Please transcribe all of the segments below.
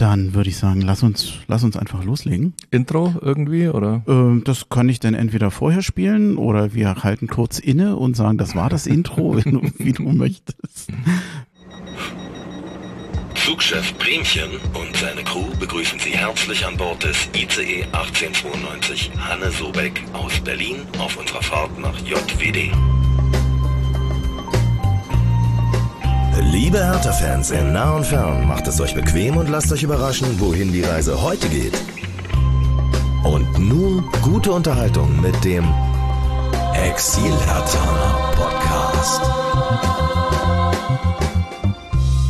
Dann würde ich sagen, lass uns, lass uns einfach loslegen. Intro irgendwie oder? Ähm, das kann ich dann entweder vorher spielen oder wir halten kurz inne und sagen, das war das Intro, wenn du, wie du möchtest. Flugchef Bremchen und seine Crew begrüßen Sie herzlich an Bord des ICE 1892 Hanne Sobeck aus Berlin auf unserer Fahrt nach JWD. Liebe Hertha-Fans in nah und fern, macht es euch bequem und lasst euch überraschen, wohin die Reise heute geht. Und nun gute Unterhaltung mit dem Exil-Hertaner Podcast.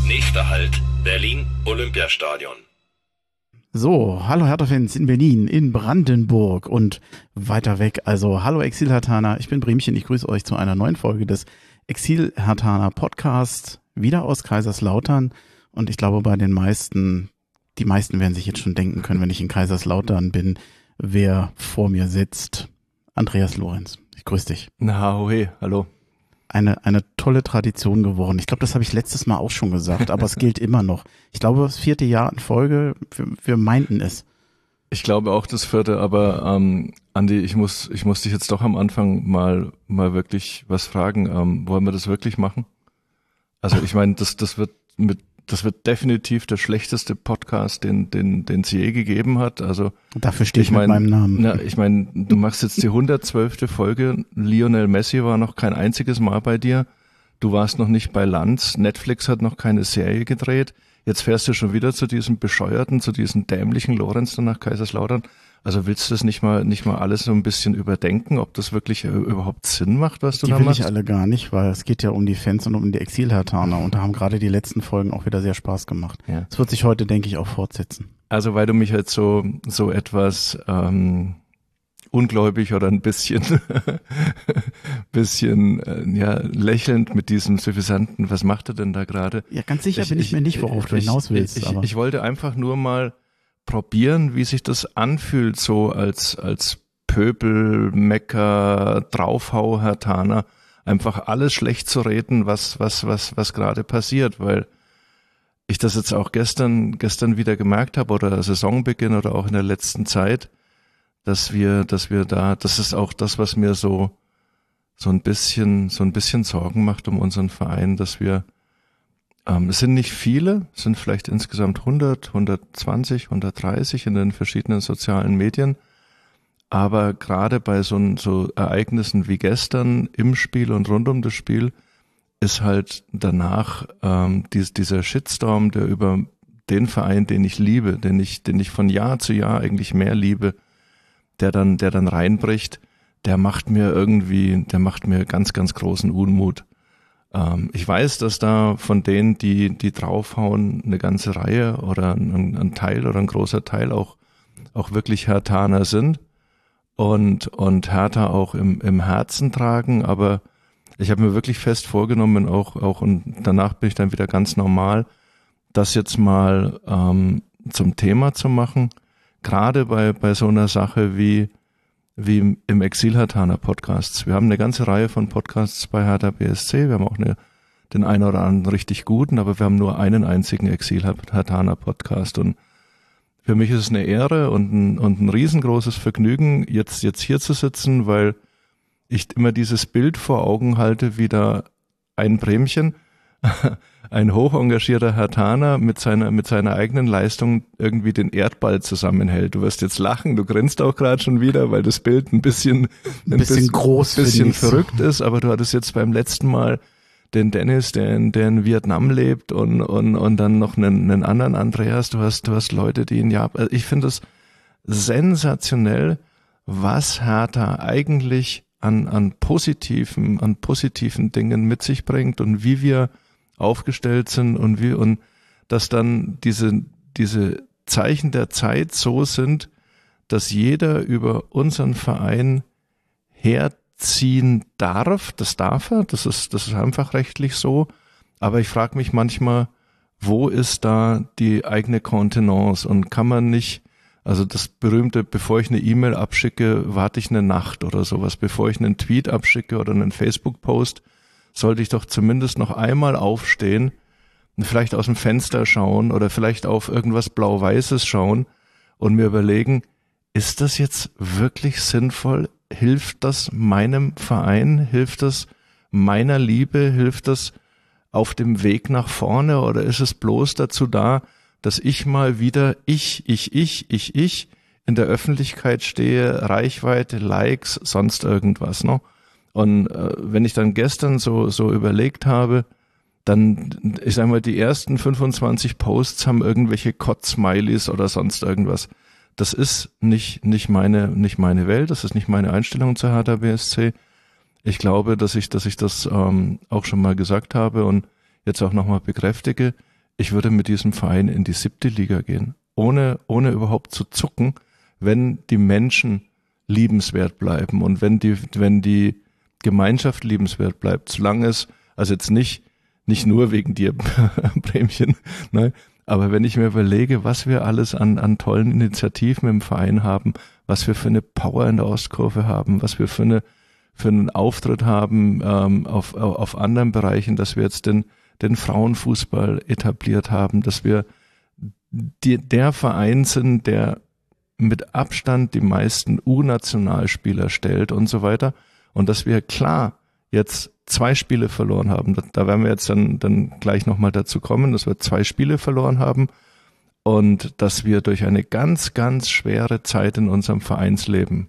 Nächster Halt Berlin Olympiastadion. So, hallo Hertha-Fans in Berlin, in Brandenburg und weiter weg. Also, hallo Exil-Hertaner, ich bin Bremchen, ich grüße euch zu einer neuen Folge des Exil-Hertaner Podcast wieder aus Kaiserslautern. Und ich glaube, bei den meisten, die meisten werden sich jetzt schon denken können, wenn ich in Kaiserslautern bin, wer vor mir sitzt. Andreas Lorenz. Ich grüße dich. Na, ohe, hallo. Eine, eine tolle Tradition geworden. Ich glaube, das habe ich letztes Mal auch schon gesagt, aber es gilt immer noch. Ich glaube, das vierte Jahr in Folge, wir, wir meinten es. Ich glaube auch das vierte, aber ähm, Andi, ich muss, ich muss dich jetzt doch am Anfang mal, mal wirklich was fragen. Ähm, wollen wir das wirklich machen? Also ich meine, das, das wird mit, das wird definitiv der schlechteste Podcast, den, den, den es je gegeben hat. Also dafür stehe ich, ich mein, mit meinem Namen. Na, ich meine, du machst jetzt die 112. Folge. Lionel Messi war noch kein einziges Mal bei dir. Du warst noch nicht bei Lanz. Netflix hat noch keine Serie gedreht. Jetzt fährst du schon wieder zu diesem bescheuerten, zu diesem dämlichen Lorenz dann nach Kaiserslautern. Also willst du das nicht mal, nicht mal alles so ein bisschen überdenken, ob das wirklich äh, überhaupt Sinn macht, was du die da will machst? ich alle gar nicht, weil es geht ja um die Fans und um die Exilhertaner und da haben gerade die letzten Folgen auch wieder sehr Spaß gemacht. Ja. Es wird sich heute, denke ich, auch fortsetzen. Also weil du mich halt so, so etwas ähm, ungläubig oder ein bisschen, bisschen äh, ja, lächelnd mit diesem suffisanten, was macht er denn da gerade? Ja, ganz sicher ich, bin ich, ich, mir nicht, worauf du hinaus willst. Ich, aber. ich wollte einfach nur mal probieren, wie sich das anfühlt, so als, als Pöbel, Mecker, Draufhau, Herr Taner, einfach alles schlecht zu reden, was, was, was, was gerade passiert, weil ich das jetzt auch gestern, gestern wieder gemerkt habe oder Saisonbeginn oder auch in der letzten Zeit, dass wir, dass wir da, das ist auch das, was mir so, so ein bisschen, so ein bisschen Sorgen macht um unseren Verein, dass wir, es sind nicht viele, es sind vielleicht insgesamt 100, 120, 130 in den verschiedenen sozialen Medien. Aber gerade bei so, so Ereignissen wie gestern im Spiel und rund um das Spiel ist halt danach ähm, dies, dieser Shitstorm, der über den Verein, den ich liebe, den ich, den ich von Jahr zu Jahr eigentlich mehr liebe, der dann, der dann reinbricht, der macht mir irgendwie, der macht mir ganz, ganz großen Unmut. Ähm, ich weiß, dass da von denen, die, die draufhauen, eine ganze Reihe oder ein, ein Teil oder ein großer Teil auch, auch wirklich Hertaner sind und, und Hertha auch im, im Herzen tragen, aber ich habe mir wirklich fest vorgenommen, auch, auch und danach bin ich dann wieder ganz normal, das jetzt mal ähm, zum Thema zu machen, gerade bei, bei so einer Sache wie, wie im Exil-Hertaner Podcasts. Wir haben eine ganze Reihe von Podcasts bei Hertha BSC. Wir haben auch eine, den einen oder anderen richtig guten, aber wir haben nur einen einzigen Exil-Hertaner Podcast. Und für mich ist es eine Ehre und ein, und ein riesengroßes Vergnügen, jetzt, jetzt hier zu sitzen, weil ich immer dieses Bild vor Augen halte, wie da ein Bremchen ein hochengagierter Hertaner mit seiner, mit seiner eigenen Leistung irgendwie den Erdball zusammenhält. Du wirst jetzt lachen, du grinst auch gerade schon wieder, weil das Bild ein bisschen, ein, ein bisschen, bisschen groß, bisschen verrückt so. ist, aber du hattest jetzt beim letzten Mal den Dennis, der in, der in Vietnam lebt und, und, und dann noch einen, einen anderen Andreas. Du hast, du hast Leute, die in Japan, also ich finde es sensationell, was Hertha eigentlich an, an positiven, an positiven Dingen mit sich bringt und wie wir aufgestellt sind und wie, und dass dann diese, diese Zeichen der Zeit so sind, dass jeder über unseren Verein herziehen darf. Das darf er, das ist, das ist einfach rechtlich so. Aber ich frage mich manchmal, wo ist da die eigene Kontenance und kann man nicht, also das berühmte, bevor ich eine E-Mail abschicke, warte ich eine Nacht oder sowas, bevor ich einen Tweet abschicke oder einen Facebook-Post, sollte ich doch zumindest noch einmal aufstehen, vielleicht aus dem Fenster schauen oder vielleicht auf irgendwas Blau-Weißes schauen und mir überlegen, ist das jetzt wirklich sinnvoll? Hilft das meinem Verein? Hilft das meiner Liebe? Hilft das auf dem Weg nach vorne oder ist es bloß dazu da, dass ich mal wieder ich, ich, ich, ich, ich in der Öffentlichkeit stehe, Reichweite, Likes, sonst irgendwas, ne? Und äh, wenn ich dann gestern so, so überlegt habe, dann, ich sag mal, die ersten 25 Posts haben irgendwelche Kotz-Smileys oder sonst irgendwas. Das ist nicht, nicht meine, nicht meine Welt, das ist nicht meine Einstellung zur Hertha BSC. Ich glaube, dass ich, dass ich das ähm, auch schon mal gesagt habe und jetzt auch nochmal bekräftige. Ich würde mit diesem Verein in die siebte Liga gehen, ohne, ohne überhaupt zu zucken, wenn die Menschen liebenswert bleiben und wenn die, wenn die Gemeinschaft liebenswert bleibt, solange es, also jetzt nicht, nicht nur wegen dir, Prämchen, ne, aber wenn ich mir überlege, was wir alles an, an tollen Initiativen im Verein haben, was wir für eine Power in der Ostkurve haben, was wir für eine für einen Auftritt haben ähm, auf, auf anderen Bereichen, dass wir jetzt den, den Frauenfußball etabliert haben, dass wir die, der Verein sind, der mit Abstand die meisten U-Nationalspieler stellt und so weiter. Und dass wir klar jetzt zwei Spiele verloren haben. Da, da werden wir jetzt dann, dann gleich nochmal dazu kommen, dass wir zwei Spiele verloren haben und dass wir durch eine ganz, ganz schwere Zeit in unserem Vereinsleben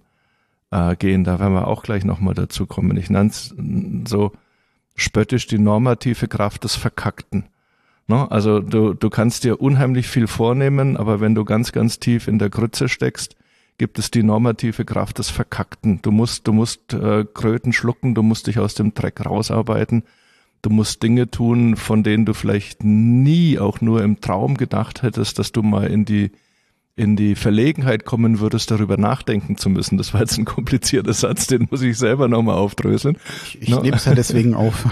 äh, gehen. Da werden wir auch gleich nochmal dazu kommen. Ich nenne es so spöttisch die normative Kraft des Verkackten. Ne? Also du, du kannst dir unheimlich viel vornehmen, aber wenn du ganz, ganz tief in der Grütze steckst, gibt es die normative Kraft des Verkackten. Du musst, du musst äh, Kröten schlucken, du musst dich aus dem Dreck rausarbeiten, du musst Dinge tun, von denen du vielleicht nie auch nur im Traum gedacht hättest, dass du mal in die in die Verlegenheit kommen würdest, darüber nachdenken zu müssen. Das war jetzt ein komplizierter Satz, den muss ich selber nochmal aufdröseln. Ich, ich no? nehme es ja deswegen auf.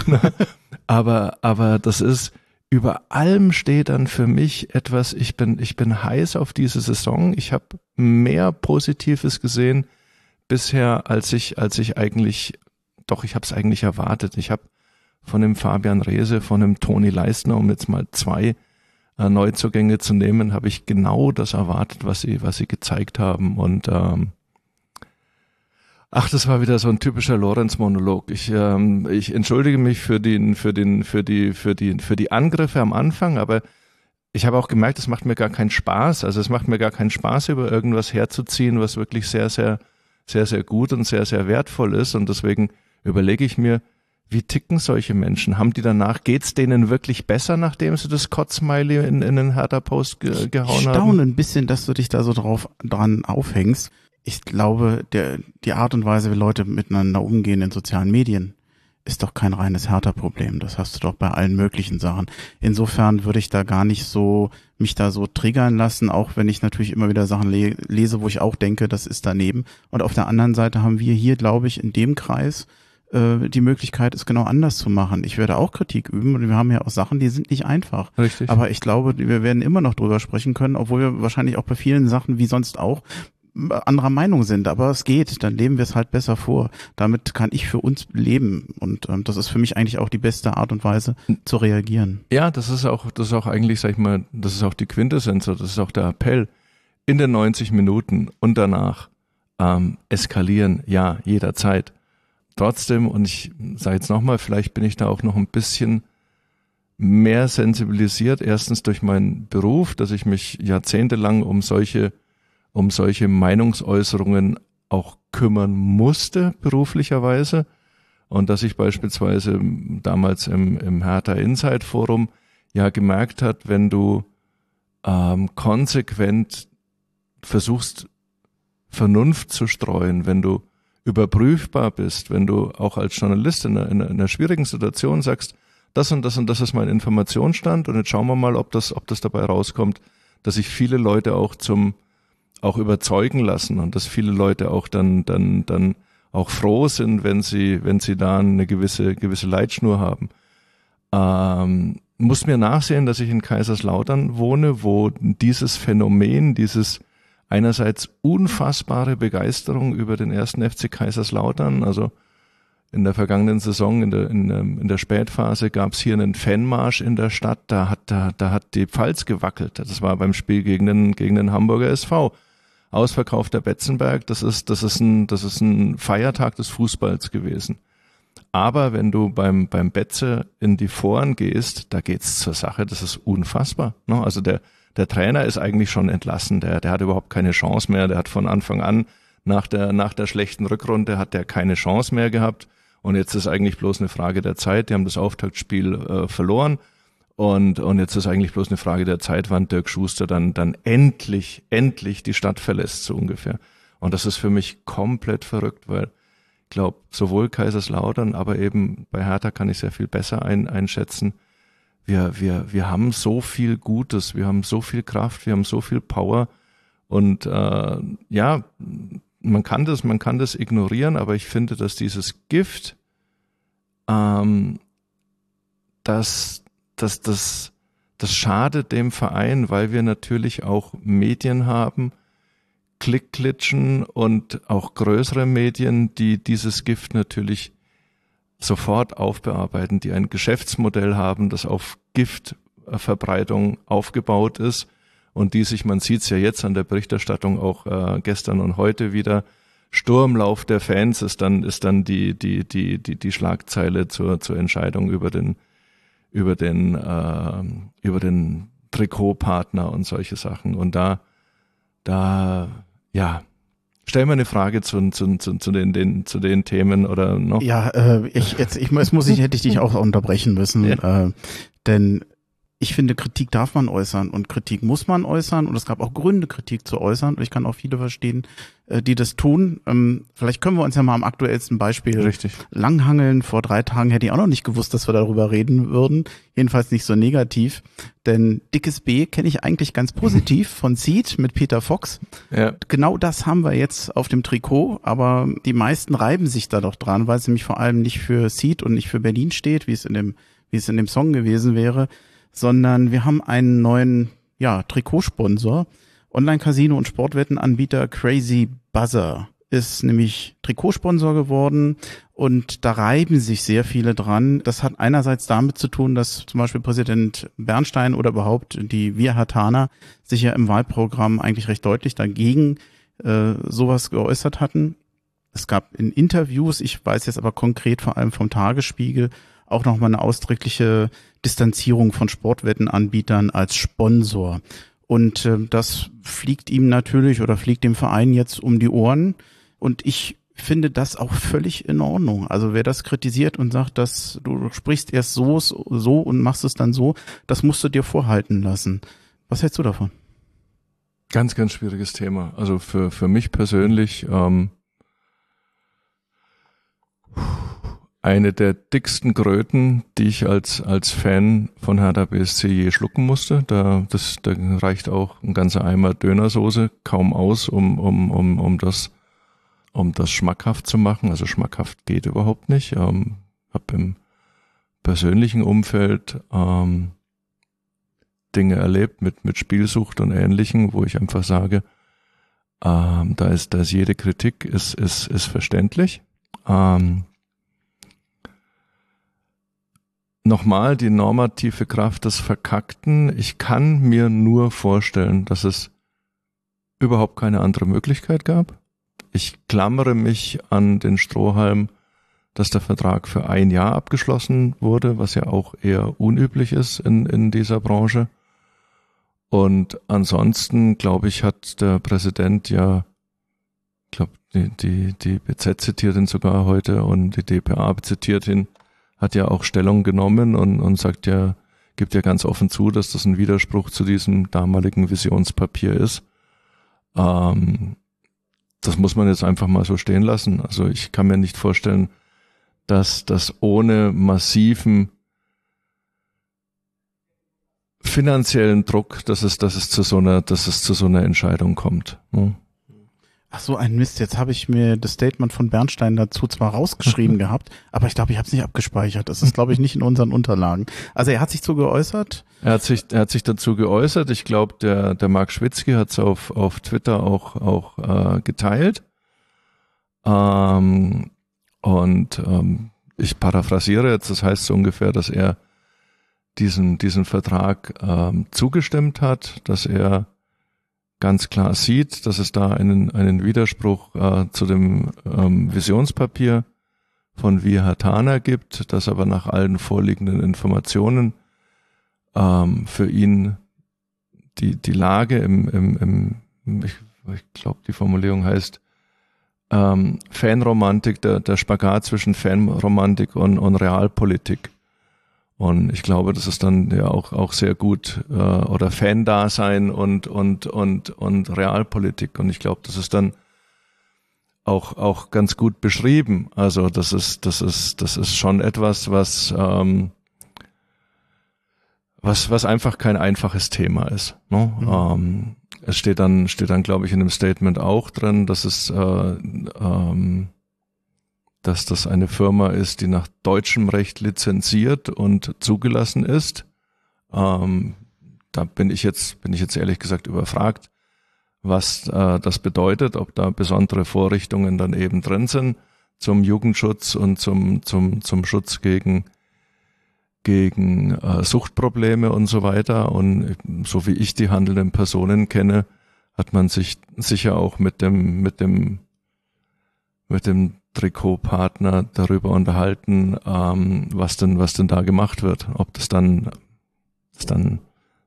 aber, aber das ist, über allem steht dann für mich etwas, ich bin, ich bin heiß auf diese Saison. Ich habe mehr Positives gesehen bisher, als ich, als ich eigentlich, doch, ich habe es eigentlich erwartet. Ich habe von dem Fabian Rehse, von dem Toni Leistner, um jetzt mal zwei äh, Neuzugänge zu nehmen, habe ich genau das erwartet, was sie, was sie gezeigt haben. Und ähm, ach, das war wieder so ein typischer Lorenz-Monolog. Ich, ähm, ich entschuldige mich für den, für den, für die, für die, für die Angriffe am Anfang, aber ich habe auch gemerkt, es macht mir gar keinen Spaß. Also es macht mir gar keinen Spaß, über irgendwas herzuziehen, was wirklich sehr, sehr, sehr, sehr gut und sehr, sehr wertvoll ist. Und deswegen überlege ich mir, wie ticken solche Menschen? Haben die danach, geht's denen wirklich besser, nachdem sie das Kotzmiley in, in den Hertha-Post ge gehauen haben? Ich staune ein bisschen, dass du dich da so drauf dran aufhängst. Ich glaube, der, die Art und Weise, wie Leute miteinander umgehen in sozialen Medien, ist doch kein reines Hertha-Problem. Das hast du doch bei allen möglichen Sachen. Insofern würde ich da gar nicht so mich da so triggern lassen, auch wenn ich natürlich immer wieder Sachen le lese, wo ich auch denke, das ist daneben. Und auf der anderen Seite haben wir hier, glaube ich, in dem Kreis äh, die Möglichkeit, es genau anders zu machen. Ich werde auch Kritik üben und wir haben ja auch Sachen, die sind nicht einfach. Richtig. Aber ich glaube, wir werden immer noch drüber sprechen können, obwohl wir wahrscheinlich auch bei vielen Sachen wie sonst auch anderer Meinung sind, aber es geht, dann leben wir es halt besser vor. Damit kann ich für uns leben und ähm, das ist für mich eigentlich auch die beste Art und Weise zu reagieren. Ja, das ist auch, das ist auch eigentlich, sag ich mal, das ist auch die Quintessenz, das ist auch der Appell in den 90 Minuten und danach ähm, eskalieren, ja, jederzeit trotzdem, und ich sage jetzt nochmal, vielleicht bin ich da auch noch ein bisschen mehr sensibilisiert. Erstens durch meinen Beruf, dass ich mich jahrzehntelang um solche, um solche Meinungsäußerungen auch kümmern musste, beruflicherweise. Und dass ich beispielsweise damals im, im Hertha Insight Forum ja gemerkt hat, wenn du ähm, konsequent versuchst, Vernunft zu streuen, wenn du überprüfbar bist, wenn du auch als Journalist in einer, in einer schwierigen Situation sagst, das und das und das ist mein Informationsstand und jetzt schauen wir mal, ob das, ob das dabei rauskommt, dass sich viele Leute auch zum, auch überzeugen lassen und dass viele Leute auch dann, dann, dann auch froh sind, wenn sie, wenn sie da eine gewisse, gewisse Leitschnur haben. Ähm, muss mir nachsehen, dass ich in Kaiserslautern wohne, wo dieses Phänomen, dieses einerseits unfassbare Begeisterung über den ersten FC Kaiserslautern. Also in der vergangenen Saison, in der, in, in der Spätphase, gab es hier einen Fanmarsch in der Stadt, da hat, da, da hat die Pfalz gewackelt. Das war beim Spiel gegen den, gegen den Hamburger SV. Ausverkauf der Betzenberg, das ist, das ist ein, das ist ein Feiertag des Fußballs gewesen. Aber wenn du beim, beim Betze in die Foren gehst, da geht's zur Sache, das ist unfassbar. Ne? Also der, der Trainer ist eigentlich schon entlassen, der, der hat überhaupt keine Chance mehr, der hat von Anfang an nach der, nach der schlechten Rückrunde hat der keine Chance mehr gehabt. Und jetzt ist eigentlich bloß eine Frage der Zeit. Die haben das Auftaktspiel äh, verloren. Und, und jetzt ist eigentlich bloß eine Frage der Zeit, wann Dirk Schuster dann, dann endlich, endlich die Stadt verlässt, so ungefähr. Und das ist für mich komplett verrückt, weil ich glaube, sowohl Kaiserslautern, aber eben bei Hertha kann ich sehr viel besser ein, einschätzen. Wir, wir, wir haben so viel Gutes, wir haben so viel Kraft, wir haben so viel Power. Und äh, ja, man kann das, man kann das ignorieren, aber ich finde, dass dieses Gift, ähm, dass, dass das, das schadet dem Verein, weil wir natürlich auch Medien haben, Klickklitschen und auch größere Medien, die dieses Gift natürlich sofort aufbearbeiten, die ein Geschäftsmodell haben, das auf Giftverbreitung aufgebaut ist und die sich, man sieht es ja jetzt an der Berichterstattung auch äh, gestern und heute wieder, Sturmlauf der Fans ist dann, ist dann die, die, die, die, die Schlagzeile zur, zur Entscheidung über den, über den, äh, über den Trikotpartner und solche Sachen. Und da, da, ja, Stell mir eine Frage zu, zu, zu, zu, den, den, zu den Themen oder noch. Ja, äh, ich jetzt, ich jetzt muss ich, hätte ich dich auch unterbrechen müssen, ja. äh, denn ich finde, Kritik darf man äußern und Kritik muss man äußern und es gab auch Gründe, Kritik zu äußern. Und ich kann auch viele verstehen, äh, die das tun. Ähm, vielleicht können wir uns ja mal am aktuellsten Beispiel Richtig. langhangeln. Vor drei Tagen hätte ich auch noch nicht gewusst, dass wir darüber reden würden. Jedenfalls nicht so negativ. Denn Dickes B kenne ich eigentlich ganz positiv von Seed mit Peter Fox. Ja. Genau das haben wir jetzt auf dem Trikot, aber die meisten reiben sich da doch dran, weil es nämlich vor allem nicht für Seed und nicht für Berlin steht, wie es in dem, wie es in dem Song gewesen wäre sondern wir haben einen neuen ja, Trikotsponsor. Online-Casino- und Sportwettenanbieter Crazy Buzzer ist nämlich Trikotsponsor geworden und da reiben sich sehr viele dran. Das hat einerseits damit zu tun, dass zum Beispiel Präsident Bernstein oder überhaupt die Wir Hatana sich ja im Wahlprogramm eigentlich recht deutlich dagegen äh, sowas geäußert hatten. Es gab in Interviews, ich weiß jetzt aber konkret vor allem vom Tagesspiegel, auch nochmal eine ausdrückliche Distanzierung von Sportwettenanbietern als Sponsor. Und äh, das fliegt ihm natürlich oder fliegt dem Verein jetzt um die Ohren. Und ich finde das auch völlig in Ordnung. Also wer das kritisiert und sagt, dass du sprichst erst so, so und machst es dann so, das musst du dir vorhalten lassen. Was hältst du davon? Ganz, ganz schwieriges Thema. Also für, für mich persönlich ähm, eine der dicksten Kröten, die ich als, als Fan von Hertha BSC je schlucken musste. Da, das, da reicht auch ein ganzer Eimer Dönersoße kaum aus, um, um, um, um das, um das schmackhaft zu machen. Also schmackhaft geht überhaupt nicht. Ähm, hab im persönlichen Umfeld ähm, Dinge erlebt mit, mit Spielsucht und Ähnlichem, wo ich einfach sage, ähm, da ist, da ist jede Kritik ist, ist, ist verständlich. Ähm, nochmal die normative Kraft des Verkackten. Ich kann mir nur vorstellen, dass es überhaupt keine andere Möglichkeit gab. Ich klammere mich an den Strohhalm, dass der Vertrag für ein Jahr abgeschlossen wurde, was ja auch eher unüblich ist in, in dieser Branche. Und ansonsten, glaube ich, hat der Präsident ja, ich glaube, die, die, die BZ zitiert ihn sogar heute und die DPA zitiert ihn, hat ja auch Stellung genommen und, und sagt ja, gibt ja ganz offen zu, dass das ein Widerspruch zu diesem damaligen Visionspapier ist. Ähm, das muss man jetzt einfach mal so stehen lassen. Also ich kann mir nicht vorstellen, dass das ohne massiven finanziellen Druck, dass es, dass es zu so einer, dass es zu so einer Entscheidung kommt. Ne? Ach so, ein Mist. Jetzt habe ich mir das Statement von Bernstein dazu zwar rausgeschrieben gehabt, aber ich glaube, ich habe es nicht abgespeichert. Das ist, glaube ich, nicht in unseren Unterlagen. Also er hat sich so geäußert. Er hat sich, er hat sich dazu geäußert. Ich glaube, der, der Marc Schwitzky hat es auf, auf Twitter auch, auch äh, geteilt. Ähm, Und ähm, ich paraphrasiere jetzt, das heißt so ungefähr, dass er diesen, diesen Vertrag ähm, zugestimmt hat, dass er ganz klar sieht, dass es da einen, einen Widerspruch äh, zu dem ähm, Visionspapier von Vihatana gibt, das aber nach allen vorliegenden Informationen ähm, für ihn die, die Lage im, im, im ich, ich glaube, die Formulierung heißt ähm, Fanromantik, der, der Spagat zwischen Fanromantik und, und Realpolitik und ich glaube, das ist dann ja auch, auch sehr gut, äh, oder Fan-Dasein und, und, und, und Realpolitik. Und ich glaube, das ist dann auch, auch ganz gut beschrieben. Also das ist, das ist, das ist schon etwas, was, ähm, was, was einfach kein einfaches Thema ist. Ne? Mhm. Ähm, es steht dann, steht dann, glaube ich, in dem Statement auch drin, dass es äh, ähm, dass das eine Firma ist, die nach deutschem Recht lizenziert und zugelassen ist. Ähm, da bin ich jetzt, bin ich jetzt ehrlich gesagt überfragt, was äh, das bedeutet, ob da besondere Vorrichtungen dann eben drin sind zum Jugendschutz und zum, zum, zum Schutz gegen, gegen äh, Suchtprobleme und so weiter. Und so wie ich die handelnden Personen kenne, hat man sich sicher auch mit dem, mit dem, mit dem Trikotpartner darüber unterhalten, ähm, was denn, was denn da gemacht wird. Ob das dann, das dann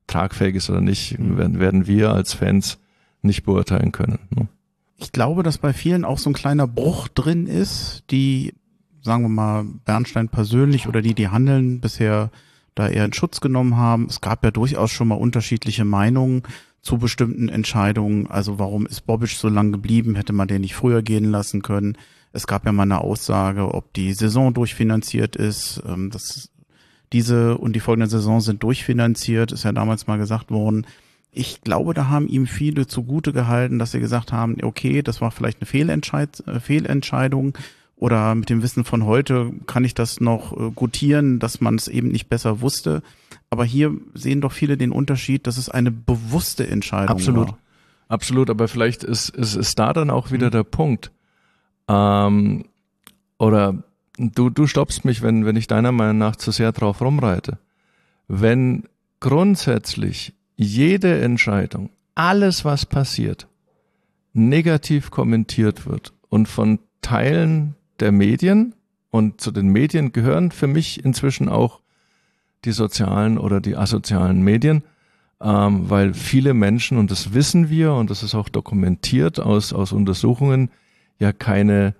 tragfähig ist oder nicht, mhm. werden, werden wir als Fans nicht beurteilen können. Ne? Ich glaube, dass bei vielen auch so ein kleiner Bruch drin ist, die, sagen wir mal, Bernstein persönlich oder die, die handeln, bisher da eher in Schutz genommen haben. Es gab ja durchaus schon mal unterschiedliche Meinungen zu bestimmten Entscheidungen. Also warum ist Bobic so lang geblieben? Hätte man den nicht früher gehen lassen können? Es gab ja mal eine Aussage, ob die Saison durchfinanziert ist. Ähm, das, diese und die folgende Saison sind durchfinanziert, ist ja damals mal gesagt worden. Ich glaube, da haben ihm viele zugute gehalten, dass sie gesagt haben, okay, das war vielleicht eine Fehlentscheid äh, Fehlentscheidung oder mit dem Wissen von heute kann ich das noch äh, gutieren, dass man es eben nicht besser wusste. Aber hier sehen doch viele den Unterschied, dass es eine bewusste Entscheidung Absolut. war. Absolut, aber vielleicht ist, ist, ist da dann auch wieder mhm. der Punkt. Ähm, oder du, du stoppst mich, wenn, wenn ich deiner Meinung nach zu sehr drauf rumreite. Wenn grundsätzlich jede Entscheidung, alles was passiert, negativ kommentiert wird und von Teilen der Medien und zu den Medien gehören für mich inzwischen auch die sozialen oder die asozialen Medien, ähm, weil viele Menschen, und das wissen wir und das ist auch dokumentiert aus, aus Untersuchungen, ja keine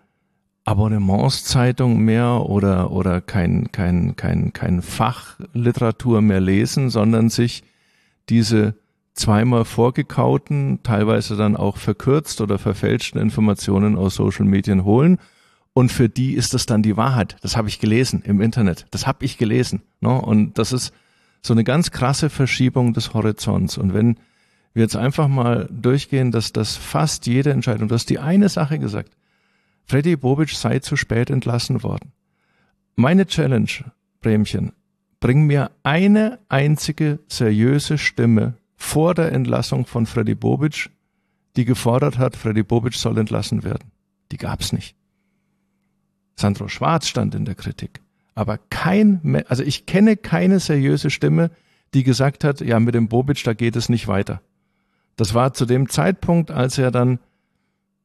Abonnementszeitung mehr oder, oder kein, kein, kein, kein Fachliteratur mehr lesen, sondern sich diese zweimal vorgekauten, teilweise dann auch verkürzt oder verfälschten Informationen aus Social Medien holen. Und für die ist das dann die Wahrheit. Das habe ich gelesen im Internet. Das habe ich gelesen. Ne? Und das ist so eine ganz krasse Verschiebung des Horizonts. Und wenn wir jetzt einfach mal durchgehen, dass das fast jede Entscheidung, du hast die eine Sache gesagt, Freddy Bobic sei zu spät entlassen worden. Meine Challenge, Bremchen, bring mir eine einzige seriöse Stimme vor der Entlassung von Freddy Bobic, die gefordert hat, Freddy Bobic soll entlassen werden. Die gab's nicht. Sandro Schwarz stand in der Kritik. Aber kein, also ich kenne keine seriöse Stimme, die gesagt hat, ja, mit dem Bobic, da geht es nicht weiter. Das war zu dem Zeitpunkt, als er dann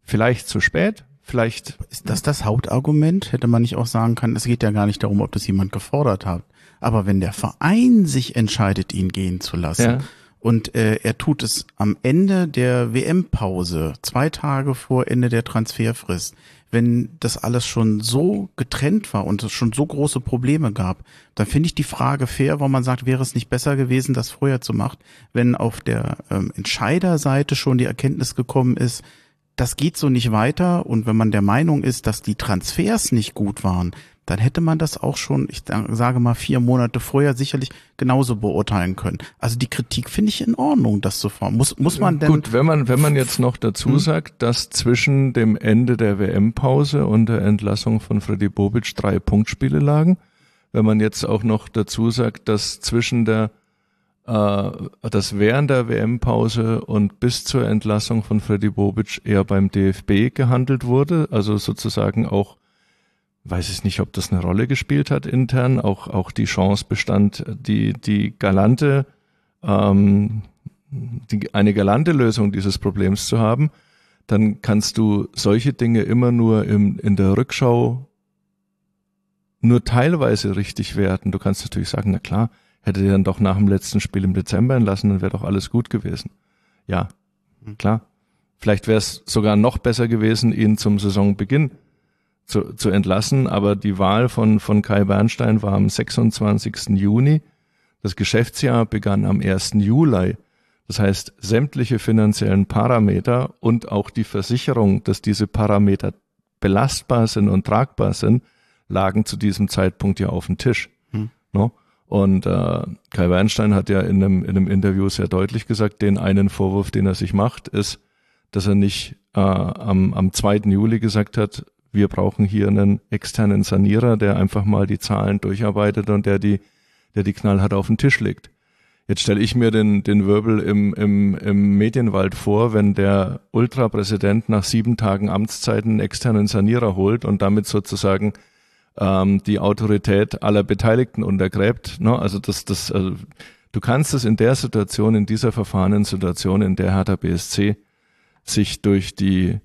vielleicht zu spät, vielleicht. Ist das das Hauptargument? Hätte man nicht auch sagen können, es geht ja gar nicht darum, ob das jemand gefordert hat. Aber wenn der Verein sich entscheidet, ihn gehen zu lassen, ja. und äh, er tut es am Ende der WM-Pause, zwei Tage vor Ende der Transferfrist, wenn das alles schon so getrennt war und es schon so große Probleme gab, dann finde ich die Frage fair, wo man sagt, wäre es nicht besser gewesen, das vorher zu machen, wenn auf der ähm, Entscheiderseite schon die Erkenntnis gekommen ist, das geht so nicht weiter und wenn man der Meinung ist, dass die Transfers nicht gut waren, dann hätte man das auch schon, ich sage mal, vier Monate vorher sicherlich genauso beurteilen können. Also die Kritik finde ich in Ordnung, das zu fahren. Muss, muss man denn. Gut, wenn man, wenn man jetzt noch dazu hm? sagt, dass zwischen dem Ende der WM-Pause und der Entlassung von Freddy Bobic drei Punktspiele lagen, wenn man jetzt auch noch dazu sagt, dass zwischen der dass während der WM-Pause und bis zur Entlassung von Freddy Bobic eher beim DFB gehandelt wurde, also sozusagen auch weiß ich nicht, ob das eine Rolle gespielt hat intern, auch, auch die Chance bestand, die, die galante, ähm, die, eine galante Lösung dieses Problems zu haben, dann kannst du solche Dinge immer nur im, in der Rückschau nur teilweise richtig werten. Du kannst natürlich sagen, na klar, hätte er dann doch nach dem letzten Spiel im Dezember entlassen, dann wäre doch alles gut gewesen. Ja, hm. klar. Vielleicht wäre es sogar noch besser gewesen, ihn zum Saisonbeginn zu, zu entlassen, aber die Wahl von, von Kai Bernstein war am 26. Juni. Das Geschäftsjahr begann am 1. Juli. Das heißt, sämtliche finanziellen Parameter und auch die Versicherung, dass diese Parameter belastbar sind und tragbar sind, lagen zu diesem Zeitpunkt ja auf dem Tisch. Hm. No? Und äh, Kai Weinstein hat ja in einem, in einem Interview sehr deutlich gesagt, den einen Vorwurf, den er sich macht, ist, dass er nicht äh, am, am 2. Juli gesagt hat, wir brauchen hier einen externen Sanierer, der einfach mal die Zahlen durcharbeitet und der die, der die knallhart auf den Tisch legt. Jetzt stelle ich mir den, den Wirbel im, im, im Medienwald vor, wenn der Ultrapräsident nach sieben Tagen Amtszeiten einen externen Sanierer holt und damit sozusagen ähm, die Autorität aller Beteiligten untergräbt. Ne? Also das, das, also du kannst es in der Situation, in dieser verfahrenen Situation, in der Hertha BSC sich durch die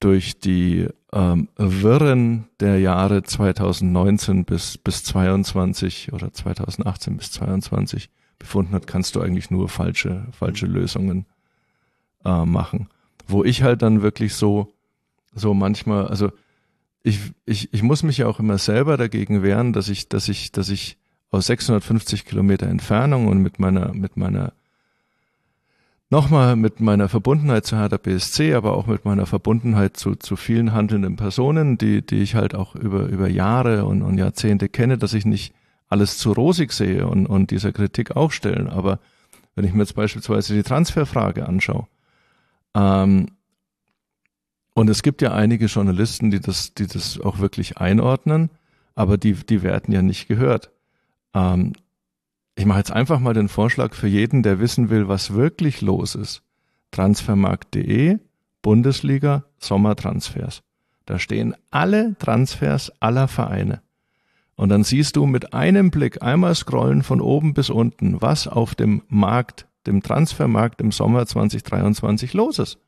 durch die ähm, Wirren der Jahre 2019 bis bis 22 oder 2018 bis 22 befunden hat, kannst du eigentlich nur falsche falsche Lösungen äh, machen. Wo ich halt dann wirklich so so manchmal, also ich, ich, ich muss mich ja auch immer selber dagegen wehren, dass ich, dass ich, dass ich aus 650 Kilometer Entfernung und mit meiner, mit meiner, nochmal mit meiner Verbundenheit zu Hertha aber auch mit meiner Verbundenheit zu, zu vielen handelnden Personen, die, die ich halt auch über, über Jahre und, und Jahrzehnte kenne, dass ich nicht alles zu rosig sehe und, und dieser Kritik auch stellen. Aber wenn ich mir jetzt beispielsweise die Transferfrage anschaue, ähm, und es gibt ja einige Journalisten, die das, die das auch wirklich einordnen, aber die, die werden ja nicht gehört. Ähm, ich mache jetzt einfach mal den Vorschlag für jeden, der wissen will, was wirklich los ist. Transfermarkt.de, Bundesliga, Sommertransfers. Da stehen alle Transfers aller Vereine. Und dann siehst du mit einem Blick einmal scrollen von oben bis unten, was auf dem Markt, dem Transfermarkt im Sommer 2023 los ist.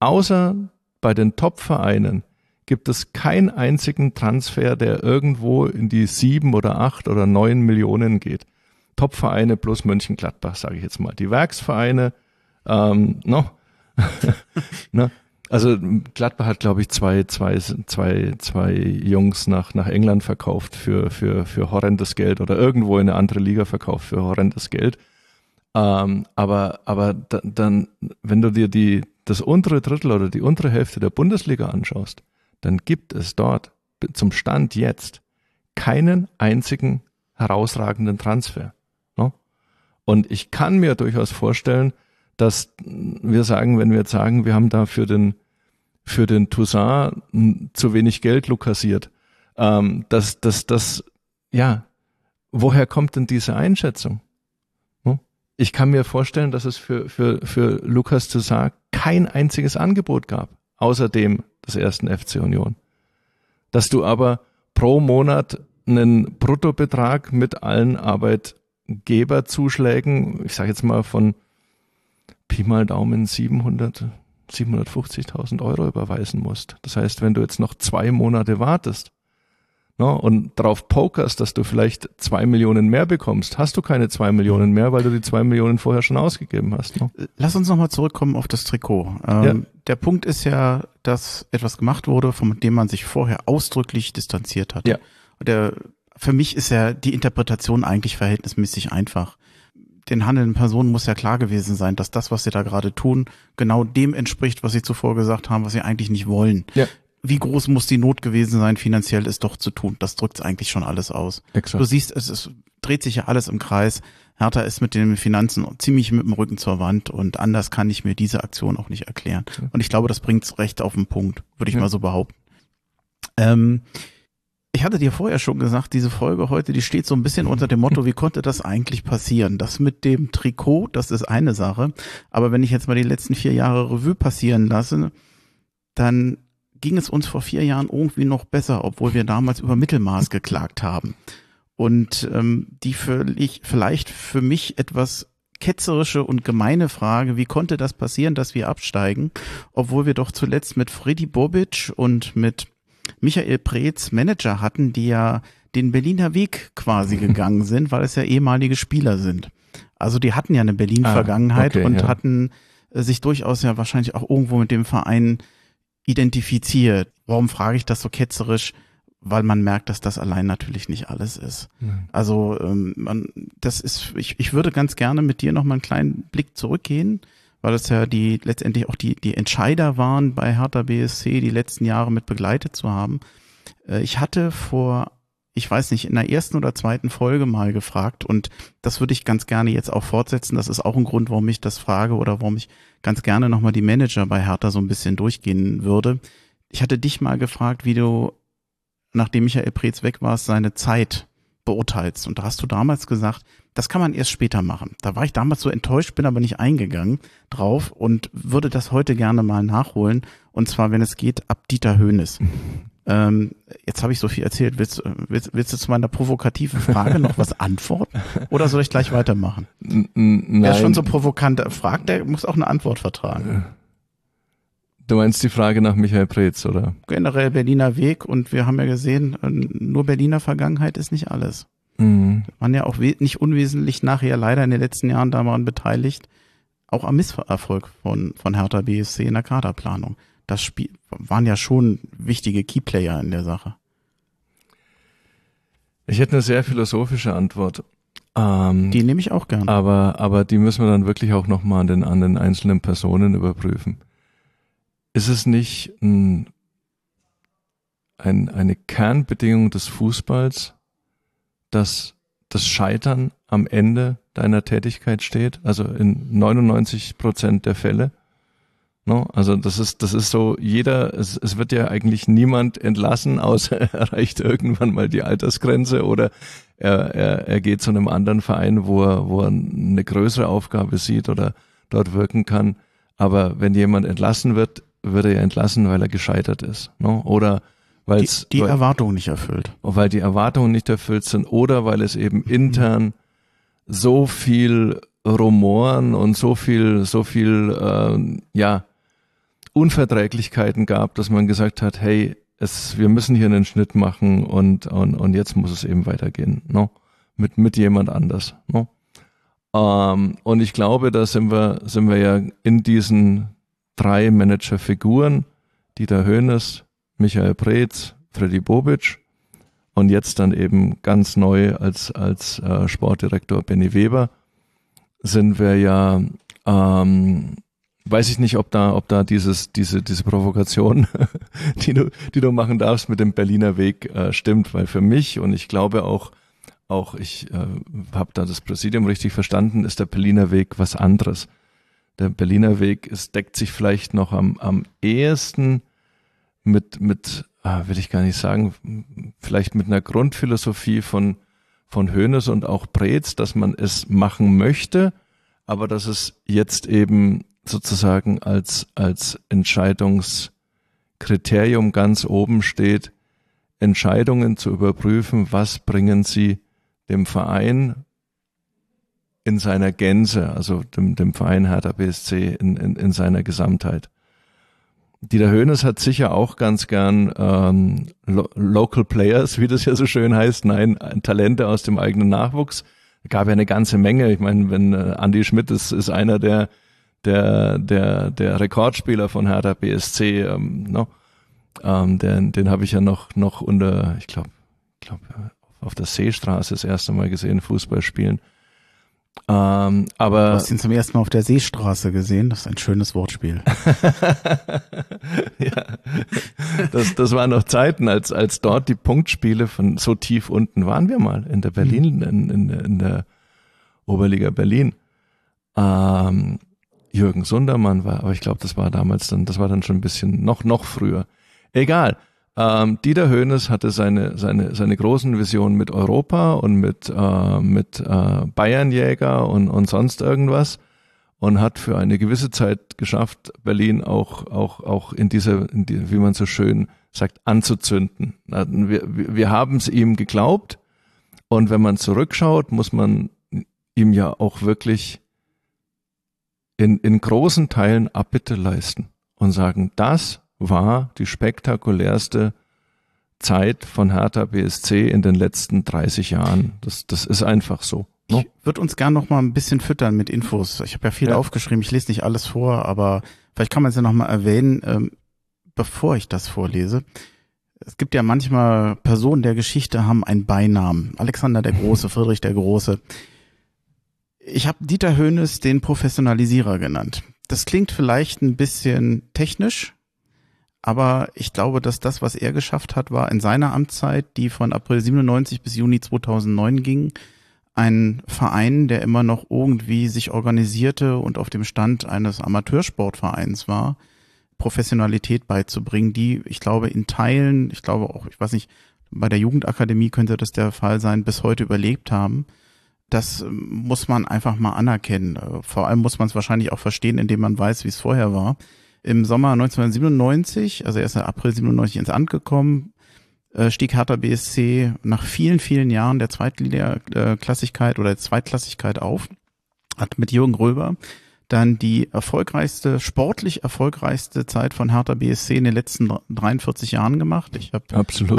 Außer bei den Top-Vereinen gibt es keinen einzigen Transfer, der irgendwo in die sieben oder acht oder neun Millionen geht. Top-Vereine plus Mönchengladbach, sage ich jetzt mal. Die Werksvereine, ähm, no. ne? Also Gladbach hat, glaube ich, zwei, zwei, zwei, zwei Jungs nach, nach England verkauft für, für, für horrendes Geld oder irgendwo in eine andere Liga verkauft für horrendes Geld. Ähm, aber aber da, dann, wenn du dir die, das untere Drittel oder die untere Hälfte der Bundesliga anschaust, dann gibt es dort zum Stand jetzt keinen einzigen herausragenden Transfer. Ne? Und ich kann mir durchaus vorstellen, dass wir sagen, wenn wir jetzt sagen, wir haben da für den, für den Toussaint zu wenig Geld lukassiert, ähm, dass, dass das, ja, woher kommt denn diese Einschätzung? Ich kann mir vorstellen, dass es für, für, für Lukas Toussaint kein einziges Angebot gab, außer dem des ersten FC Union. Dass du aber pro Monat einen Bruttobetrag mit allen Arbeitgeberzuschlägen, ich sage jetzt mal von Pi mal Daumen 700, 750.000 Euro überweisen musst. Das heißt, wenn du jetzt noch zwei Monate wartest, ne, und darauf pokerst, dass du vielleicht zwei Millionen mehr bekommst, hast du keine zwei Millionen mehr, weil du die zwei Millionen vorher schon ausgegeben hast. Ne? Lass uns nochmal zurückkommen auf das Trikot. Ähm, ja. Der Punkt ist ja, dass etwas gemacht wurde, von dem man sich vorher ausdrücklich distanziert hat. Ja. Der, für mich ist ja die Interpretation eigentlich verhältnismäßig einfach den handelnden Personen muss ja klar gewesen sein, dass das, was sie da gerade tun, genau dem entspricht, was sie zuvor gesagt haben, was sie eigentlich nicht wollen. Ja wie groß muss die Not gewesen sein, finanziell es doch zu tun? Das drückt eigentlich schon alles aus. Exakt. Du siehst, es, es dreht sich ja alles im Kreis. Hertha ist mit den Finanzen ziemlich mit dem Rücken zur Wand und anders kann ich mir diese Aktion auch nicht erklären. Und ich glaube, das bringt's recht auf den Punkt, würde ich ja. mal so behaupten. Ähm, ich hatte dir vorher schon gesagt, diese Folge heute, die steht so ein bisschen unter dem Motto, wie konnte das eigentlich passieren? Das mit dem Trikot, das ist eine Sache. Aber wenn ich jetzt mal die letzten vier Jahre Revue passieren lasse, dann ging es uns vor vier Jahren irgendwie noch besser, obwohl wir damals über Mittelmaß geklagt haben. Und ähm, die völlig, vielleicht für mich etwas ketzerische und gemeine Frage, wie konnte das passieren, dass wir absteigen, obwohl wir doch zuletzt mit Freddy Bobic und mit Michael Preetz Manager hatten, die ja den Berliner Weg quasi gegangen sind, weil es ja ehemalige Spieler sind. Also die hatten ja eine Berlin-Vergangenheit Ah, okay, und ja. hatten äh, sich durchaus ja wahrscheinlich auch irgendwo mit dem Verein identifiziert. Warum frage ich das so ketzerisch? Weil man merkt, dass das allein natürlich nicht alles ist. Also ähm, man, das ist, ich, ich würde ganz gerne mit dir noch mal einen kleinen Blick zurückgehen, weil das ja die letztendlich auch die die Entscheider waren bei Hertha BSC, die letzten Jahre mit begleitet zu haben. Äh, ich hatte vor, ich weiß nicht, in der ersten oder zweiten Folge mal gefragt und das würde ich ganz gerne jetzt auch fortsetzen. Das ist auch ein Grund, warum ich das frage oder warum ich ganz gerne noch mal die Manager bei Hertha so ein bisschen durchgehen würde. Ich hatte dich mal gefragt, wie du nachdem Michael Preetz weg war, seine Zeit beurteilst. Und da hast du damals gesagt, das kann man erst später machen. Da war ich damals so enttäuscht, bin aber nicht eingegangen drauf und würde das heute gerne mal nachholen. Und zwar, wenn es geht, ab Dieter Höhnes. Ähm, jetzt habe ich so viel erzählt. Willst, willst, willst du zu meiner provokativen Frage noch was antworten? Oder soll ich gleich weitermachen? N- n- Wer schon Nein, so provokant fragt, der muss auch eine Antwort vertragen. du meinst die Frage nach Michael Preetz, oder? Generell Berliner Weg und wir haben ja gesehen, äh, nur Berliner Vergangenheit ist nicht alles. Mhm. waren ja auch nicht unwesentlich nachher leider in den letzten Jahren daran beteiligt, auch am Misserfolg von, von Hertha BSC in der Kaderplanung. Das Spiel waren ja schon wichtige Keyplayer in der Sache. Ich hätte eine sehr philosophische Antwort. Ähm, Die nehme ich auch gern. aber, aber die müssen wir dann wirklich auch nochmal an den, an den einzelnen Personen überprüfen. Ist es nicht ein, ein, eine Kernbedingung des Fußballs, dass das Scheitern am Ende deiner Tätigkeit steht? Also in 99 Prozent der Fälle. No? Also das ist, das ist so, jeder, es, es wird ja eigentlich niemand entlassen, außer er erreicht irgendwann mal die Altersgrenze oder er, er, er geht zu einem anderen Verein, wo er, wo er eine größere Aufgabe sieht oder dort wirken kann. Aber wenn jemand entlassen wird, wird er ja entlassen, weil er gescheitert ist. No? Oder weil die, es die weil, Erwartungen nicht erfüllt. weil die Erwartungen nicht erfüllt sind oder weil es eben intern so viel Rumoren und so viel, so viel, äh, ja, Unverträglichkeiten gab, dass man gesagt hat, hey, es, wir müssen hier einen Schnitt machen und, und, und jetzt muss es eben weitergehen, no? Mit, mit jemand anders, no? Ähm, und ich glaube, da sind wir, sind wir ja in diesen drei Managerfiguren, Dieter Höhnes, Michael Preetz, Freddy Bobic und jetzt dann eben ganz neu als, als äh, Sportdirektor Benny Weber sind wir ja, ähm, weiß ich nicht, ob da, ob da dieses, diese, diese Provokation, die du, die du machen darfst mit dem Berliner Weg äh, stimmt, weil für mich und ich glaube auch, auch ich äh, habe da das Präsidium richtig verstanden, ist der Berliner Weg was anderes. Der Berliner Weg ist, deckt sich vielleicht noch am, am ehesten mit, mit, ah, will ich gar nicht sagen, vielleicht mit einer Grundphilosophie von, von Hoeneß und auch Preetz, dass man es machen möchte, aber dass es jetzt eben sozusagen als, als Entscheidungskriterium ganz oben steht, Entscheidungen zu überprüfen, was bringen sie dem Verein in seiner Gänze, also dem, dem Verein Hertha BSC in, in, in seiner Gesamtheit. Dieter Höhnes hat sicher auch ganz gern ähm, Lo Local Players, wie das ja so schön heißt, nein, Talente aus dem eigenen Nachwuchs. Gab ja eine ganze Menge. Ich meine, wenn äh, Andy Schmidt ist, ist einer der der der der Rekordspieler von Hertha BSC, ähm, no? ähm, den den habe ich ja noch noch unter, ich glaube, ich glaube auf der Seestraße das erste Mal gesehen Fußball spielen. Ähm, Du aber hast ihn zum ersten Mal auf der Seestraße gesehen. Das ist ein schönes Wortspiel. ja, das, das waren noch Zeiten, als, als dort die Punktspiele von so tief unten waren wir mal in der Berlin, in, in, in der Oberliga Berlin. Ähm, Jürgen Sundermann war, aber ich glaube, das war damals dann, das war dann schon ein bisschen noch, noch früher. Egal. Ähm, Dieter Höhnes hatte seine, seine, seine großen Visionen mit Europa und mit, äh, mit äh, Bayernjäger und, und sonst irgendwas. und hat für eine gewisse Zeit geschafft, Berlin auch, auch, auch in dieser, in die, wie man so schön sagt, anzuzünden. Wir, wir haben es ihm geglaubt und wenn man zurückschaut, muss man ihm ja auch wirklich in, in großen Teilen Abbitte leisten und sagen, das war die spektakulärste Zeit von Hertha BSC in den letzten 30 Jahren. Das, das ist einfach so. Ne? Ich würde uns gern noch mal ein bisschen füttern mit Infos. Ich habe ja viel ja. aufgeschrieben, ich lese nicht alles vor, aber vielleicht kann man es ja noch mal erwähnen, ähm, bevor ich das vorlese. Es gibt ja manchmal Personen der Geschichte haben einen Beinamen. Alexander der Große, Friedrich der Große. Ich habe Dieter Höhnes den Professionalisierer genannt. Das klingt vielleicht ein bisschen technisch, aber ich glaube, dass das, was er geschafft hat, war in seiner Amtszeit, die von April 97 bis Juni 2009 ging, ein Verein, der immer noch irgendwie sich organisierte und auf dem Stand eines Amateursportvereins war, Professionalität beizubringen, die, ich glaube, in Teilen, ich glaube auch, ich weiß nicht, bei der Jugendakademie könnte das der Fall sein, bis heute überlebt haben. Das ähm, muss man einfach mal anerkennen. Äh, vor allem muss man es wahrscheinlich auch verstehen, indem man weiß, wie es vorher war. Im Sommer 1997, also er ist April 97 ins Amt gekommen, äh, stieg Hertha BSC nach vielen, vielen Jahren der Zweitklassigkeit oder der Zweitklassigkeit auf, hat mit Jürgen Gröber dann die erfolgreichste, sportlich erfolgreichste Zeit von Hertha BSC in den letzten 43 Jahren gemacht. Ich habe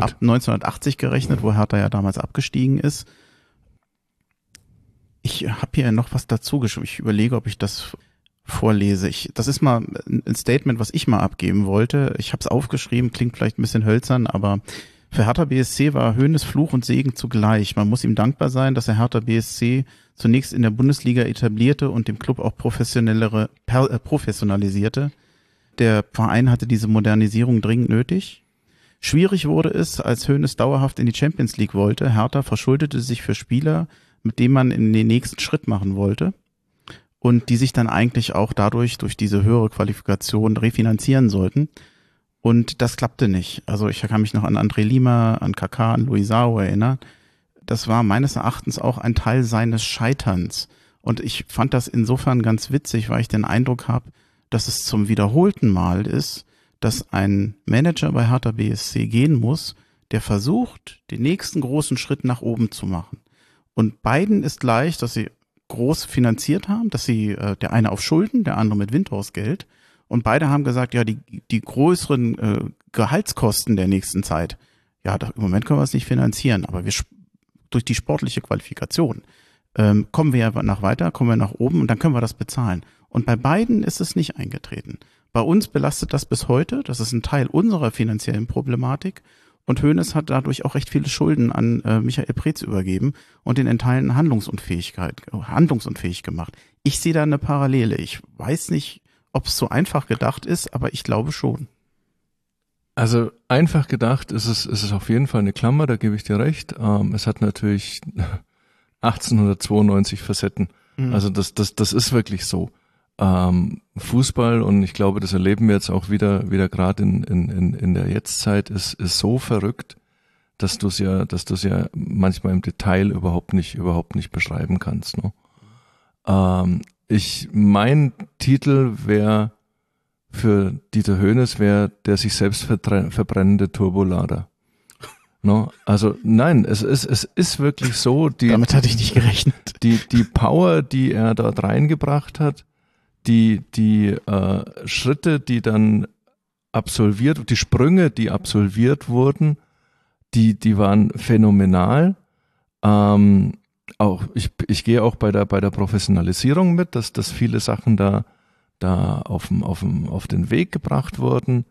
ab 1980 gerechnet, wo Hertha ja damals abgestiegen ist. Ich habe hier noch was dazu geschrieben. Ich überlege, ob ich das vorlese. Ich, das ist mal ein Statement, was ich mal abgeben wollte. Ich habe es aufgeschrieben, klingt vielleicht ein bisschen hölzern, aber für Hertha BSC war Höhnes Fluch und Segen zugleich. Man muss ihm dankbar sein, dass er Hertha BSC zunächst in der Bundesliga etablierte und dem Club auch professionellere, äh, professionalisierte. Der Verein hatte diese Modernisierung dringend nötig. Schwierig wurde es, als Höhnes dauerhaft in die Champions League wollte. Hertha verschuldete sich für Spieler, mit denen man in den nächsten Schritt machen wollte und die sich dann eigentlich auch dadurch durch diese höhere Qualifikation refinanzieren sollten. Und das klappte nicht. Also ich kann mich noch an André Lima, an Kaká, an Luisao erinnern. Das war meines Erachtens auch ein Teil seines Scheiterns. Und ich fand das insofern ganz witzig, weil ich den Eindruck habe, dass es zum wiederholten Mal ist, dass ein Manager bei Hertha BSC gehen muss, der versucht, den nächsten großen Schritt nach oben zu machen. Und beiden ist gleich, dass sie groß finanziert haben, dass sie äh, der eine auf Schulden, der andere mit Windhausgeld. Und beide haben gesagt, ja, die, die größeren äh, Gehaltskosten der nächsten Zeit, ja, da, im Moment können wir es nicht finanzieren, aber wir durch die sportliche Qualifikation ähm, kommen wir ja nach weiter, kommen wir nach oben und dann können wir das bezahlen. Und bei beiden ist es nicht eingetreten. Bei uns belastet das bis heute, das ist ein Teil unserer finanziellen Problematik. Und Hoeneß hat dadurch auch recht viele Schulden an äh, Michael Preetz übergeben und den in Teilen Handlungsunfähigkeit, handlungsunfähig gemacht. Ich sehe da eine Parallele. Ich weiß nicht, ob es so einfach gedacht ist, aber ich glaube schon. Also einfach gedacht ist es, ist es auf jeden Fall eine Klammer, da gebe ich dir recht. Ähm, es hat natürlich 1892 Facetten. Mhm. Also das, das, das ist wirklich so ähm, Fußball und ich glaube, das erleben wir jetzt auch wieder, wieder gerade in, in, in, der Jetztzeit, ist, ist so verrückt, dass du es ja, dass du es ja manchmal im Detail überhaupt nicht, überhaupt nicht beschreiben kannst. Ne? Ähm, ich, mein Titel wäre für Dieter Höhnes wäre der sich selbst verbrennende Turbolader. No, also nein, es ist, es ist wirklich so, die, damit hatte ich nicht gerechnet. Die, die Power, die er dort reingebracht hat, die, die äh, Schritte, die dann absolviert, die Sprünge, die absolviert wurden, die, die waren phänomenal. Ähm, auch ich, ich gehe auch bei der, bei der Professionalisierung mit, dass, dass viele Sachen da, da auf, auf, auf den Weg gebracht wurden.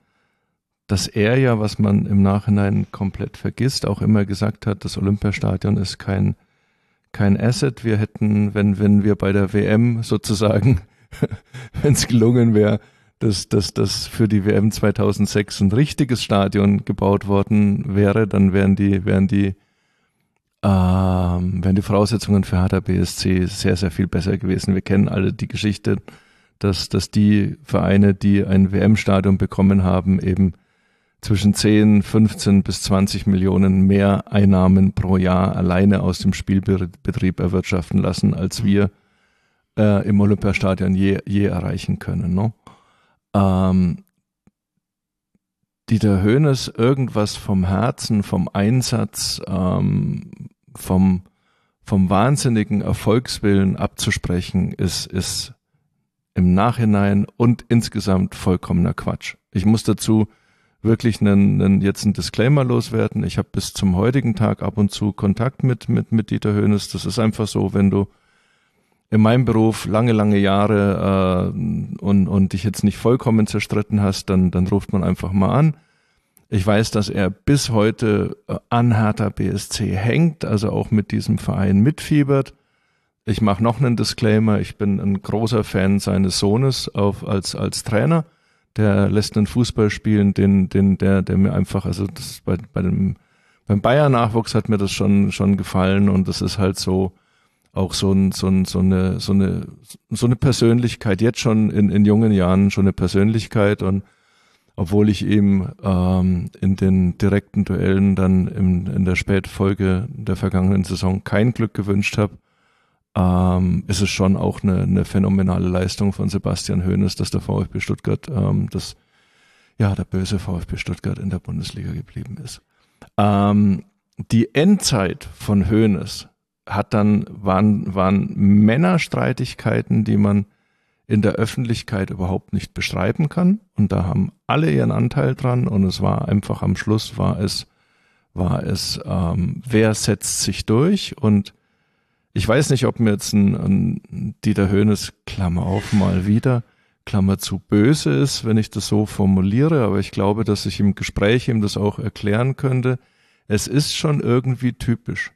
Dass er ja, was man im Nachhinein komplett vergisst, auch immer gesagt hat, das Olympiastadion ist kein, kein Asset. Wir hätten, wenn, wenn wir bei der WM sozusagen wenn es gelungen wäre, dass, dass dass für die WM 2006 ein richtiges Stadion gebaut worden wäre, dann wären die, wären die, ähm, wären die Voraussetzungen für Hertha BSC sehr, sehr viel besser gewesen. Wir kennen alle die Geschichte, dass, dass die Vereine, die ein WM-Stadion bekommen haben, eben zwischen 10, 15 bis 20 Millionen mehr Einnahmen pro Jahr alleine aus dem Spielbetrieb erwirtschaften lassen, als wir äh, im Olympiastadion je, je erreichen können. Ne? Ähm, Dieter Höhnes irgendwas vom Herzen, vom Einsatz, ähm, vom, vom wahnsinnigen Erfolgswillen abzusprechen, ist, ist im Nachhinein und insgesamt vollkommener Quatsch. Ich muss dazu wirklich einen, einen, jetzt einen Disclaimer loswerden. Ich habe bis zum heutigen Tag ab und zu Kontakt mit, mit, mit Dieter Höhnes. Das ist einfach so, wenn du in meinem Beruf lange, lange Jahre äh, und, und dich jetzt nicht vollkommen zerstritten hast, dann, dann ruft man einfach mal an. Ich weiß, dass er bis heute äh, an Hertha BSC hängt, also auch mit diesem Verein mitfiebert. Ich mache noch einen Disclaimer. Ich bin ein großer Fan seines Sohnes auf, als, als Trainer. Der lässt einen Fußball spielen, den, den, der, der mir einfach, also das bei, bei dem, beim Bayern-Nachwuchs hat mir das schon, schon gefallen und das ist halt so, auch so, ein, so, ein, so, eine, so, eine, so eine Persönlichkeit, jetzt schon in, in jungen Jahren schon eine Persönlichkeit und obwohl ich ihm ähm, in den direkten Duellen dann im, in der Spätfolge der vergangenen Saison kein Glück gewünscht habe, ähm, ist es schon auch eine, eine phänomenale Leistung von Sebastian Hoeneß, dass der VfB Stuttgart, ähm, das, ja, der böse VfB Stuttgart in der Bundesliga geblieben ist. Ähm, die Endzeit von Hoeneß hat dann, waren, waren Männerstreitigkeiten, die man in der Öffentlichkeit überhaupt nicht beschreiben kann. Und da haben alle ihren Anteil dran. Und es war einfach am Schluss war es, war es, ähm, wer setzt sich durch? Und ich weiß nicht, ob mir jetzt ein, ein Dieter Höhnes, Klammer auf, mal wieder, Klammer zu böse ist, wenn ich das so formuliere, aber ich glaube, dass ich im Gespräch ihm das auch erklären könnte. Es ist schon irgendwie typisch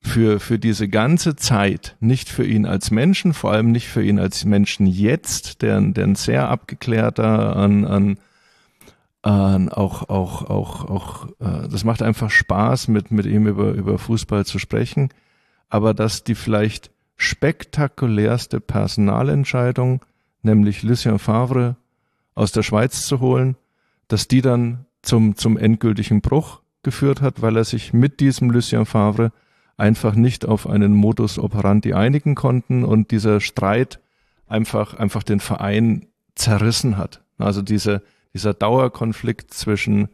für, für diese ganze Zeit, nicht für ihn als Menschen, vor allem nicht für ihn als Menschen jetzt, der, der ein sehr abgeklärter an, an, an auch, auch, auch, auch, äh, das macht einfach Spaß, mit, mit ihm über, über Fußball zu sprechen, aber dass die vielleicht spektakulärste Personalentscheidung, nämlich Lucien Favre aus der Schweiz zu holen, dass die dann zum, zum endgültigen Bruch geführt hat, weil er sich mit diesem Lucien Favre einfach nicht auf einen Modus operandi einigen konnten und dieser Streit einfach, einfach den Verein zerrissen hat. Also diese, dieser Dauerkonflikt zwischen,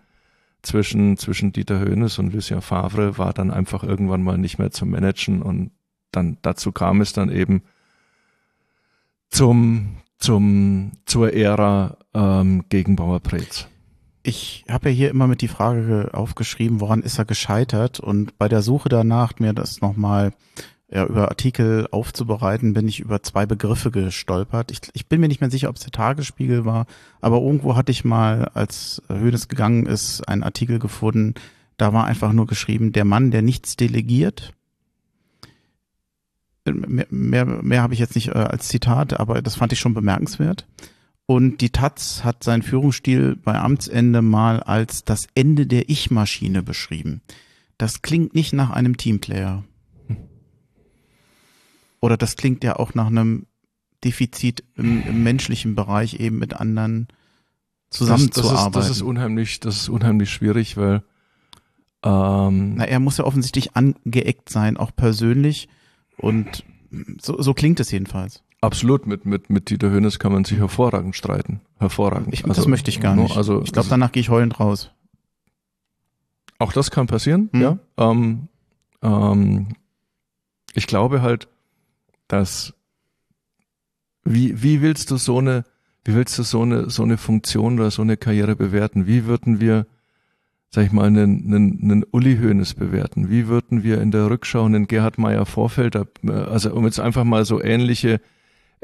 zwischen, zwischen Dieter Höhnes und Lucien Favre war dann einfach irgendwann mal nicht mehr zu managen und dann dazu kam es dann eben zum, zum, zur Ära ähm, gegen Bauer Preetz ich habe ja hier immer mit die Frage aufgeschrieben, woran ist er gescheitert? Und bei der Suche danach, mir das nochmal ja, über Artikel aufzubereiten, bin ich über zwei Begriffe gestolpert. Ich, ich bin mir nicht mehr sicher, ob es der Tagesspiegel war, aber irgendwo hatte ich mal, als Hönes gegangen ist, einen Artikel gefunden. Da war einfach nur geschrieben, der Mann, der nichts delegiert. Mehr, mehr, mehr habe ich jetzt nicht äh, als Zitat, aber das fand ich schon bemerkenswert. Und die Taz hat seinen Führungsstil bei Amtsende mal als das Ende der Ich-Maschine beschrieben. Das klingt nicht nach einem Teamplayer. Oder das klingt ja auch nach einem Defizit im, im menschlichen Bereich eben mit anderen zusammenzuarbeiten. Das, das, ist, das ist unheimlich, das ist unheimlich schwierig, weil ähm, Na, er muss ja offensichtlich angeeckt sein, auch persönlich. Und so, so klingt es jedenfalls. Absolut, mit, mit, mit Dieter Hönes kann man sich hervorragend streiten. Hervorragend. Ich, also, das möchte ich gar nicht. Also, ich glaube, danach gehe ich heulend raus. Auch das kann passieren, hm. ja. Ähm, ähm, ich glaube halt, dass wie, wie willst du so eine, wie willst du so eine, so eine Funktion oder so eine Karriere bewerten? Wie würden wir sag ich mal, einen, einen, einen Uli Hoeneß bewerten? Wie würden wir in der Rückschau einen Gerhard Meyer Vorfelder, äh, also um jetzt einfach mal so ähnliche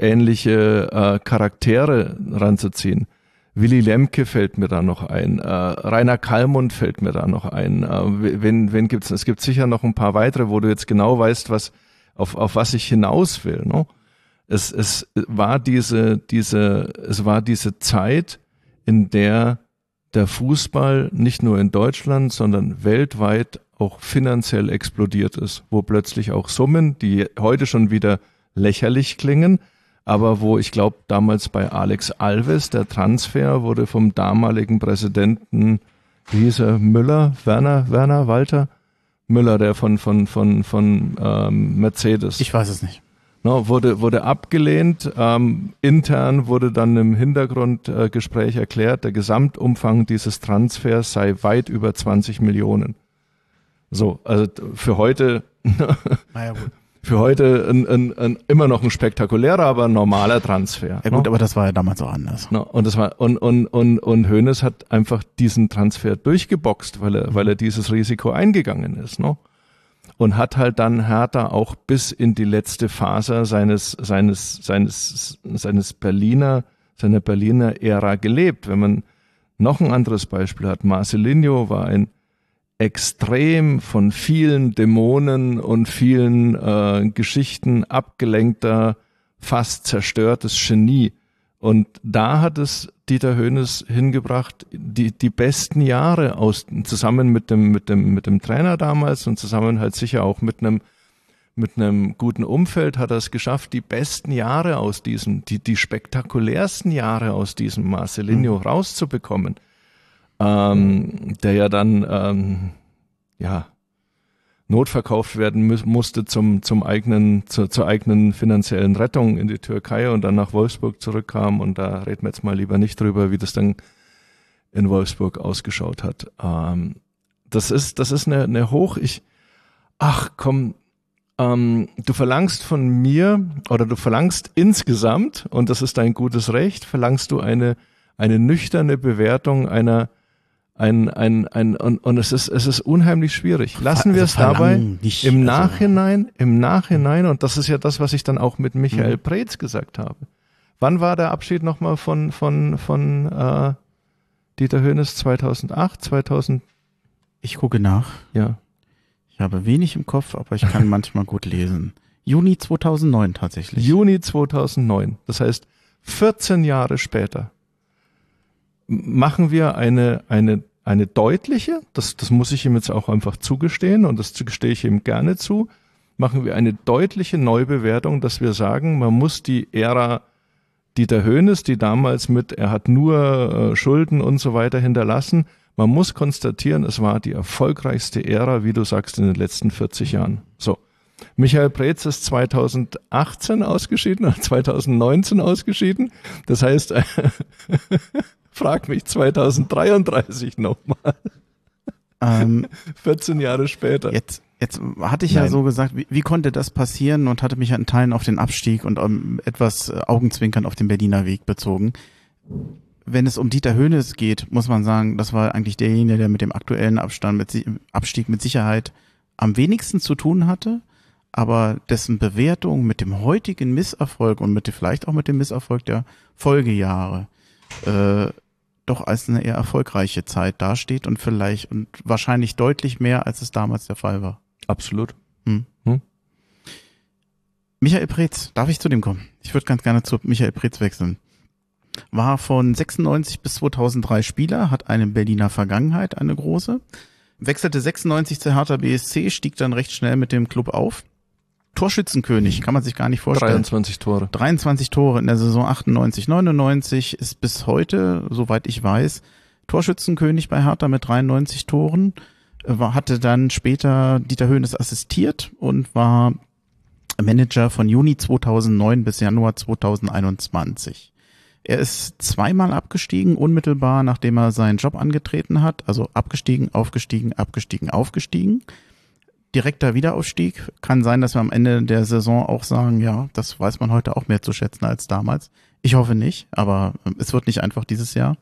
ähnliche äh, Charaktere ranzuziehen. Willy Lemke fällt mir da noch ein, äh, Rainer Kallmund fällt mir da noch ein. Äh, wen, wen gibt's? Es gibt sicher noch ein paar weitere, wo du jetzt genau weißt, was auf, auf was ich hinaus will. Ne? Es, es war diese, diese, es war diese Zeit, in der der Fußball nicht nur in Deutschland, sondern weltweit auch finanziell explodiert ist, wo plötzlich auch Summen, die heute schon wieder lächerlich klingen, aber wo ich glaube, damals bei Alex Alves, der Transfer wurde vom damaligen Präsidenten, wie hieß er, Müller, Werner, Werner, Walter? Müller, der von, von, von, von ähm, Mercedes. Ich weiß es nicht. No, wurde, wurde abgelehnt. Ähm, intern wurde dann im Hintergrundgespräch äh, erklärt, der Gesamtumfang dieses Transfers sei weit über 20 Millionen. So, also für heute, naja, gut. Für heute ein, ein, ein, immer noch ein spektakulärer, aber ein normaler Transfer. Ja gut, no? aber das war ja damals auch anders. No, und das war und und und und Hoeneß hat einfach diesen Transfer durchgeboxt, weil er weil er dieses Risiko eingegangen ist. No? und hat halt dann Hertha auch bis in die letzte Phase seines, seines, seines, seines Berliner, seiner Berliner Ära gelebt. Wenn man noch ein anderes Beispiel hat, Marcelinho war ein extrem von vielen Dämonen und vielen äh, Geschichten abgelenkter, fast zerstörtes Genie. Und da hat es Dieter Höhnes hingebracht, die, die besten Jahre aus, zusammen mit dem, mit dem, mit dem Trainer damals und zusammen halt sicher auch mit einem, mit einem guten Umfeld hat er es geschafft, die besten Jahre aus diesem, die, die spektakulärsten Jahre aus diesem Marcelinho mhm. rauszubekommen, ähm, der ja dann, ähm, ja, notverkauft werden mu musste zum, zum eigenen, zu, zur eigenen finanziellen Rettung in die Türkei und dann nach Wolfsburg zurückkam. Und da reden wir jetzt mal lieber nicht drüber, wie das dann in Wolfsburg ausgeschaut hat. Ähm, das ist, das ist eine, eine hoch, ich, ach komm, ähm, du verlangst von mir oder du verlangst insgesamt, und das ist dein gutes Recht, verlangst du eine, eine nüchterne Bewertung einer ein, ein, ein, und, und es ist, es ist unheimlich schwierig. Lassen wir es also dabei nicht, im also Nachhinein, im Nachhinein, und das ist ja das, was ich dann auch mit Michael mhm. Preetz gesagt habe. Wann war der Abschied nochmal von, von, von äh, Dieter Höhnes 2008, 2000? Ich gucke nach. Ja. Ich habe wenig im Kopf, aber ich kann manchmal gut lesen. Juni 2009 tatsächlich. Juni 2009. Das heißt, 14 Jahre später machen wir eine, eine eine deutliche, das, das muss ich ihm jetzt auch einfach zugestehen und das gestehe ich ihm gerne zu, machen wir eine deutliche Neubewertung, dass wir sagen, man muss die Ära Dieter Höhnes, die damals mit, er hat nur äh, Schulden und so weiter hinterlassen, man muss konstatieren, es war die erfolgreichste Ära, wie du sagst, in den letzten 40 Jahren. So. Michael Preetz ist 2018 ausgeschieden, 2019 ausgeschieden. Das heißt, Frag mich 2033 nochmal. Ähm, 14 Jahre später. Jetzt, jetzt hatte ich Nein. ja so gesagt, wie, wie, konnte das passieren und hatte mich an Teilen auf den Abstieg und um, etwas äh, Augenzwinkern auf den Berliner Weg bezogen. Wenn es um Dieter Höhnes geht, muss man sagen, das war eigentlich derjenige, der mit dem aktuellen Abstand, mit, Abstieg mit Sicherheit am wenigsten zu tun hatte, aber dessen Bewertung mit dem heutigen Misserfolg und mit vielleicht auch mit dem Misserfolg der Folgejahre äh, doch als eine eher erfolgreiche Zeit dasteht und vielleicht und wahrscheinlich deutlich mehr, als es damals der Fall war. Absolut. Hm. Hm? Michael Preetz, darf ich zu dem kommen? Ich würde ganz gerne zu Michael Preetz wechseln. War von 96 bis 2003 Spieler, hat eine Berliner Vergangenheit, eine große. Wechselte 96 zu Hertha BSC, stieg dann recht schnell mit dem Club auf Torschützenkönig, kann man sich gar nicht vorstellen. 23 Tore. 23 Tore in der Saison 98, 99 ist bis heute, soweit ich weiß, Torschützenkönig bei Hertha mit 93 Toren. War, hatte dann später Dieter Höhnes assistiert und war Manager von Juni 2009 bis Januar 2021. Er ist zweimal abgestiegen, unmittelbar nachdem er seinen Job angetreten hat. Also abgestiegen, aufgestiegen, abgestiegen, aufgestiegen direkter Wiederaufstieg. Kann sein, dass wir am Ende der Saison auch sagen, ja, das weiß man heute auch mehr zu schätzen als damals. Ich hoffe nicht, aber ähm, es wird nicht einfach dieses Jahr.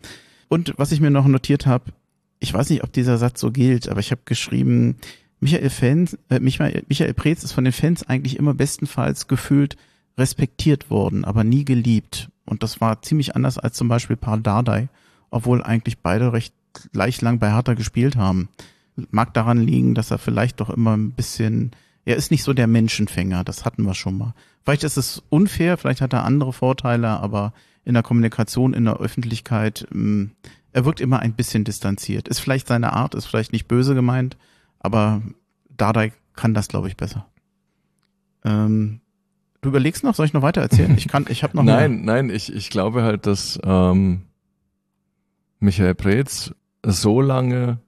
Und was ich mir noch notiert habe, ich weiß nicht, ob dieser Satz so gilt, aber ich habe geschrieben, Michael Fans, äh, Michael, Michael Preetz ist von den Fans eigentlich immer bestenfalls gefühlt respektiert worden, aber nie geliebt. Und das war ziemlich anders als zum Beispiel Paul Dardai, obwohl eigentlich beide recht leicht lang bei Hertha gespielt haben mag daran liegen, dass er vielleicht doch immer ein bisschen, er ist nicht so der Menschenfänger, das hatten wir schon mal. Vielleicht ist es unfair, vielleicht hat er andere Vorteile, aber in der Kommunikation, in der Öffentlichkeit, ähm, er wirkt immer ein bisschen distanziert. Ist vielleicht seine Art, ist vielleicht nicht böse gemeint, aber Dardai kann das, glaube ich, besser. Ähm, du überlegst noch, soll ich noch weiter erzählen? Ich kann, ich habe noch. nein, mehr. nein, ich, ich glaube halt, dass ähm, Michael Preetz so lange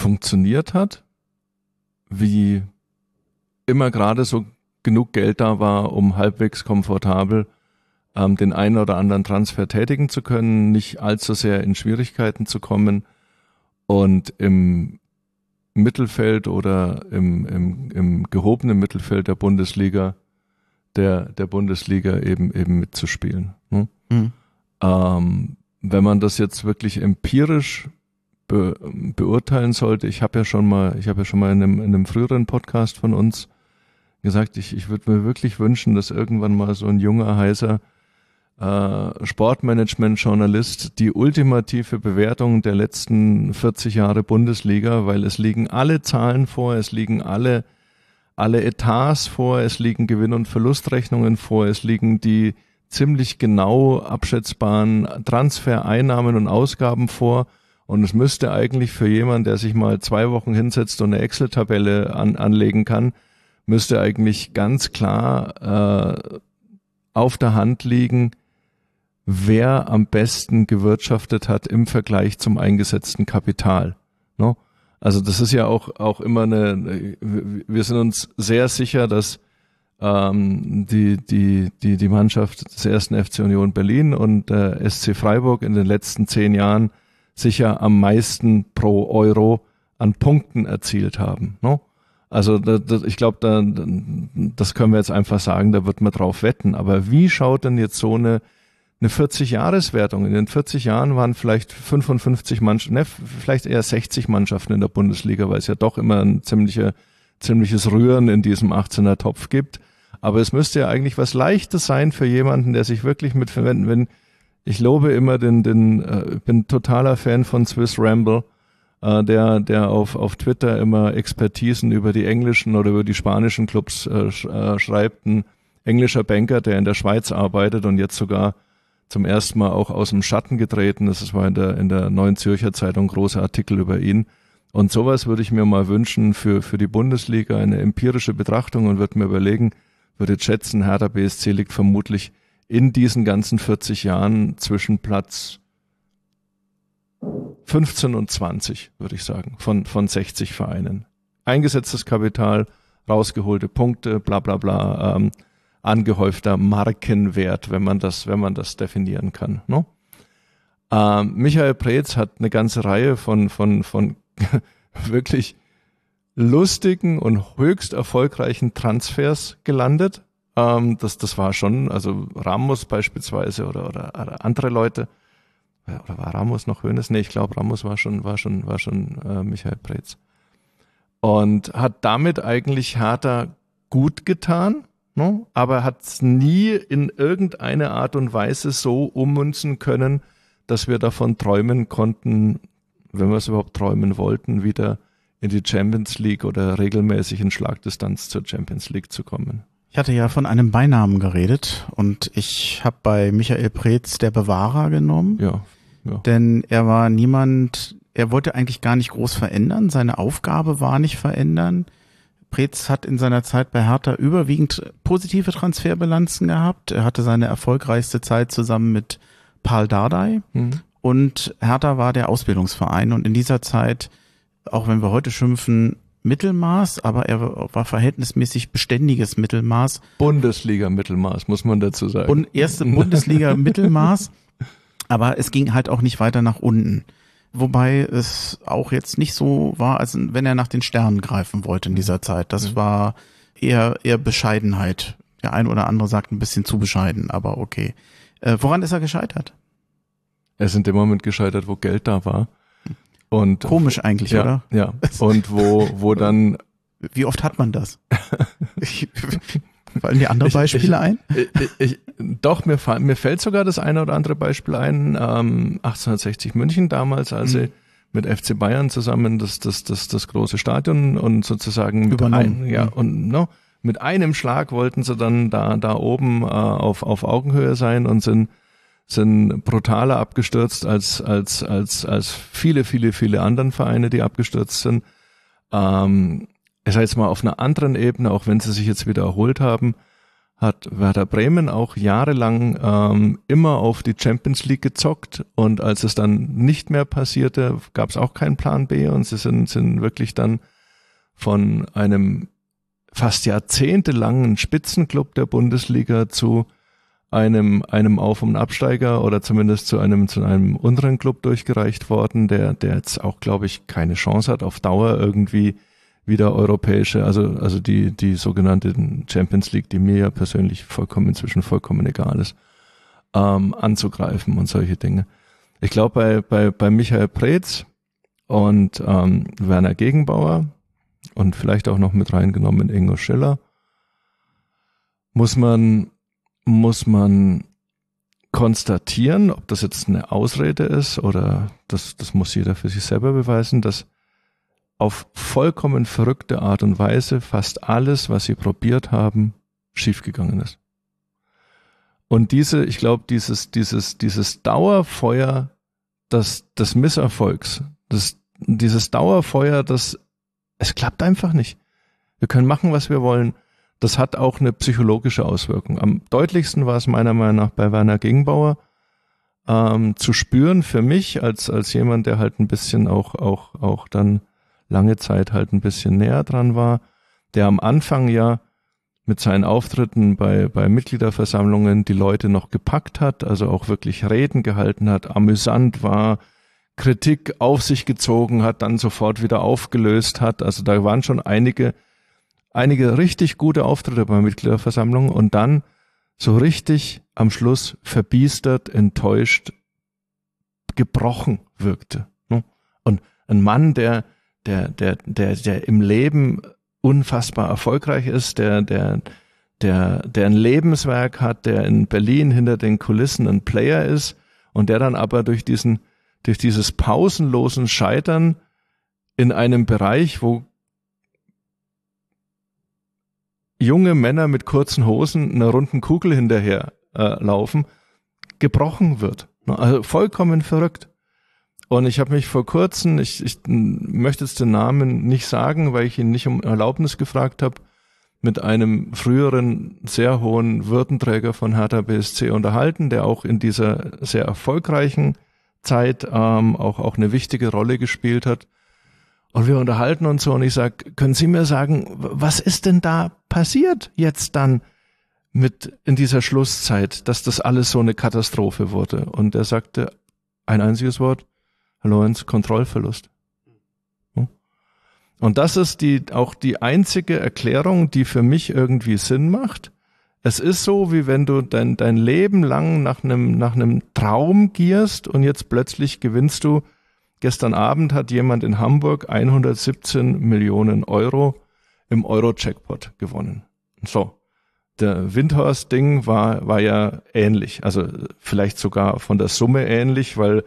funktioniert hat, wie immer gerade so genug Geld da war, um halbwegs komfortabel ähm, den einen oder anderen Transfer tätigen zu können, nicht allzu sehr in Schwierigkeiten zu kommen und im Mittelfeld oder im, im, im gehobenen Mittelfeld der Bundesliga der, der Bundesliga eben eben mitzuspielen. Ne? Mhm. Ähm, wenn man das jetzt wirklich empirisch be beurteilen sollte, ich habe ja schon mal, ich habe ja schon mal in einem, in einem früheren Podcast von uns gesagt, ich, ich würde mir wirklich wünschen, dass irgendwann mal so ein junger, heißer äh, Sportmanagement-Journalist die ultimative Bewertung der letzten 40 Jahre Bundesliga, weil es liegen alle Zahlen vor, es liegen alle, alle Etats vor, es liegen Gewinn- und Verlustrechnungen vor, es liegen die ziemlich genau abschätzbaren Transfereinnahmen und Ausgaben vor. Und es müsste eigentlich für jemanden, der sich mal zwei Wochen hinsetzt und eine Excel-Tabelle an, anlegen kann, müsste eigentlich ganz klar äh, auf der Hand liegen, wer am besten gewirtschaftet hat im Vergleich zum eingesetzten Kapital. No? Also das ist ja auch, auch immer eine, wir sind uns sehr sicher, dass ähm, die, die, die, die Mannschaft des ersten FC Union Berlin und äh, SC Freiburg in den letzten zehn Jahren sicher am meisten pro Euro an Punkten erzielt haben. No? Also da, da, ich glaube, da, das können wir jetzt einfach sagen, da wird man drauf wetten. Aber wie schaut denn jetzt so eine eine 40-Jahres-Wertung. In den 40 Jahren waren vielleicht 55 Mannschaften, ne, vielleicht eher 60 Mannschaften in der Bundesliga, weil es ja doch immer ein ziemliche, ziemliches Rühren in diesem 18er Topf gibt. Aber es müsste ja eigentlich was Leichtes sein für jemanden, der sich wirklich mit verwenden, wenn, ich lobe immer den, den, äh, bin totaler Fan von Swiss Ramble, äh, der, der auf, auf Twitter immer Expertisen über die englischen oder über die spanischen Clubs äh, äh schreibt. Ein englischer Banker, der in der Schweiz arbeitet und jetzt sogar zum ersten Mal auch aus dem Schatten getreten ist. Es war in der, in der Neuen Zürcher Zeitung große Artikel über ihn. Und sowas würde ich mir mal wünschen für, für die Bundesliga, eine empirische Betrachtung und würde mir überlegen, würde schätzen, Hertha BSC liegt vermutlich in diesen ganzen 40 Jahren zwischen Platz 15 und 20, würde ich sagen, von, von 60 Vereinen. Eingesetztes Kapital, rausgeholte Punkte, bla bla bla. Ähm, angehäufter Markenwert, wenn man das, wenn man das definieren kann. Ne? Ähm, Michael Preetz hat eine ganze Reihe von, von, von wirklich lustigen und höchst erfolgreichen Transfers gelandet. Ähm, das, das war schon, also Ramos beispielsweise oder, oder, oder andere Leute. Oder war Ramos noch Hönes? Nee, ich glaube, Ramos war schon, war schon, war schon äh, Michael Preetz. Und hat damit eigentlich Hertha gut getan ne? aber hat es nie in irgendeiner Art und Weise so ummünzen können, dass wir davon träumen konnten, wenn wir es überhaupt träumen wollten, wieder in die Champions League oder regelmäßig in Schlagdistanz zur Champions League zu kommen. Ich hatte ja von einem Beinamen geredet und ich habe bei Michael Preetz der Bewahrer genommen. Ja, ja. Denn er war niemand, er wollte eigentlich gar nicht groß verändern, seine Aufgabe war nicht verändern. Preetz hat in seiner Zeit bei Hertha überwiegend positive Transferbilanzen gehabt. Er hatte seine erfolgreichste Zeit zusammen mit Paul Dardai mhm. und Hertha war der Ausbildungsverein und in dieser Zeit, auch wenn wir heute schimpfen, Mittelmaß, aber er war verhältnismäßig beständiges Mittelmaß. Bundesliga-Mittelmaß, muss man dazu sagen. Und erste Bundesliga-Mittelmaß, aber es ging halt auch nicht weiter nach unten. Wobei es auch jetzt nicht so war, als wenn er nach den Sternen greifen wollte in dieser Zeit. Das mhm. war eher, eher Bescheidenheit. Der ein oder andere sagt ein bisschen zu bescheiden, aber okay. Äh, woran ist er gescheitert? Er ist in dem Moment gescheitert, wo Geld da war. Und Komisch eigentlich, ja, oder? Ja. Und wo, wo dann. Wie oft hat man das? Fallen dir andere Beispiele ich, ein? Ich, doch, mir, mir fällt sogar das eine oder andere Beispiel ein. Ähm, 1860 München damals, als mhm. sie mit FC Bayern zusammen das, das, das, das große Stadion und sozusagen Übernommen. Ein, ja, mhm. und no, mit einem Schlag wollten sie dann da, da oben äh, auf, auf Augenhöhe sein und sind, sind brutaler abgestürzt als, als, als, als viele, viele, viele anderen Vereine, die abgestürzt sind. Ähm, sage jetzt mal auf einer anderen Ebene, auch wenn sie sich jetzt wieder erholt haben, hat Werder Bremen auch jahrelang ähm, immer auf die Champions League gezockt und als es dann nicht mehr passierte, gab es auch keinen Plan B und sie sind, sind wirklich dann von einem fast jahrzehntelangen Spitzenclub der Bundesliga zu einem, einem Auf- und Absteiger oder zumindest zu einem, zu einem unteren Club durchgereicht worden, der, der jetzt auch, glaube ich, keine Chance hat, auf Dauer irgendwie wieder europäische, also, also die, die sogenannte Champions League, die mir ja persönlich vollkommen inzwischen vollkommen egal ist, ähm, anzugreifen und solche Dinge. Ich glaube, bei, bei, bei Michael Preetz und ähm, Werner Gegenbauer und vielleicht auch noch mit reingenommen Ingo Schiller, muss man muss man konstatieren, ob das jetzt eine Ausrede ist oder das, das muss jeder für sich selber beweisen, dass auf vollkommen verrückte Art und Weise fast alles, was sie probiert haben, schiefgegangen ist. Und diese, ich glaube, dieses, dieses, dieses Dauerfeuer des, des Misserfolgs, das, dieses Dauerfeuer, das, es klappt einfach nicht. Wir können machen, was wir wollen das hat auch eine psychologische Auswirkung. Am deutlichsten war es meiner Meinung nach bei Werner Gegenbauer ähm, zu spüren für mich als als jemand, der halt ein bisschen auch auch auch dann lange Zeit halt ein bisschen näher dran war, der am Anfang ja mit seinen Auftritten bei, bei Mitgliederversammlungen die Leute noch gepackt hat, also auch wirklich Reden gehalten hat, amüsant war, Kritik auf sich gezogen hat, dann sofort wieder aufgelöst hat. Also da waren schon einige einige richtig gute Auftritte bei Mitgliederversammlungen und dann so richtig am Schluss verbiestert, enttäuscht, gebrochen wirkte. Ne? Und ein Mann, der, der, der, der, der im Leben unfassbar erfolgreich ist, der, der, der, der ein Lebenswerk hat, der in Berlin hinter den Kulissen ein Player ist und der dann aber durch diesen, durch dieses pausenlosen Scheitern in einem Bereich, wo junge Männer mit kurzen Hosen einer runden Kugel hinterher äh, laufen, gebrochen wird. Ne? Also vollkommen verrückt. Und ich habe mich vor kurzem, ich, ich möchte jetzt den Namen nicht sagen, weil ich ihn nicht um Erlaubnis gefragt habe, mit einem früheren sehr hohen Würdenträger von Hertha BSC unterhalten, der auch in dieser sehr erfolgreichen Zeit ähm, auch, auch eine wichtige Rolle gespielt hat. Und wir unterhalten uns so und ich sag, können Sie mir sagen, was ist denn da passiert jetzt dann mit in dieser Schlusszeit, dass das alles so eine Katastrophe wurde? Und er sagte ein einziges Wort, Herr Lorenz, Kontrollverlust. Und das ist die, auch die einzige Erklärung, die für mich irgendwie Sinn macht. Es ist so, wie wenn du dein, dein Leben lang nach einem, nach einem Traum gierst und jetzt plötzlich gewinnst du Gestern Abend hat jemand in Hamburg 117 Millionen Euro im Euro-Jackpot gewonnen. So. Der Windhorst-Ding war, war ja ähnlich. Also vielleicht sogar von der Summe ähnlich, weil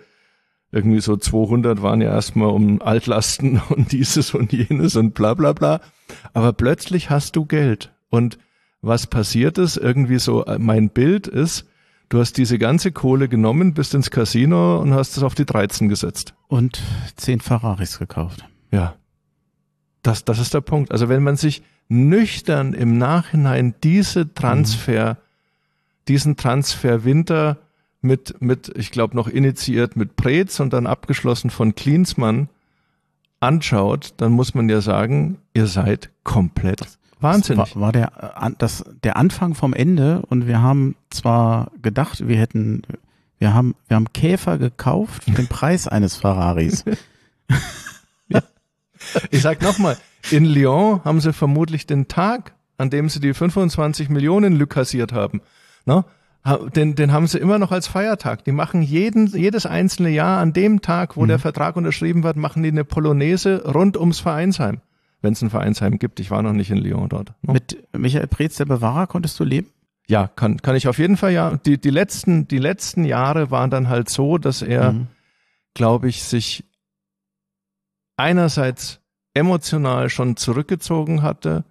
irgendwie so 200 waren ja erstmal um Altlasten und dieses und jenes und bla bla bla. Aber plötzlich hast du Geld. Und was passiert ist, irgendwie so, äh, mein Bild ist, Du hast diese ganze Kohle genommen, bist ins Casino und hast es auf die 13 gesetzt. Und zehn Ferraris gekauft. Ja. Das, das ist der Punkt. Also wenn man sich nüchtern im Nachhinein diese Transfer, mhm. diesen Transfer Winter mit, mit, ich glaube noch initiiert mit Preetz und dann abgeschlossen von Klinsmann anschaut, dann muss man ja sagen, ihr seid komplett Wahnsinnig. Das war, war der, äh, das, der Anfang vom Ende und wir haben zwar gedacht, wir hätten, wir haben, wir haben Käfer gekauft, den Preis eines Ferraris. ja. Ich sag nochmal, in Lyon haben sie vermutlich den Tag, an dem sie die 25 Millionen Lück kassiert haben, ne? Den, den haben sie immer noch als Feiertag. Die machen jeden, jedes einzelne Jahr an dem Tag, wo mhm. der Vertrag unterschrieben wird, machen die eine Polonaise rund ums Vereinsheim wenn es ein Vereinsheim gibt. Ich war noch nicht in Lyon dort. No? Mit Michael Preetz, der Bewahrer, konntest du leben? Ja, kann, kann ich auf jeden Fall, ja. Die, die, letzten, die letzten Jahre waren dann halt so, dass er, mhm. glaube ich, sich einerseits emotional schon zurückgezogen hatte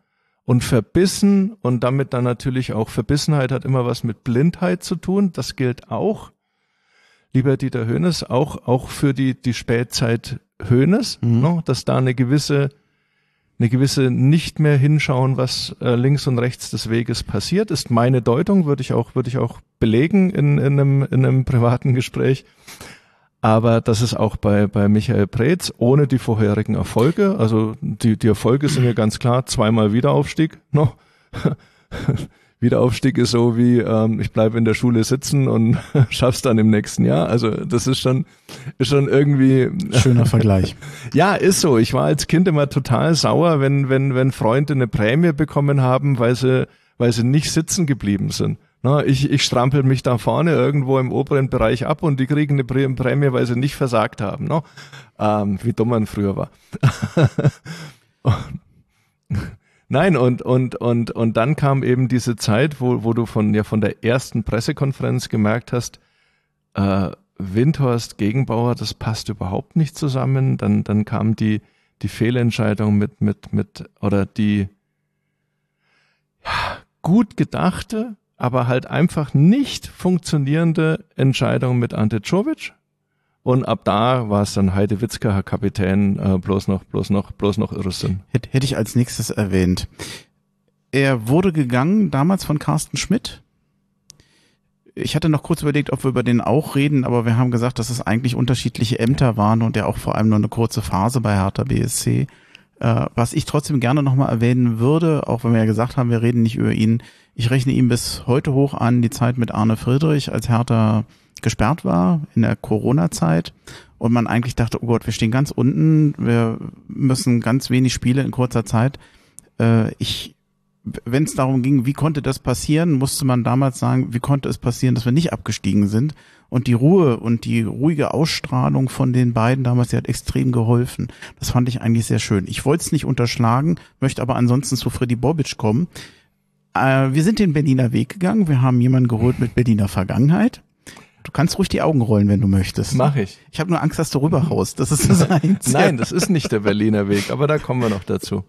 und verbissen und damit dann natürlich auch Verbissenheit hat immer was mit Blindheit zu tun. Das gilt auch, lieber Dieter Höhnes, auch, auch für die, die Spätzeit Höhnes, mhm. ne, dass da eine gewisse eine gewisse nicht mehr hinschauen, was äh, links und rechts des Weges passiert, ist meine Deutung, würde ich auch, würde ich auch belegen in, in, einem, in einem privaten Gespräch. Aber das ist auch bei, bei Michael Preetz ohne die vorherigen Erfolge. Also die, die Erfolge sind ja ganz klar, zweimal Wiederaufstieg noch. Wiederaufstieg ist so wie, ähm, ich bleibe in der Schule sitzen und schaff's dann im nächsten Jahr. Also das ist schon, ist schon irgendwie. Schöner Vergleich. ja, ist so. Ich war als Kind immer total sauer, wenn, wenn, wenn Freunde eine Prämie bekommen haben, weil sie, weil sie nicht sitzen geblieben sind. Na, ich, ich strampel mich da vorne irgendwo im oberen Bereich ab und die kriegen eine Prämie, weil sie nicht versagt haben. No? Ähm, wie dumm man früher war. Nein, und, und, und, und dann kam eben diese Zeit, wo, wo du von, ja, von der ersten Pressekonferenz gemerkt hast, äh, Windhorst, Gegenbauer, das passt überhaupt nicht zusammen. Dann, dann kam die, die Fehlentscheidung mit, mit, mit, oder die ja, gut gedachte, aber halt einfach nicht funktionierende Entscheidung mit Ante Czovic. Und ab da war es dann Heide Witzka, Herr Kapitän, äh, bloß noch, bloß noch, bloß noch Irrsinn. Hätte, hätte ich als nächstes erwähnt. Er wurde gegangen damals von Carsten Schmidt. Ich hatte noch kurz überlegt, ob wir über den auch reden, aber wir haben gesagt, dass es eigentlich unterschiedliche Ämter waren und er auch vor allem nur eine kurze Phase bei Hertha BSC. Äh, was ich trotzdem gerne nochmal erwähnen würde, auch wenn wir ja gesagt haben, wir reden nicht über ihn. Ich rechne ihm bis heute hoch an die Zeit mit Arne Friedrich, als Hertha gesperrt war in der Corona-Zeit und man eigentlich dachte, oh Gott, wir stehen ganz unten, wir müssen ganz wenig Spiele in kurzer Zeit. Äh, ich, wenn es darum ging, wie konnte das passieren, musste man damals sagen, wie konnte es passieren, dass wir nicht abgestiegen sind. Und die Ruhe und die ruhige Ausstrahlung von den beiden damals, die hat extrem geholfen. Das fand ich eigentlich sehr schön. Ich wollte es nicht unterschlagen, möchte aber ansonsten zu Freddy Bobic kommen. Äh, wir sind den Berliner Weg gegangen. Wir haben jemanden geholt mit Berliner Vergangenheit. Du kannst ruhig die Augen rollen, wenn du möchtest. Mach ich. Ich habe nur Angst, dass du rüberhaust. Das ist das Einzige. Nein, das ist nicht der Berliner Weg, aber da kommen wir noch dazu.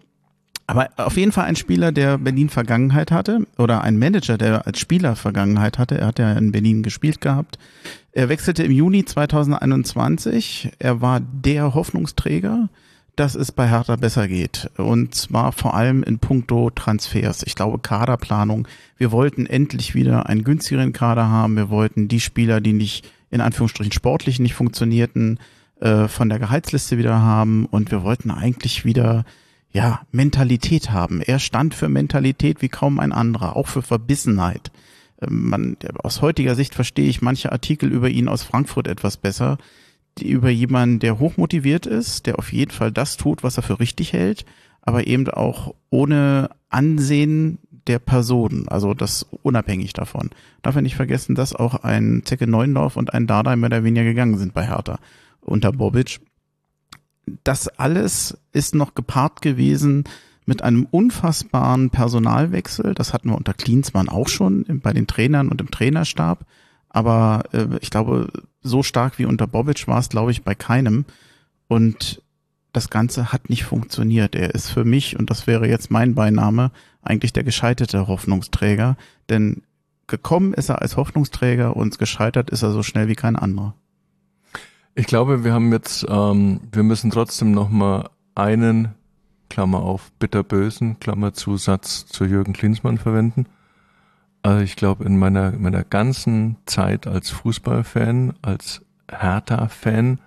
Aber auf jeden Fall ein Spieler, der Berlin Vergangenheit hatte oder ein Manager, der als Spieler Vergangenheit hatte. Er hat ja in Berlin gespielt gehabt. Er wechselte im Juni 2021. Er war der Hoffnungsträger dass es bei Hertha besser geht. Und zwar vor allem in puncto Transfers. Ich glaube, Kaderplanung. Wir wollten endlich wieder einen günstigeren Kader haben. Wir wollten die Spieler, die nicht in Anführungsstrichen sportlich nicht funktionierten, äh, von der Gehaltsliste wieder haben. Und wir wollten eigentlich wieder, ja, Mentalität haben. Er stand für Mentalität wie kaum ein anderer, auch für Verbissenheit. Ähm, man, aus heutiger Sicht verstehe ich manche Artikel über ihn aus Frankfurt etwas besser über jemanden, der hochmotiviert ist, der auf jeden Fall das tut, was er für richtig hält, aber eben auch ohne Ansehen der Person, also das unabhängig davon. Darf er nicht vergessen, dass auch ein Zecke Neuendorf und ein Dardai mehr oder weniger gegangen sind bei Hertha unter Bobic. Das alles ist noch gepaart gewesen mit einem unfassbaren Personalwechsel. Das hatten wir unter Klinsmann auch schon bei den Trainern und im Trainerstab. Aber äh, ich glaube, so stark wie unter Bobic war es, glaube ich, bei keinem. Und das Ganze hat nicht funktioniert. Er ist für mich, und das wäre jetzt mein Beiname, eigentlich der gescheiterte Hoffnungsträger. Denn gekommen ist er als Hoffnungsträger und gescheitert ist er so schnell wie kein anderer. Ich glaube, wir haben jetzt, ähm, wir müssen trotzdem noch mal einen Klammer auf bitterbösen Klammer Zusatz zu Jürgen Klinsmann verwenden. Also ich glaube, in meiner, meiner ganzen Zeit als Fußballfan, als Hertha-Fan,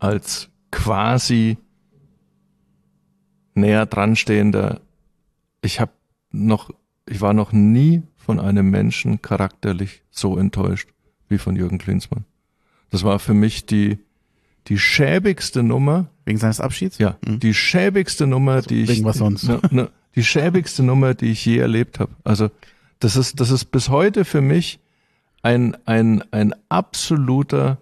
als quasi näher dranstehender, ich habe noch, ich war noch nie von einem Menschen charakterlich so enttäuscht wie von Jürgen Klinsmann. Das war für mich die, die schäbigste Nummer. Wegen seines Abschieds? Ja, mhm. die schäbigste Nummer, die ich. Wegen was sonst? Ne, ne, die schäbigste Nummer, die ich je erlebt habe. Also das ist, das ist bis heute für mich ein, ein, ein absoluter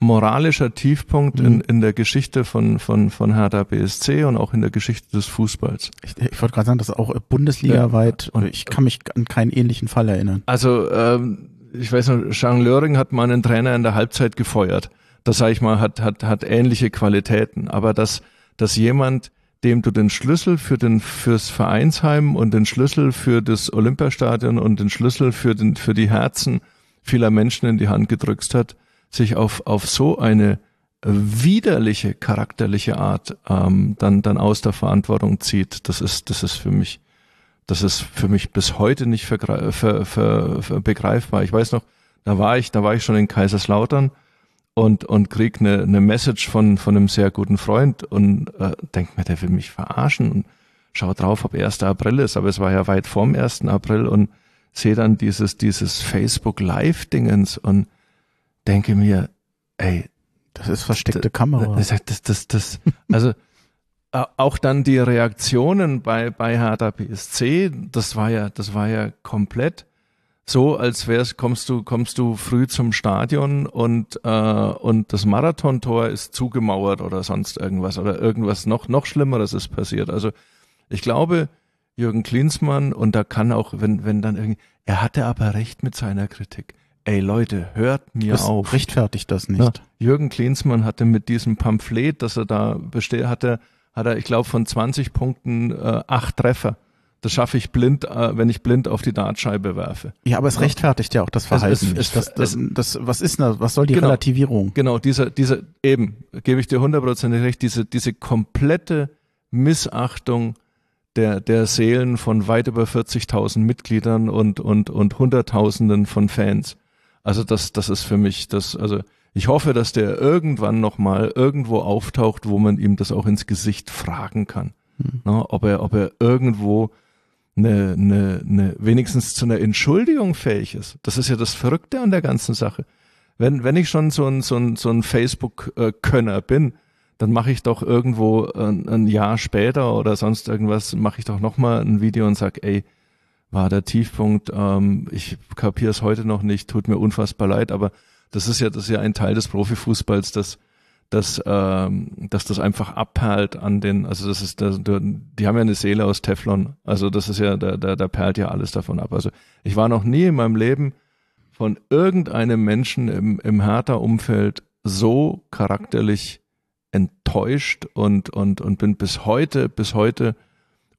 moralischer Tiefpunkt mhm. in, in der Geschichte von, von, von Hertha BSC und auch in der Geschichte des Fußballs. Ich, ich wollte gerade sagen, das ist auch bundesligaweit ja. und ich kann mich an keinen ähnlichen Fall erinnern. Also ähm, ich weiß noch, Jean Löring hat mal einen Trainer in der Halbzeit gefeuert. Das sage ich mal, hat, hat, hat ähnliche Qualitäten. Aber dass, dass jemand dem du den Schlüssel für den fürs Vereinsheim und den Schlüssel für das Olympiastadion und den Schlüssel für den für die Herzen vieler Menschen in die Hand gedrückt hat, sich auf auf so eine widerliche charakterliche Art ähm, dann dann aus der Verantwortung zieht. Das ist das ist für mich das ist für mich bis heute nicht ver, ver, ver, begreifbar. Ich weiß noch, da war ich da war ich schon in Kaiserslautern und, und krieg eine, eine Message von, von einem sehr guten Freund und äh, denk mir, der will mich verarschen und schau drauf, ob 1. April ist, aber es war ja weit vorm 1. April und sehe dann dieses, dieses Facebook Live-Dingens und denke mir, ey, das ist versteckte Kamera. Das, das, das, das, also auch dann die Reaktionen bei, bei Hertha BSC, das war ja, das war ja komplett so, als wär's, kommst du, kommst du früh zum Stadion und, äh, und das Marathontor ist zugemauert oder sonst irgendwas oder irgendwas noch, noch Schlimmeres ist passiert. Also ich glaube, Jürgen Klinsmann, und da kann auch, wenn, wenn dann irgendwie, er hatte aber recht mit seiner Kritik. Ey Leute, hört mir das auf. Rechtfertigt das nicht. Ja, Jürgen Klinsmann hatte mit diesem Pamphlet, das er da besteht, hatte, hat er, ich glaube, von 20 Punkten äh, acht Treffer. Das schaffe ich blind, äh, wenn ich blind auf die Dartscheibe werfe. Ja, aber es rechtfertigt ja auch das Verhalten. Es, es, das, das, das, was ist das? Was soll die genau, Relativierung? Genau, dieser, dieser, eben, gebe ich dir hundertprozentig recht, diese, diese komplette Missachtung der, der Seelen von weit über 40.000 Mitgliedern und, und, und Hunderttausenden von Fans. Also das, das ist für mich das, also ich hoffe, dass der irgendwann nochmal irgendwo auftaucht, wo man ihm das auch ins Gesicht fragen kann. Hm. Na, ob er, ob er irgendwo eine, eine, eine, wenigstens zu einer Entschuldigung fähig ist. Das ist ja das Verrückte an der ganzen Sache. Wenn, wenn ich schon so ein, so ein, so ein Facebook-Könner bin, dann mache ich doch irgendwo ein, ein, Jahr später oder sonst irgendwas, mache ich doch nochmal ein Video und sag, ey, war der Tiefpunkt, ähm, ich kapiere es heute noch nicht, tut mir unfassbar leid, aber das ist ja, das ist ja ein Teil des Profifußballs, dass dass, ähm, dass das einfach abperlt an den, also das ist, das, die haben ja eine Seele aus Teflon, also das ist ja, da, da, da perlt ja alles davon ab. Also ich war noch nie in meinem Leben von irgendeinem Menschen im, im Hertha-Umfeld so charakterlich enttäuscht und, und, und bin bis heute, bis heute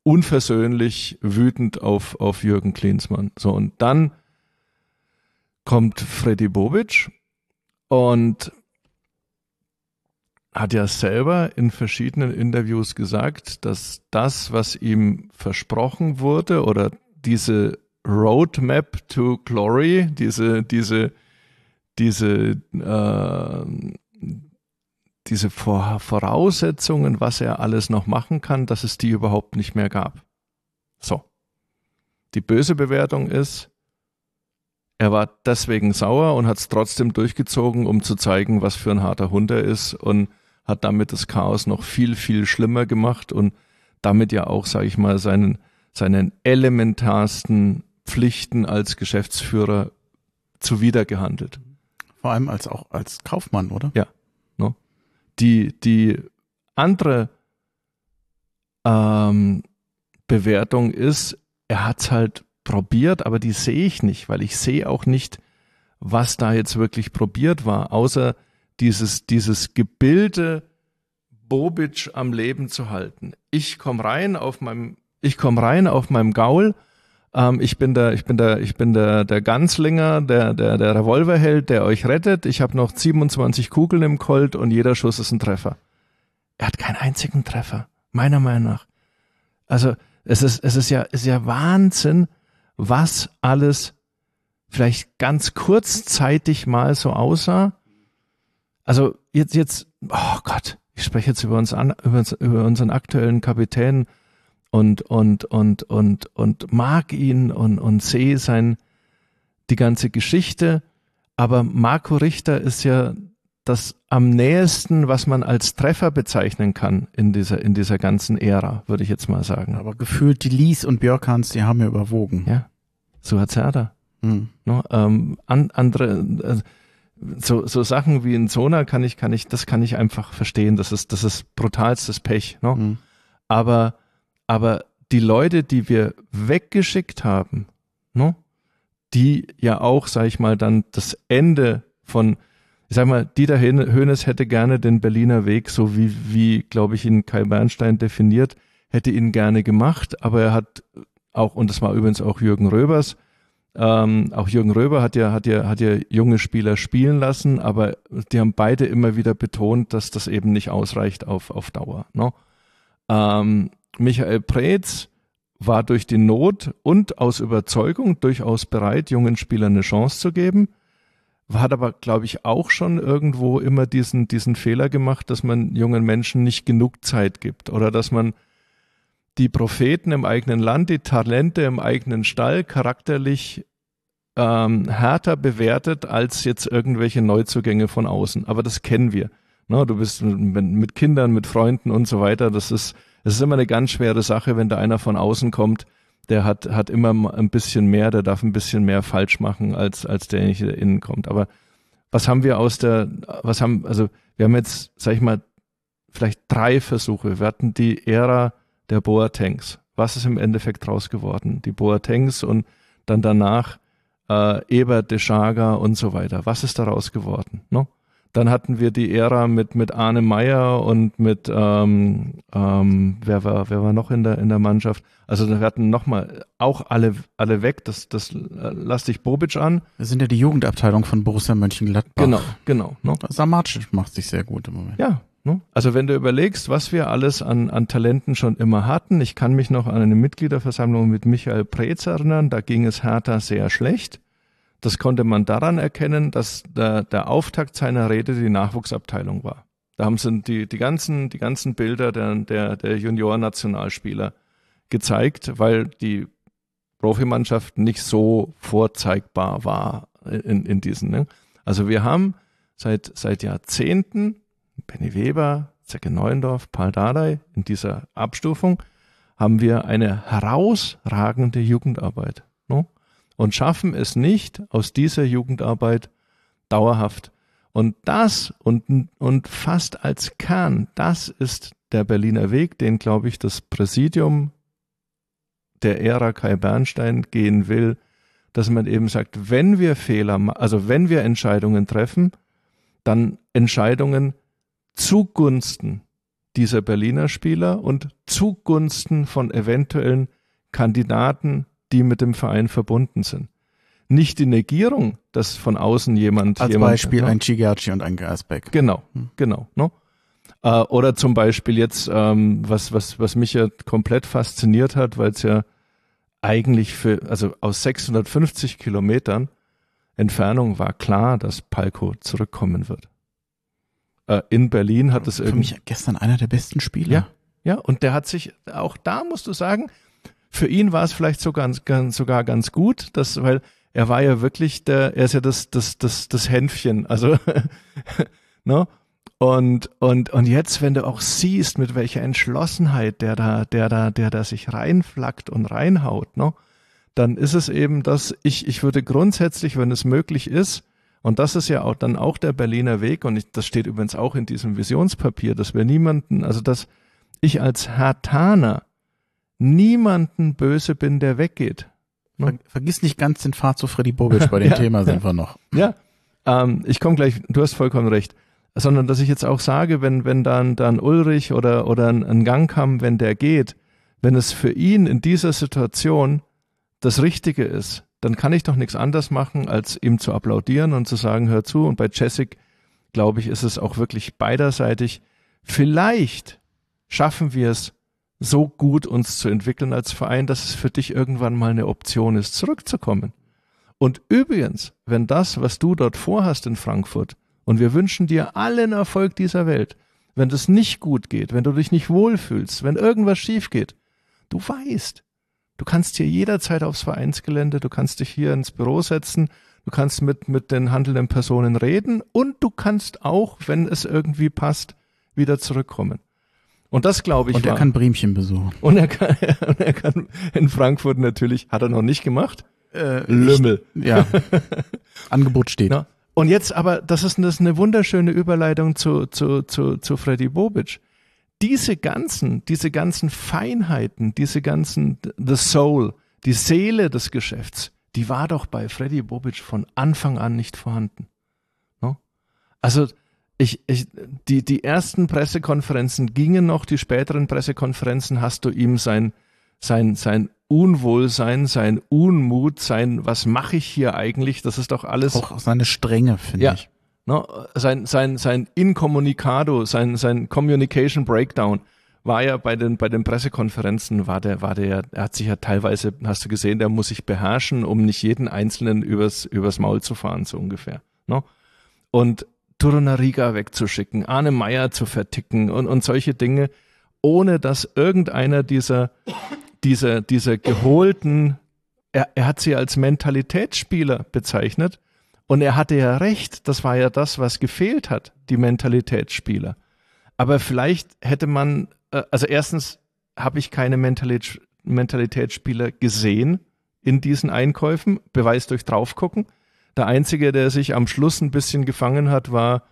unversöhnlich wütend auf, auf Jürgen Klinsmann. So, und dann kommt Freddy Bobic und hat ja selber in verschiedenen Interviews gesagt, dass das, was ihm versprochen wurde oder diese Roadmap to Glory, diese, diese, diese, äh, diese Voraussetzungen, was er alles noch machen kann, dass es die überhaupt nicht mehr gab. So. Die böse Bewertung ist, er war deswegen sauer und hat es trotzdem durchgezogen, um zu zeigen, was für ein harter Hund er ist und hat damit das Chaos noch viel, viel schlimmer gemacht und damit ja auch, sage ich mal, seinen, seinen elementarsten Pflichten als Geschäftsführer zuwidergehandelt. Vor allem als auch als Kaufmann, oder? Ja. No? Die, die andere ähm, Bewertung ist, er hat's halt probiert, aber die sehe ich nicht, weil ich sehe auch nicht, was da jetzt wirklich probiert war, außer dieses, dieses Gebilde Bobic am Leben zu halten. Ich komme rein auf meinem, ich komme rein auf meinem Gaul. Ähm, ich bin der, ich bin der, ich bin der, der Ganzlinger, der, der, der Revolverheld, der euch rettet. Ich habe noch 27 Kugeln im Colt und jeder Schuss ist ein Treffer. Er hat keinen einzigen Treffer, meiner Meinung nach. Also es ist, es ist ja, es ist ja Wahnsinn, was alles vielleicht ganz kurzzeitig mal so aussah also jetzt, jetzt, oh Gott, ich spreche jetzt über uns an, über, über unseren aktuellen Kapitän und, und, und, und, und mag ihn und, und sehe sein, die ganze Geschichte. Aber Marco Richter ist ja das am nähesten, was man als Treffer bezeichnen kann in dieser, in dieser ganzen Ära, würde ich jetzt mal sagen. Aber gefühlt die Lies und Björkans, die haben ja überwogen. Ja, so hat's Hertha. Hm. No, ähm, an, andere, äh, so, so Sachen wie in Zona kann ich, kann ich, das kann ich einfach verstehen. Das ist, das ist brutalstes Pech. Ne? Mhm. Aber, aber die Leute, die wir weggeschickt haben, ne? die ja auch, sag ich mal, dann das Ende von, ich sag mal, Dieter Hönes hätte gerne den Berliner Weg, so wie, wie, glaube ich, ihn Kai Bernstein definiert, hätte ihn gerne gemacht, aber er hat auch, und das war übrigens auch Jürgen Röbers, ähm, auch Jürgen Röber hat ja, hat ja, hat ja junge Spieler spielen lassen, aber die haben beide immer wieder betont, dass das eben nicht ausreicht auf, auf Dauer. Ne? Ähm, Michael Preetz war durch die Not und aus Überzeugung durchaus bereit, jungen Spielern eine Chance zu geben. hat aber, glaube ich, auch schon irgendwo immer diesen, diesen Fehler gemacht, dass man jungen Menschen nicht genug Zeit gibt oder dass man die Propheten im eigenen Land, die Talente im eigenen Stall charakterlich ähm, härter bewertet als jetzt irgendwelche Neuzugänge von außen. Aber das kennen wir. Ne, du bist mit, mit Kindern, mit Freunden und so weiter. Das ist, das ist immer eine ganz schwere Sache, wenn da einer von außen kommt, der hat, hat immer ein bisschen mehr, der darf ein bisschen mehr falsch machen, als, als derjenige, der innen kommt. Aber was haben wir aus der, was haben, also wir haben jetzt, sag ich mal, vielleicht drei Versuche. Wir hatten die Ära der Boatengs. Was ist im Endeffekt draus geworden? Die Boatengs und dann danach äh, Ebert de Schager und so weiter. Was ist daraus geworden? No? Dann hatten wir die Ära mit, mit Arne Meyer und mit ähm, ähm, wer war wer war noch in der in der Mannschaft? Also wir hatten nochmal auch alle alle weg. Das das äh, lass dich Bobic an. Wir sind ja die Jugendabteilung von Borussia Mönchengladbach. Genau, genau. No? Samacic macht sich sehr gut im Moment. Ja? Also wenn du überlegst, was wir alles an an Talenten schon immer hatten. Ich kann mich noch an eine Mitgliederversammlung mit Michael Preetz erinnern. Da ging es Hertha sehr schlecht. Das konnte man daran erkennen, dass der, der Auftakt seiner Rede die Nachwuchsabteilung war. Da haben sie die, die ganzen, die ganzen Bilder der, der, der Junior-Nationalspieler gezeigt, weil die Profimannschaft nicht so vorzeigbar war in, in diesen. Ne? Also wir haben seit, seit Jahrzehnten Benny Weber, Zecke Neuendorf, Paul Dardai in dieser Abstufung haben wir eine herausragende Jugendarbeit. Ne? und schaffen es nicht aus dieser Jugendarbeit dauerhaft. Und das und, und fast als Kern, das ist der Berliner Weg, den, glaube ich, das Präsidium der Ära Kai Bernstein gehen will, dass man eben sagt, wenn wir Fehler, also wenn wir Entscheidungen treffen, dann Entscheidungen zugunsten dieser Berliner Spieler und zugunsten von eventuellen Kandidaten die mit dem Verein verbunden sind. Nicht die Negierung, dass von außen jemand. Als jemand, Beispiel ne? ein Chigachi und ein Gersbeck. Genau, hm. genau. Ne? Äh, oder zum Beispiel jetzt, ähm, was, was, was mich ja komplett fasziniert hat, weil es ja eigentlich für, also aus 650 Kilometern Entfernung war klar, dass Palko zurückkommen wird. Äh, in Berlin hat es irgendwie. Für mich gestern einer der besten Spieler. Ja, ja, und der hat sich, auch da musst du sagen, für ihn war es vielleicht sogar, ganz, sogar ganz gut, dass, weil er war ja wirklich der, er ist ja das, das, das, das Hänfchen, also, ne? Und, und, und jetzt, wenn du auch siehst, mit welcher Entschlossenheit der da, der da, der da sich reinflackt und reinhaut, ne? Dann ist es eben, dass ich, ich würde grundsätzlich, wenn es möglich ist, und das ist ja auch dann auch der Berliner Weg, und ich, das steht übrigens auch in diesem Visionspapier, dass wir niemanden, also dass ich als Hertaner niemanden böse bin, der weggeht. Ne? Vergiss nicht ganz den Pfad zu Freddy Bobic, bei dem ja, Thema sind wir noch. Ja, ähm, ich komme gleich, du hast vollkommen recht. Sondern, dass ich jetzt auch sage, wenn, wenn dann, dann Ulrich oder, oder ein, ein Gang kam, wenn der geht, wenn es für ihn in dieser Situation das Richtige ist, dann kann ich doch nichts anderes machen, als ihm zu applaudieren und zu sagen, hör zu. Und bei Jessic, glaube ich, ist es auch wirklich beiderseitig. Vielleicht schaffen wir es, so gut uns zu entwickeln als Verein, dass es für dich irgendwann mal eine Option ist, zurückzukommen. Und übrigens, wenn das, was du dort vorhast in Frankfurt, und wir wünschen dir allen Erfolg dieser Welt, wenn das nicht gut geht, wenn du dich nicht wohlfühlst, wenn irgendwas schief geht, du weißt, du kannst hier jederzeit aufs Vereinsgelände, du kannst dich hier ins Büro setzen, du kannst mit, mit den handelnden Personen reden und du kannst auch, wenn es irgendwie passt, wieder zurückkommen. Und das glaube ich. Und er war. kann Bremchen besuchen. Und er kann, und er kann in Frankfurt natürlich, hat er noch nicht gemacht. Äh, Lümmel. Ich, ja. Angebot steht. Na, und jetzt aber, das ist, das ist eine wunderschöne Überleitung zu, zu, zu, zu Freddy Bobic. Diese ganzen, diese ganzen Feinheiten, diese ganzen, the soul, die Seele des Geschäfts, die war doch bei Freddy Bobic von Anfang an nicht vorhanden. No? Also, ich, ich, die, die ersten Pressekonferenzen gingen noch, die späteren Pressekonferenzen hast du ihm sein, sein, sein Unwohlsein, sein Unmut, sein, was mache ich hier eigentlich? Das ist doch alles. Auch seine Strenge, finde ja. ich. No, sein, sein, sein Incommunicado, sein, sein Communication Breakdown war ja bei den, bei den Pressekonferenzen, war der, war der, er hat sich ja teilweise, hast du gesehen, der muss sich beherrschen, um nicht jeden Einzelnen übers, übers Maul zu fahren, so ungefähr. Ne? Und Turunariga wegzuschicken, Arne Meyer zu verticken und, und solche Dinge, ohne dass irgendeiner dieser, dieser, dieser geholten, er, er hat sie als Mentalitätsspieler bezeichnet und er hatte ja recht, das war ja das, was gefehlt hat, die Mentalitätsspieler. Aber vielleicht hätte man, äh, also erstens habe ich keine Mentalität, Mentalitätsspieler gesehen in diesen Einkäufen, Beweis durch draufgucken. Der einzige, der sich am Schluss ein bisschen gefangen hat, war,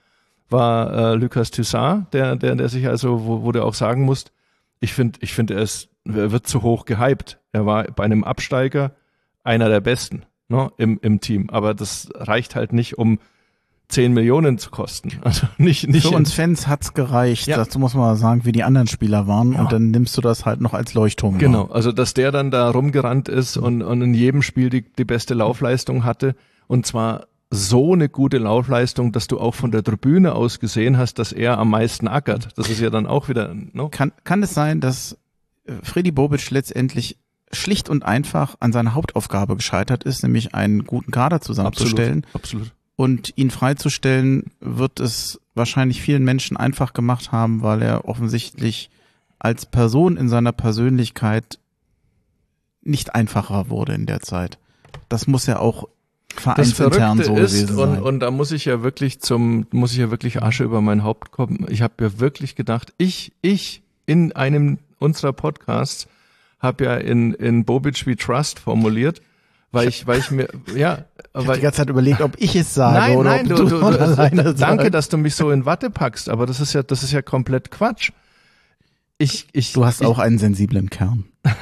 war äh, Lucas Toussaint, der, der, der sich also, wo, wo du auch sagen musst, ich finde, ich finde, er, ist, er wird zu hoch gehypt. Er war bei einem Absteiger einer der besten ne, im, im Team. Aber das reicht halt nicht, um 10 Millionen zu kosten. Also nicht, nicht Für uns Fans hat's gereicht, Ja. das muss man sagen, wie die anderen Spieler waren Ja. und dann nimmst du das halt noch als Leuchtturm. Genau, also dass der dann da rumgerannt ist und, und in jedem Spiel die, die beste Laufleistung hatte und zwar so eine gute Laufleistung, dass du auch von der Tribüne aus gesehen hast, dass er am meisten ackert. Das ist ja dann auch wieder, ne? Kann, kann es sein, dass äh, Freddy Bobic letztendlich schlicht und einfach an seiner Hauptaufgabe gescheitert ist, nämlich einen guten Kader zusammenzustellen absolut. und ihn freizustellen, wird es wahrscheinlich vielen Menschen einfach gemacht haben, weil er offensichtlich als Person in seiner Persönlichkeit nicht einfacher wurde in der Zeit. Das muss ja auch vereinsintern so ist, gewesen und, sein. und da muss ich ja wirklich zum, muss ich ja wirklich Asche über mein Haupt kommen. Ich habe ja wirklich gedacht, ich, ich in einem unserer Podcasts habe ja in, in Bobic We Trust formuliert, weil ich, weil ich mir, ja, ich habe weil, die ganze Zeit überlegt, ob ich es sage Nein, oder nein, ob du, du, du, alleine danke, sagst. dass du mich so in Watte packst, aber das ist ja, das ist ja komplett Quatsch. Ich, ich, Du hast ich, auch einen sensiblen Kern.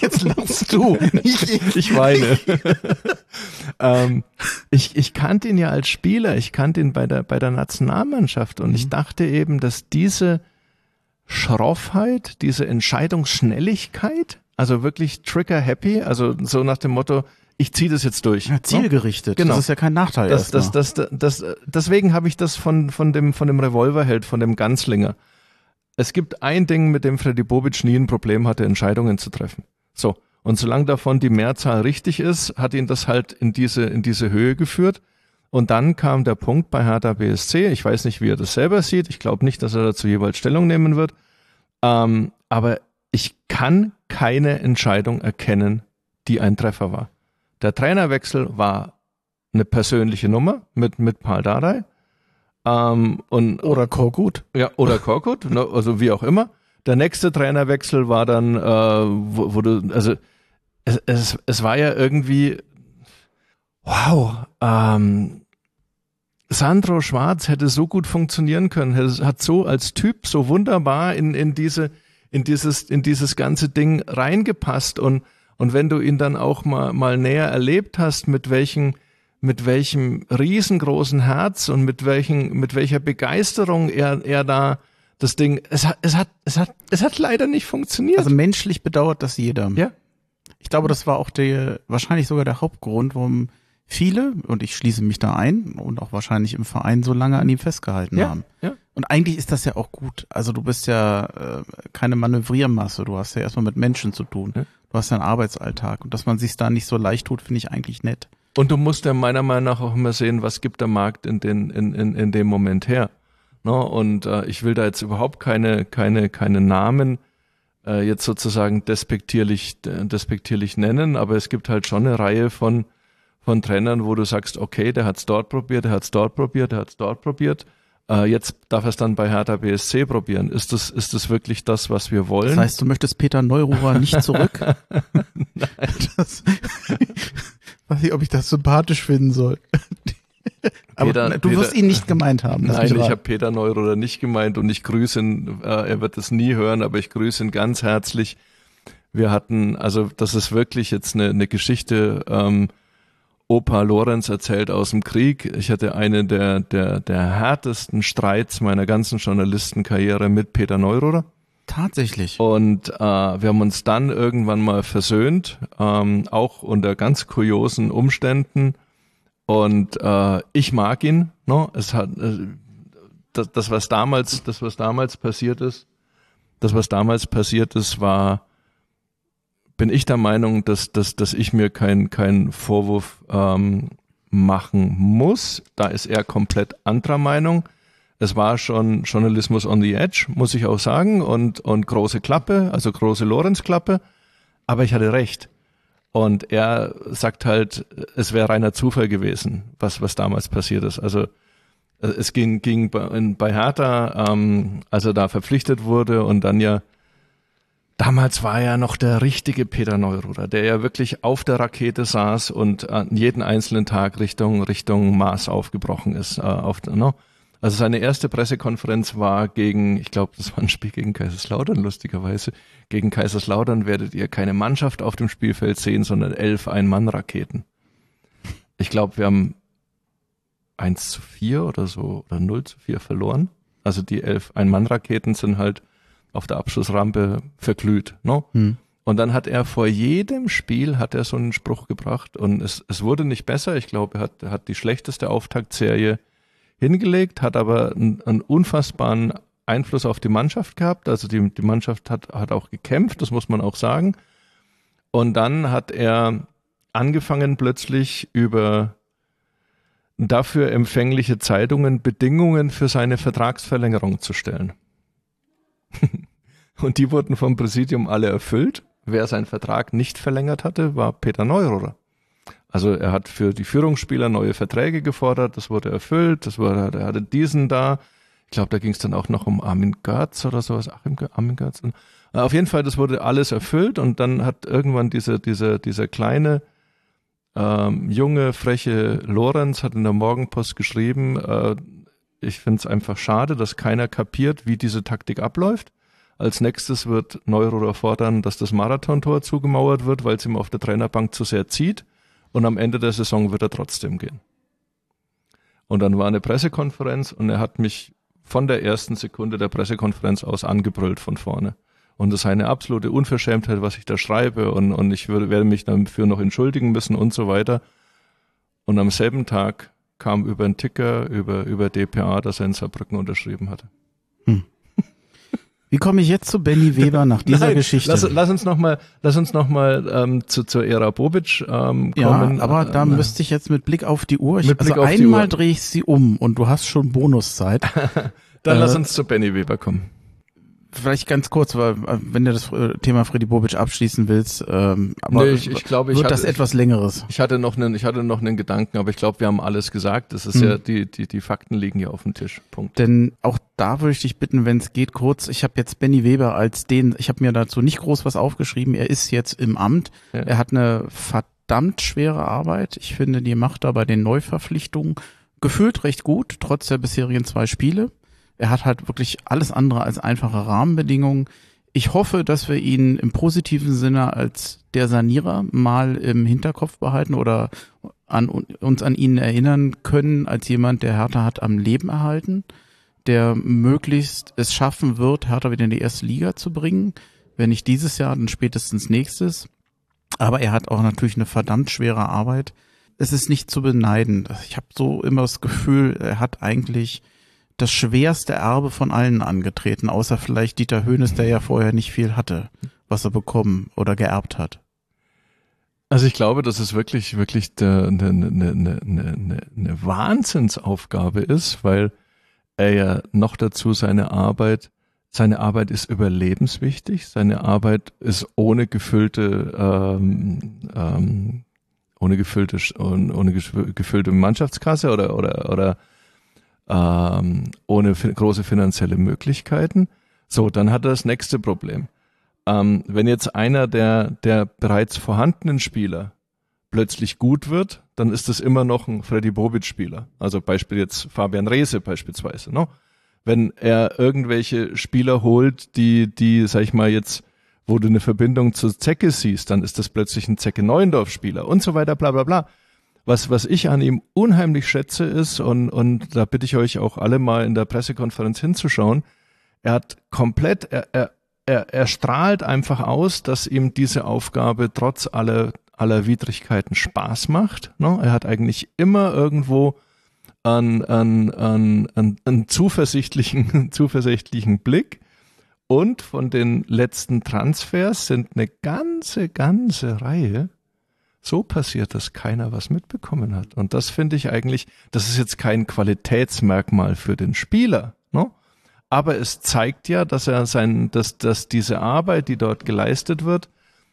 Jetzt lachst du, ich. ich weine. ähm, ich, ich kannte ihn ja als Spieler, ich kannte ihn bei der, bei der Nationalmannschaft und ich dachte eben, dass diese Schroffheit, diese Entscheidungsschnelligkeit, also wirklich trigger happy, also so nach dem Motto, ich ziehe das jetzt durch. Ja, zielgerichtet. Genau. Das ist ja kein Nachteil. das, das, erstmal. das, das, deswegen habe ich das von, von dem, von dem Revolverheld, von dem Ganzlinger. Es gibt ein Ding, mit dem Freddy Bobic nie ein Problem hatte, Entscheidungen zu treffen. So. Und solange davon die Mehrzahl richtig ist, hat ihn das halt in diese, in diese Höhe geführt. Und dann kam der Punkt bei Hertha BSC. Ich weiß nicht, wie er das selber sieht. Ich glaube nicht, dass er dazu jeweils Stellung nehmen wird. Ähm, aber ich kann keine Entscheidung erkennen, die ein Treffer war. Der Trainerwechsel war eine persönliche Nummer mit, mit Paul Dardai. Ähm, und, Oder Korkut. ja, oder Korkut, ne, also wie auch immer. Der nächste Trainerwechsel war dann, äh, wo, wo du, also es, es, es war ja irgendwie, wow, ähm, Sandro Schwarz hätte so gut funktionieren können, hat so als Typ so wunderbar in, in diese, in dieses, in dieses ganze Ding reingepasst und, und wenn du ihn dann auch mal, mal näher erlebt hast, mit welchen, mit welchem riesengroßen Herz und mit welchen, mit welcher Begeisterung er, er da das Ding, es hat, es hat, es hat, es hat leider nicht funktioniert. Also menschlich bedauert das jeder. ja, Ich glaube, das war auch der, wahrscheinlich sogar der Hauptgrund, warum viele, und ich schließe mich da ein, und auch wahrscheinlich im Verein so lange an ihm festgehalten ja, haben. ja. Und eigentlich ist das ja auch gut. Also du bist ja äh, keine Manövriermasse, du hast ja erstmal mit Menschen zu tun. Ja. Du hast ja einen Arbeitsalltag. Und dass man sich da nicht so leicht tut, finde ich eigentlich nett. Und du musst ja meiner Meinung nach auch immer sehen, was gibt der Markt in, den, in, in, in dem Moment her. Ne? Und äh, ich will da jetzt überhaupt keine, keine, keine Namen äh, jetzt sozusagen despektierlich, äh, despektierlich nennen, aber es gibt halt schon eine Reihe von, von Trainern, wo du sagst, okay, der hat's dort probiert, der hat's dort probiert, der hat's dort probiert. Äh, jetzt darf er es dann bei Hertha BSC probieren. Ist das, ist das wirklich das, was wir wollen? Das heißt, du möchtest Peter Neururer nicht zurück? das, weiß ich, ob ich das sympathisch finden soll. Aber Peter- du wirst Peter- ihn nicht gemeint haben. Nein, ich habe Peter Neuroder nicht gemeint und ich grüße ihn, äh, er wird es nie hören, aber ich grüße ihn ganz herzlich. Wir hatten, also das ist wirklich jetzt eine, eine Geschichte, ähm, Opa Lorenz erzählt aus dem Krieg. Ich hatte eine der, der, der härtesten Streits meiner ganzen Journalistenkarriere mit Peter Neuroder. Tatsächlich. Und äh, wir haben uns dann irgendwann mal versöhnt, ähm, auch unter ganz kuriosen Umständen. Und äh, ich mag ihn. Ne? Es hat äh, das, das, was damals, das, was damals passiert ist, das, was damals passiert ist, war, bin ich der Meinung, dass, dass, dass ich mir keinen keinen Vorwurf ähm, machen muss. Da ist er komplett anderer Meinung. Es war schon Journalismus on the Edge, muss ich auch sagen, und, und große Klappe, also große Lorenz-Klappe. Aber ich hatte recht. Und er sagt halt, es wäre reiner Zufall gewesen, was, was damals passiert ist. Also äh, es ging, ging bei, bei Hertha, ähm, als er da verpflichtet wurde und dann ja, damals war er noch der richtige Peter Neururer, der ja wirklich auf der Rakete saß und an jeden einzelnen Tag Richtung, Richtung Mars aufgebrochen ist. Äh, auf, no? Also seine erste Pressekonferenz war gegen, ich glaube, das war ein Spiel gegen Kaiserslautern, lustigerweise. Gegen Kaiserslautern werdet ihr keine Mannschaft auf dem Spielfeld sehen, sondern elf Ein-Mann-Raketen. Ich glaube, wir haben eins zu vier oder so oder 0 zu vier verloren. Also die elf Ein-Mann-Raketen sind halt auf der Abschlussrampe verglüht. No? Hm. Und dann hat er vor jedem Spiel hat er so einen Spruch gebracht und es, es wurde nicht besser. Ich glaube, er hat, hat die schlechteste Auftaktserie hingelegt, hat aber einen, einen unfassbaren Einfluss auf die Mannschaft gehabt. Also die, die Mannschaft hat, hat auch gekämpft, das muss man auch sagen. Und dann hat er angefangen plötzlich über dafür empfängliche Zeitungen Bedingungen für seine Vertragsverlängerung zu stellen. Und die wurden vom Präsidium alle erfüllt. Wer seinen Vertrag nicht verlängert hatte, war Peter Neururer. Also er hat für die Führungsspieler neue Verträge gefordert, das wurde erfüllt, das wurde, er hatte diesen da. Ich glaube, da ging es dann auch noch um Armin Götz oder sowas. Achim, Armin Götz. Äh, auf jeden Fall, das wurde alles erfüllt und dann hat irgendwann diese, diese, dieser kleine, ähm, junge, freche Lorenz hat in der Morgenpost geschrieben, äh, ich finde es einfach schade, dass keiner kapiert, wie diese Taktik abläuft. Als nächstes wird Neururer fordern, dass das Marathontor zugemauert wird, weil es ihm auf der Trainerbank zu sehr zieht und am Ende der Saison wird er trotzdem gehen. Und dann war eine Pressekonferenz und er hat mich von der ersten Sekunde der Pressekonferenz aus angebrüllt von vorne. Und das ist eine absolute Unverschämtheit, was ich da schreibe und, und ich würde, werde mich dafür noch entschuldigen müssen und so weiter. Und am selben Tag kam über einen Ticker, über, über DPA, dass er in Saarbrücken unterschrieben hatte. Wie komme ich jetzt zu Benny Weber nach dieser Nein, Geschichte? Lass, lass uns noch mal, lass uns noch mal ähm, zu, zur Ära Bobic ähm, kommen. Ja, aber da ähm, müsste ich jetzt mit Blick auf die Uhr, ich, also einmal drehe ich sie um und du hast schon Bonuszeit. Dann äh, lass uns zu Benny Weber kommen vielleicht ganz kurz, weil äh, wenn du das äh, Thema Freddy Bobic abschließen willst, ähm, aber nee, ich, ich glaube, ich wird hatte, das etwas längeres. Ich hatte noch einen, ich hatte noch einen Gedanken, aber ich glaube, wir haben alles gesagt. Das ist hm. ja die die die Fakten liegen ja auf dem Tisch. Punkt. Denn auch da würde ich dich bitten, wenn es geht, kurz. Ich habe jetzt Benny Weber als den. Ich habe mir dazu nicht groß was aufgeschrieben. Er ist jetzt im Amt. Ja. Er hat eine verdammt schwere Arbeit. Ich finde, die macht er bei den Neuverpflichtungen gefühlt recht gut, trotz der bisherigen zwei Spiele. Er hat halt wirklich alles andere als einfache Rahmenbedingungen. Ich hoffe, dass wir ihn im positiven Sinne als der Sanierer mal im Hinterkopf behalten oder an, uns an ihn erinnern können, als jemand, der Hertha hat am Leben erhalten, der möglichst es schaffen wird, Hertha wieder in die erste Liga zu bringen. Wenn nicht dieses Jahr, dann spätestens nächstes. Aber er hat auch natürlich eine verdammt schwere Arbeit. Es ist nicht zu beneiden. Ich habe so immer das Gefühl, er hat eigentlich das schwerste Erbe von allen angetreten, außer vielleicht Dieter Höhnes, der ja vorher nicht viel hatte, was er bekommen oder geerbt hat. Also ich glaube, dass es wirklich, wirklich eine, eine, eine, eine, eine Wahnsinnsaufgabe ist, weil er ja noch dazu seine Arbeit, seine Arbeit ist überlebenswichtig, seine Arbeit ist ohne gefüllte, ähm, ähm, ohne gefüllte, ohne gefüllte Mannschaftskasse oder, oder, oder ähm, ohne große finanzielle Möglichkeiten. So, dann hat er das nächste Problem. Ähm, wenn jetzt einer der, der bereits vorhandenen Spieler plötzlich gut wird, dann ist das immer noch ein Freddy Bobic-Spieler. Also Beispiel jetzt Fabian Reese beispielsweise. Ne? Wenn er irgendwelche Spieler holt, die, die, sag ich mal, jetzt, wo du eine Verbindung zu Zecke siehst, dann ist das plötzlich ein Zecke Neuendorf-Spieler und so weiter, bla bla bla. Was, was ich an ihm unheimlich schätze ist, und, und da bitte ich euch auch alle mal in der Pressekonferenz hinzuschauen, er hat komplett, er, er, er, er strahlt einfach aus, dass ihm diese Aufgabe trotz aller, aller Widrigkeiten Spaß macht. Ne? Er hat eigentlich immer irgendwo einen, einen, einen, einen, einen zuversichtlichen, zuversichtlichen Blick. Und von den letzten Transfers sind eine ganze, ganze Reihe so passiert, dass keiner was mitbekommen hat. Und das finde ich eigentlich, das ist jetzt kein Qualitätsmerkmal für den Spieler, ne? aber es zeigt ja, dass er sein, dass, dass diese Arbeit, die dort geleistet wird,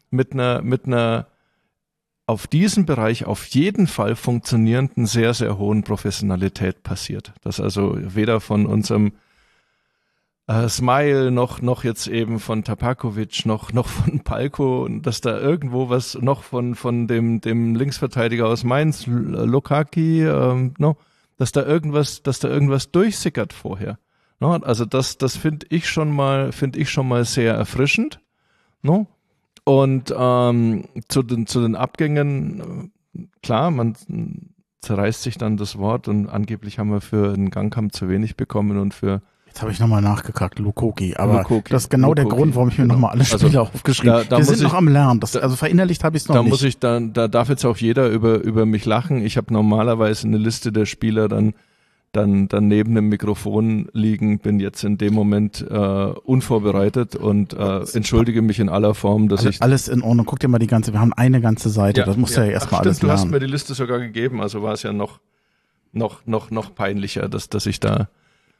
mit einer, mit einer auf diesem Bereich auf jeden Fall funktionierenden, sehr, sehr hohen Professionalität passiert. Dass also weder von unserem äh, Smile noch, noch jetzt eben von Tapakovic, noch, noch von Palko, dass da irgendwo was noch von, von dem, dem Linksverteidiger aus Mainz, Lokaki, ähm, no, dass da irgendwas, dass da irgendwas durchsickert vorher. No, also das, das finde ich schon mal, finde ich schon mal sehr erfrischend. No? Und ähm, zu, den, zu den Abgängen, klar, man zerreißt sich dann das Wort und angeblich haben wir für einen Gangkampf zu wenig bekommen und für Jetzt habe ich nochmal nachgekackt, Lukoki. Aber Lukoki, das ist genau Lukoki, der Grund, warum ich mir genau. nochmal alle Spiele also, aufgeschrieben habe. Wir sind ich, noch am Lernen. Das, also verinnerlicht habe ich es noch da nicht. Muss ich dann, da darf jetzt auch jeder über, über mich lachen. Ich habe normalerweise eine Liste der Spieler dann dann, dann neben dem Mikrofon liegen, bin jetzt in dem Moment äh, unvorbereitet und äh, entschuldige mich in aller Form, dass alles, ich. Alles in Ordnung. Guck dir mal die ganze, wir haben eine ganze Seite, ja, das muss ja, ja erstmal alles lernen. Du hast mir die Liste sogar gegeben, also war es ja noch, noch, noch, noch peinlicher, dass, dass ich da.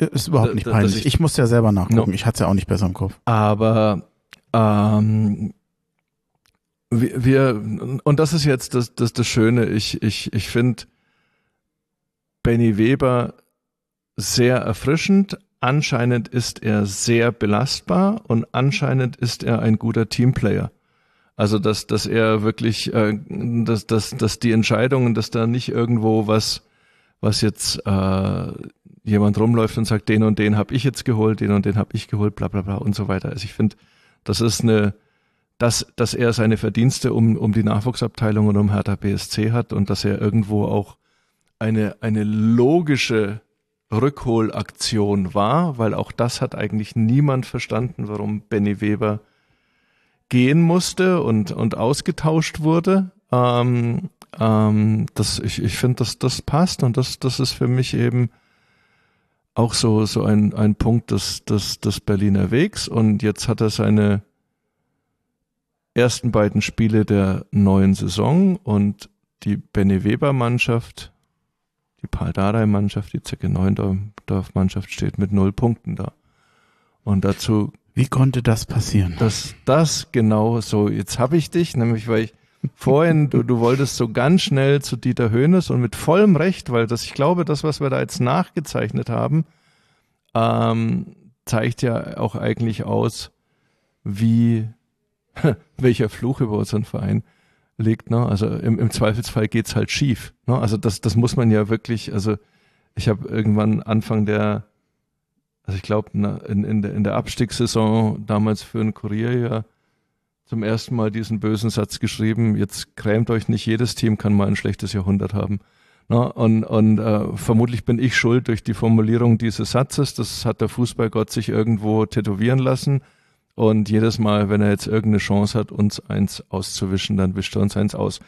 Ist überhaupt nicht peinlich. Ich, ich musste ja selber nachgucken. No. Ich hatte es ja auch nicht besser im Kopf. Aber ähm, wir, wir und das ist jetzt das, das, das Schöne. Ich, ich, ich finde Benny Weber sehr erfrischend. Anscheinend ist er sehr belastbar und anscheinend ist er ein guter Teamplayer. Also dass, dass er wirklich, äh, dass, dass, dass die Entscheidungen, dass da nicht irgendwo was, was jetzt äh, jemand rumläuft und sagt, den und den habe ich jetzt geholt, den und den habe ich geholt, bla bla bla und so weiter. Also ich finde, das ist eine, dass, dass er seine Verdienste um, um die Nachwuchsabteilung und um Hertha BSC hat und dass er irgendwo auch eine, eine logische Rückholaktion war, weil auch das hat eigentlich niemand verstanden, warum Benny Weber gehen musste und, und ausgetauscht wurde. Ähm, ähm, das, ich ich finde, dass das passt und das, das ist für mich eben auch so, so ein, ein Punkt des, des, des Berliner Wegs. Und jetzt hat er seine ersten beiden Spiele der neuen Saison und die Benny Weber Mannschaft die Paul Dardai-Mannschaft, die Zecke Neuendorf-Mannschaft steht mit null Punkten da. Und dazu. Wie konnte das passieren? Das, das genau so. Jetzt habe ich dich, nämlich weil ich vorhin, du, du wolltest so ganz schnell zu Dieter Höhnes und mit vollem Recht, weil das, ich glaube, das, was wir da jetzt nachgezeichnet haben, ähm, zeigt ja auch eigentlich aus, wie, welcher Fluch über unseren Verein liegt. Ne? Also im, im Zweifelsfall geht's halt schief. Ne? Also das, das muss man ja wirklich, also ich habe irgendwann Anfang der, also ich glaube in, in, der, in der Abstiegssaison damals für einen Kurier ja zum ersten Mal diesen bösen Satz geschrieben, jetzt grämt euch nicht, jedes Team kann mal ein schlechtes Jahrhundert haben. Ne? Und, und äh, vermutlich bin ich schuld durch die Formulierung dieses Satzes. Das hat der Fußballgott sich irgendwo tätowieren lassen. Und jedes Mal, wenn er jetzt irgendeine Chance hat, uns eins auszuwischen, dann wischt er uns eins aus.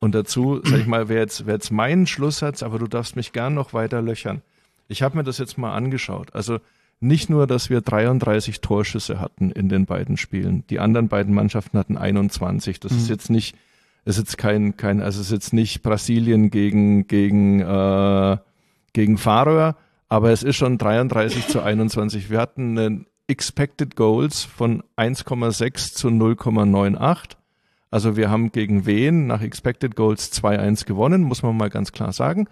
Und dazu, sag ich mal, wäre jetzt, wär jetzt mein Schlusssatz, aber du darfst mich gern noch weiter löchern. Ich habe mir das jetzt mal angeschaut. Also nicht nur, dass wir 33 Torschüsse hatten in den beiden Spielen. Die anderen beiden Mannschaften hatten 21. Das mhm. ist jetzt nicht, ist jetzt kein, kein, also ist jetzt nicht Brasilien gegen, gegen, äh, gegen Färöer, aber es ist schon 33 zu 21. Wir hatten einen Expected Goals von 1,6 zu 0,98. Also wir haben gegen Wien nach Expected Goals 2-1 gewonnen, muss man mal ganz klar sagen.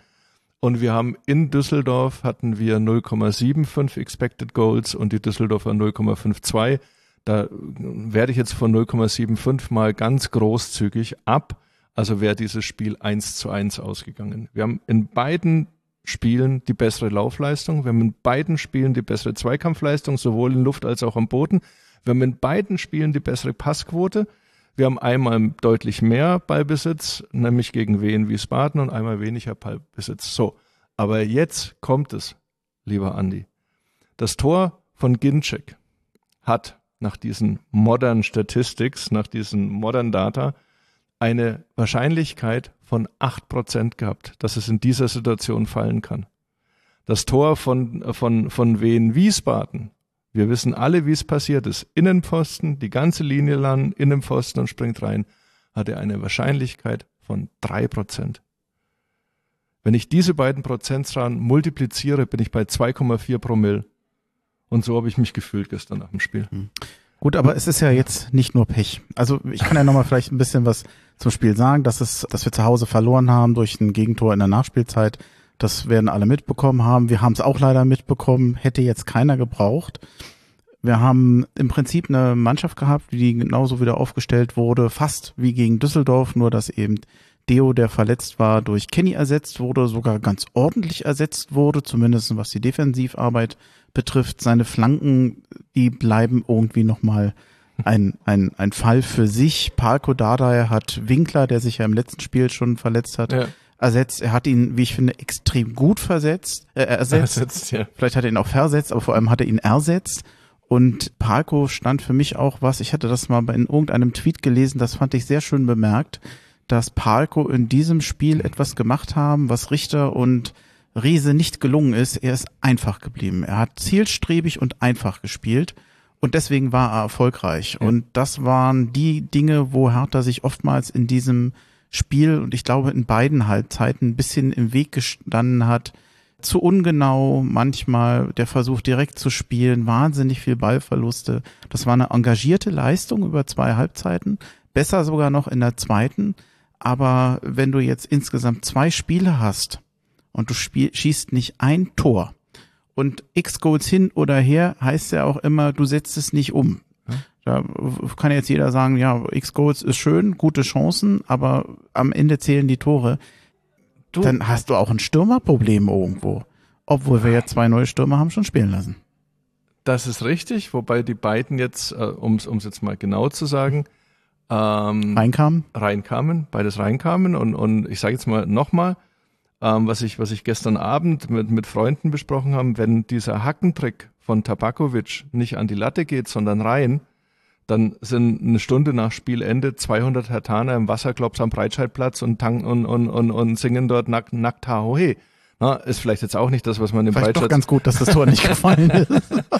Und wir haben in Düsseldorf hatten wir 0,75 Expected Goals und die Düsseldorfer 0,52. Da werde ich jetzt von 0,75 mal ganz großzügig ab. Also wäre dieses Spiel 1 zu 1 ausgegangen. Wir haben in beiden Spielen die bessere Laufleistung. Wir haben in beiden Spielen die bessere Zweikampfleistung, sowohl in Luft als auch am Boden. Wir haben in beiden Spielen die bessere Passquote. Wir haben einmal deutlich mehr Ballbesitz, nämlich gegen Wien Wiesbaden und einmal weniger Ballbesitz. So. Aber jetzt kommt es, lieber Andi. Das Tor von Ginczek hat nach diesen modernen Statistics, nach diesen modernen Data, eine Wahrscheinlichkeit von acht Prozent gehabt, dass es in dieser Situation fallen kann. Das Tor von, von, von Wien Wiesbaden, wir wissen alle, wie es passiert ist. Innenpfosten, die ganze Linie lang, Innenpfosten und springt rein, hatte eine Wahrscheinlichkeit von drei Prozent. Wenn ich diese beiden Prozentzahlen multipliziere, bin ich bei 2,4 Promille. Und so habe ich mich gefühlt gestern nach dem Spiel. Hm. Gut, aber es ist ja jetzt nicht nur Pech. Also ich kann ja nochmal vielleicht ein bisschen was zum Spiel sagen, dass es, dass wir zu Hause verloren haben durch ein Gegentor in der Nachspielzeit. Das werden alle mitbekommen haben. Wir haben es auch leider mitbekommen. Hätte jetzt keiner gebraucht. Wir haben im Prinzip eine Mannschaft gehabt, die genauso wieder aufgestellt wurde, fast wie gegen Düsseldorf, nur dass eben Deo, der verletzt war, durch Kenny ersetzt wurde, sogar ganz ordentlich ersetzt wurde, zumindest was die Defensivarbeit betrifft. Seine Flanken, die bleiben irgendwie nochmal ein, ein, ein Fall für sich. Parko Dardai hat Winkler, der sich ja im letzten Spiel schon verletzt hat, ja. Ersetzt. Er hat ihn, wie ich finde, extrem gut versetzt, äh, ersetzt. ersetzt ja. Vielleicht hat er ihn auch versetzt, aber vor allem hat er ihn ersetzt. Und Parko stand für mich auch was, ich hatte das mal in irgendeinem Tweet gelesen, das fand ich sehr schön bemerkt, dass Parko in diesem Spiel etwas gemacht haben, was Richter und Riese nicht gelungen ist. Er ist einfach geblieben. Er hat zielstrebig und einfach gespielt. Und deswegen war er erfolgreich. Ja. Und das waren die Dinge, wo Hertha sich oftmals in diesem Spiel und ich glaube in beiden Halbzeiten ein bisschen im Weg gestanden hat, zu ungenau, manchmal der Versuch direkt zu spielen, wahnsinnig viel Ballverluste. Das war eine engagierte Leistung über zwei Halbzeiten, besser sogar noch in der zweiten. Aber wenn du jetzt insgesamt zwei Spiele hast und du spiel, schießt nicht ein Tor und X Goals hin oder her, heißt ja auch immer, du setzt es nicht um. Da kann jetzt jeder sagen, ja, X Goals ist schön, gute Chancen, aber am Ende zählen die Tore du, dann hast du auch ein Stürmerproblem irgendwo. Obwohl wir ja zwei neue Stürmer haben schon spielen lassen. Das ist richtig, wobei die beiden jetzt, äh, um es jetzt mal genau zu sagen, ähm, reinkamen. Reinkamen, beides reinkamen und, und ich sage jetzt mal nochmal, ähm, was, ich, was ich gestern Abend mit, mit Freunden besprochen habe, wenn dieser Hackentrick von Tabakovic nicht an die Latte geht, sondern rein, dann sind eine Stunde nach Spielende 200 Hertaner im Wasserklops am Breitscheidplatz und, tanken und, und, und, und singen dort nackt, nackt Hahohe. Na, ist vielleicht jetzt auch nicht das, was man im Breitscheid... doch ganz gut, dass das Tor nicht gefallen ist.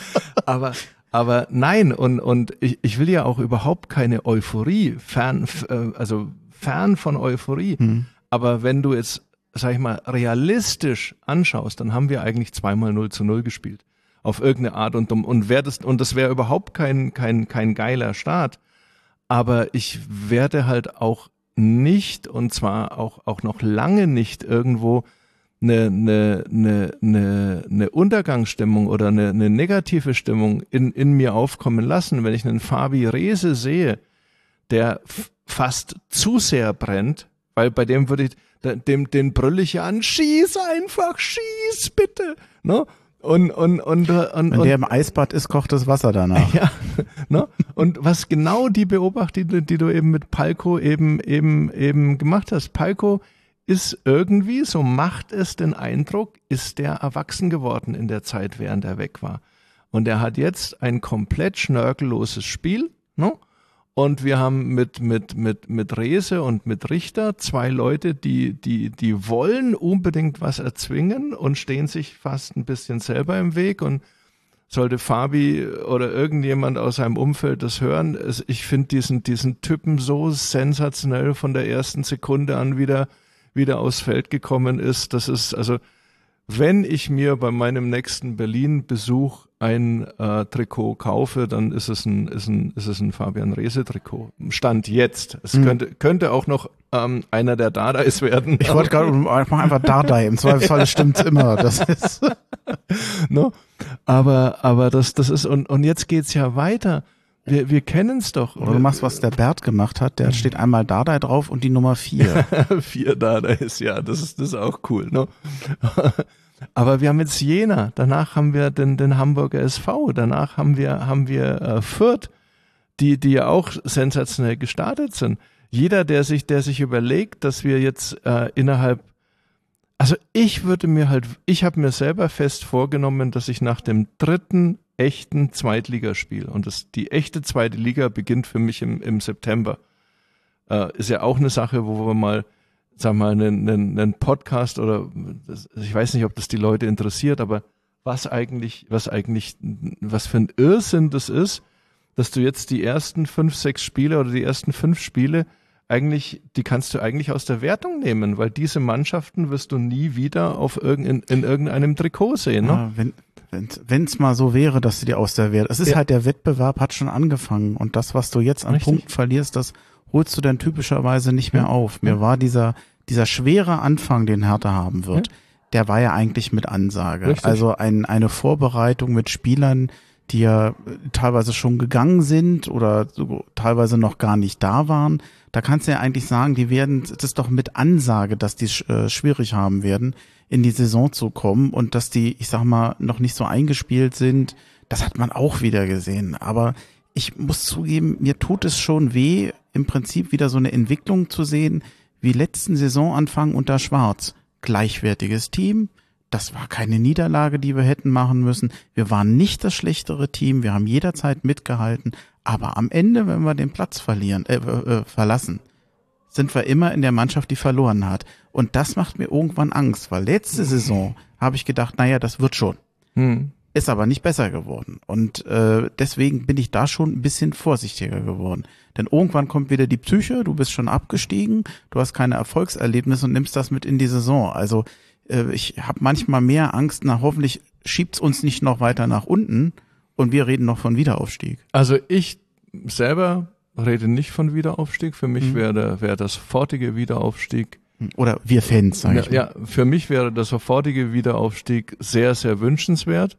aber, aber nein, und, und ich, ich will ja auch überhaupt keine Euphorie, fern, äh, also fern von Euphorie. Hm. Aber wenn du jetzt, sag ich mal, realistisch anschaust, dann haben wir eigentlich zweimal 0 zu 0 gespielt auf irgendeine Art und und wer das und das wäre überhaupt kein kein kein geiler Start, aber ich werde halt auch nicht und zwar auch auch noch lange nicht irgendwo eine, eine, eine, eine, eine Untergangsstimmung oder eine, eine negative Stimmung in, in mir aufkommen lassen, wenn ich einen Fabi Rese sehe, der fast zu sehr brennt, weil bei dem würde ich, dem, den brülle ich ja an, schieß einfach, schieß bitte, ne? Und, und, und, und, Wenn und, der im Eisbad ist, kocht das Wasser danach. Ja, ne? Und was genau die Beobachtung, die, die du eben mit Palko eben, eben, eben gemacht hast. Palko ist irgendwie, so macht es den Eindruck, ist der erwachsen geworden in der Zeit, während er weg war. Und er hat jetzt ein komplett schnörkelloses Spiel, ne? Und wir haben mit, mit, mit, mit Rese und mit Richter zwei Leute, die, die, die wollen unbedingt was erzwingen und stehen sich fast ein bisschen selber im Weg. Und sollte Fabi oder irgendjemand aus seinem Umfeld das hören, ich finde diesen, diesen Typen so sensationell von der ersten Sekunde an wieder, wieder aufs Feld gekommen ist. Das ist, also, wenn ich mir bei meinem nächsten Berlin-Besuch ein äh, Trikot kaufe, dann ist es ein, ist ein, ist es ein Fabian Reese-Trikot. Stand jetzt. Es mhm. könnte, könnte auch noch ähm, einer der Dardais werden. Ich wollte gerade, ich mache einfach Dardai. Im Zweifelsfall ja. stimmt's immer. Das ist. no? Aber, aber das, das ist, und, und jetzt geht's ja weiter. Wir, wir kennen es doch. Oder du machst, was der Bert gemacht hat. Der steht einmal Dardai drauf und die Nummer vier. vier Dardais, ja, das ist, das ist auch cool. Ne? Aber wir haben jetzt Jena, danach haben wir den, den Hamburger SV, danach haben wir, haben wir äh, Fürth, die, die ja auch sensationell gestartet sind. Jeder, der sich, der sich überlegt, dass wir jetzt äh, innerhalb, also ich würde mir halt, ich habe mir selber fest vorgenommen, dass ich nach dem dritten echten Zweitligaspiel. Und das, die echte zweite Liga beginnt für mich im, im September. Äh, ist ja auch eine Sache, wo wir mal, sag mal, einen, einen, einen Podcast oder ich weiß nicht, ob das die Leute interessiert, aber was eigentlich, was eigentlich, was für ein Irrsinn das ist, dass du jetzt die ersten fünf, sechs Spiele oder die ersten fünf Spiele eigentlich, die kannst du eigentlich aus der Wertung nehmen, weil diese Mannschaften wirst du nie wieder auf irgendein, in irgendeinem Trikot sehen. Ne? Ja, wenn wenn es mal so wäre, dass du dir aus der Wert, es ist Ja. halt der Wettbewerb hat schon angefangen und das, was du jetzt an Richtig. Punkten verlierst, das holst du dann typischerweise nicht mehr auf. Mir war dieser dieser schwere Anfang, den Hertha haben wird, der war ja eigentlich mit Ansage. Richtig. Also ein, eine Vorbereitung mit Spielern, die ja äh, teilweise schon gegangen sind oder so, teilweise noch gar nicht da waren. Da kannst du ja eigentlich sagen, die werden, das ist doch mit Ansage, dass die äh, schwierig haben werden, in die Saison zu kommen und dass die, ich sag mal, noch nicht so eingespielt sind. Das hat man auch wieder gesehen. Aber ich muss zugeben, mir tut es schon weh, im Prinzip wieder so eine Entwicklung zu sehen, wie letzten Saisonanfang unter Schwarz. Gleichwertiges Team. Das war keine Niederlage, die wir hätten machen müssen. Wir waren nicht das schlechtere Team. Wir haben jederzeit mitgehalten. Aber am Ende, wenn wir den Platz verlieren, äh, äh, verlassen, sind wir immer in der Mannschaft, die verloren hat. Und das macht mir irgendwann Angst, weil letzte Saison habe ich gedacht, naja, das wird schon. Hm. Ist aber nicht besser geworden. Und äh, deswegen bin ich da schon ein bisschen vorsichtiger geworden. Denn irgendwann kommt wieder die Psyche, du bist schon abgestiegen, du hast keine Erfolgserlebnisse und nimmst das mit in die Saison. Also äh, ich habe manchmal mehr Angst, na hoffentlich schiebt's uns nicht noch weiter nach unten und wir reden noch von Wiederaufstieg. Also ich selber rede nicht von Wiederaufstieg. Für mich Mhm. wäre wäre das sofortige Wiederaufstieg. Oder wir Fans, sage Ja, ich mal. ja, für mich wäre der sofortige Wiederaufstieg sehr, sehr wünschenswert,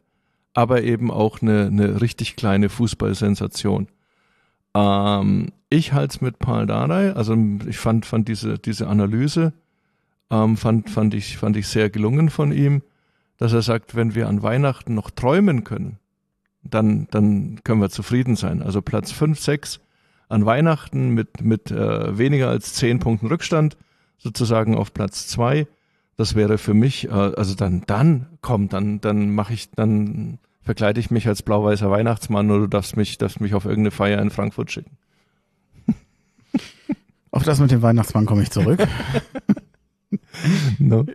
aber eben auch eine, eine richtig kleine Fußballsensation. Ähm, ich halte es mit Paul Dardai, also ich fand, fand diese, diese Analyse, ähm, fand, fand, ich, fand ich sehr gelungen von ihm, dass er sagt, wenn wir an Weihnachten noch träumen können, dann, dann können wir zufrieden sein. Also Platz 5, 6 an Weihnachten mit, mit äh, weniger als 10 Punkten Rückstand, sozusagen auf Platz 2. Das wäre für mich, äh, also dann, dann, komm, dann, dann mache ich, dann verkleide ich mich als blau-weißer Weihnachtsmann oder du darfst mich, darfst mich auf irgendeine Feier in Frankfurt schicken. Auf das mit dem Weihnachtsmann komme ich zurück. No.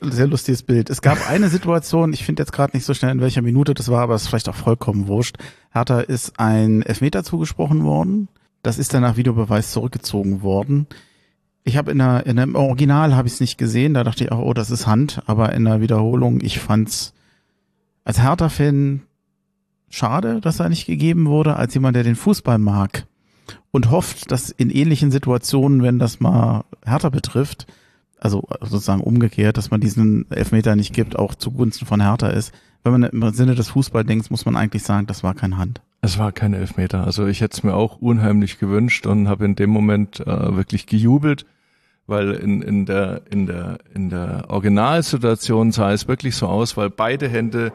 Sehr lustiges Bild. Es gab eine Situation, ich finde jetzt gerade nicht so schnell, in welcher Minute das war, aber es ist vielleicht auch vollkommen wurscht. Hertha ist ein Elfmeter zugesprochen worden. Das ist dann nach Videobeweis zurückgezogen worden. Ich habe in der, in dem Original habe ich es nicht gesehen, da dachte ich auch, oh, das ist Hand, aber in der Wiederholung, ich fand's als Hertha-Fan schade, dass er nicht gegeben wurde, als jemand, der den Fußball mag und hofft, dass in ähnlichen Situationen, wenn das mal Hertha betrifft, also sozusagen umgekehrt, dass man diesen Elfmeter nicht gibt, auch zugunsten von Hertha ist. Wenn man im Sinne des Fußballdenks muss man eigentlich sagen, das war kein Hand. Es war kein Elfmeter. Also ich hätte es mir auch unheimlich gewünscht und habe in dem Moment äh, wirklich gejubelt, weil in, in der in der in der Originalsituation sah es wirklich so aus, weil beide Hände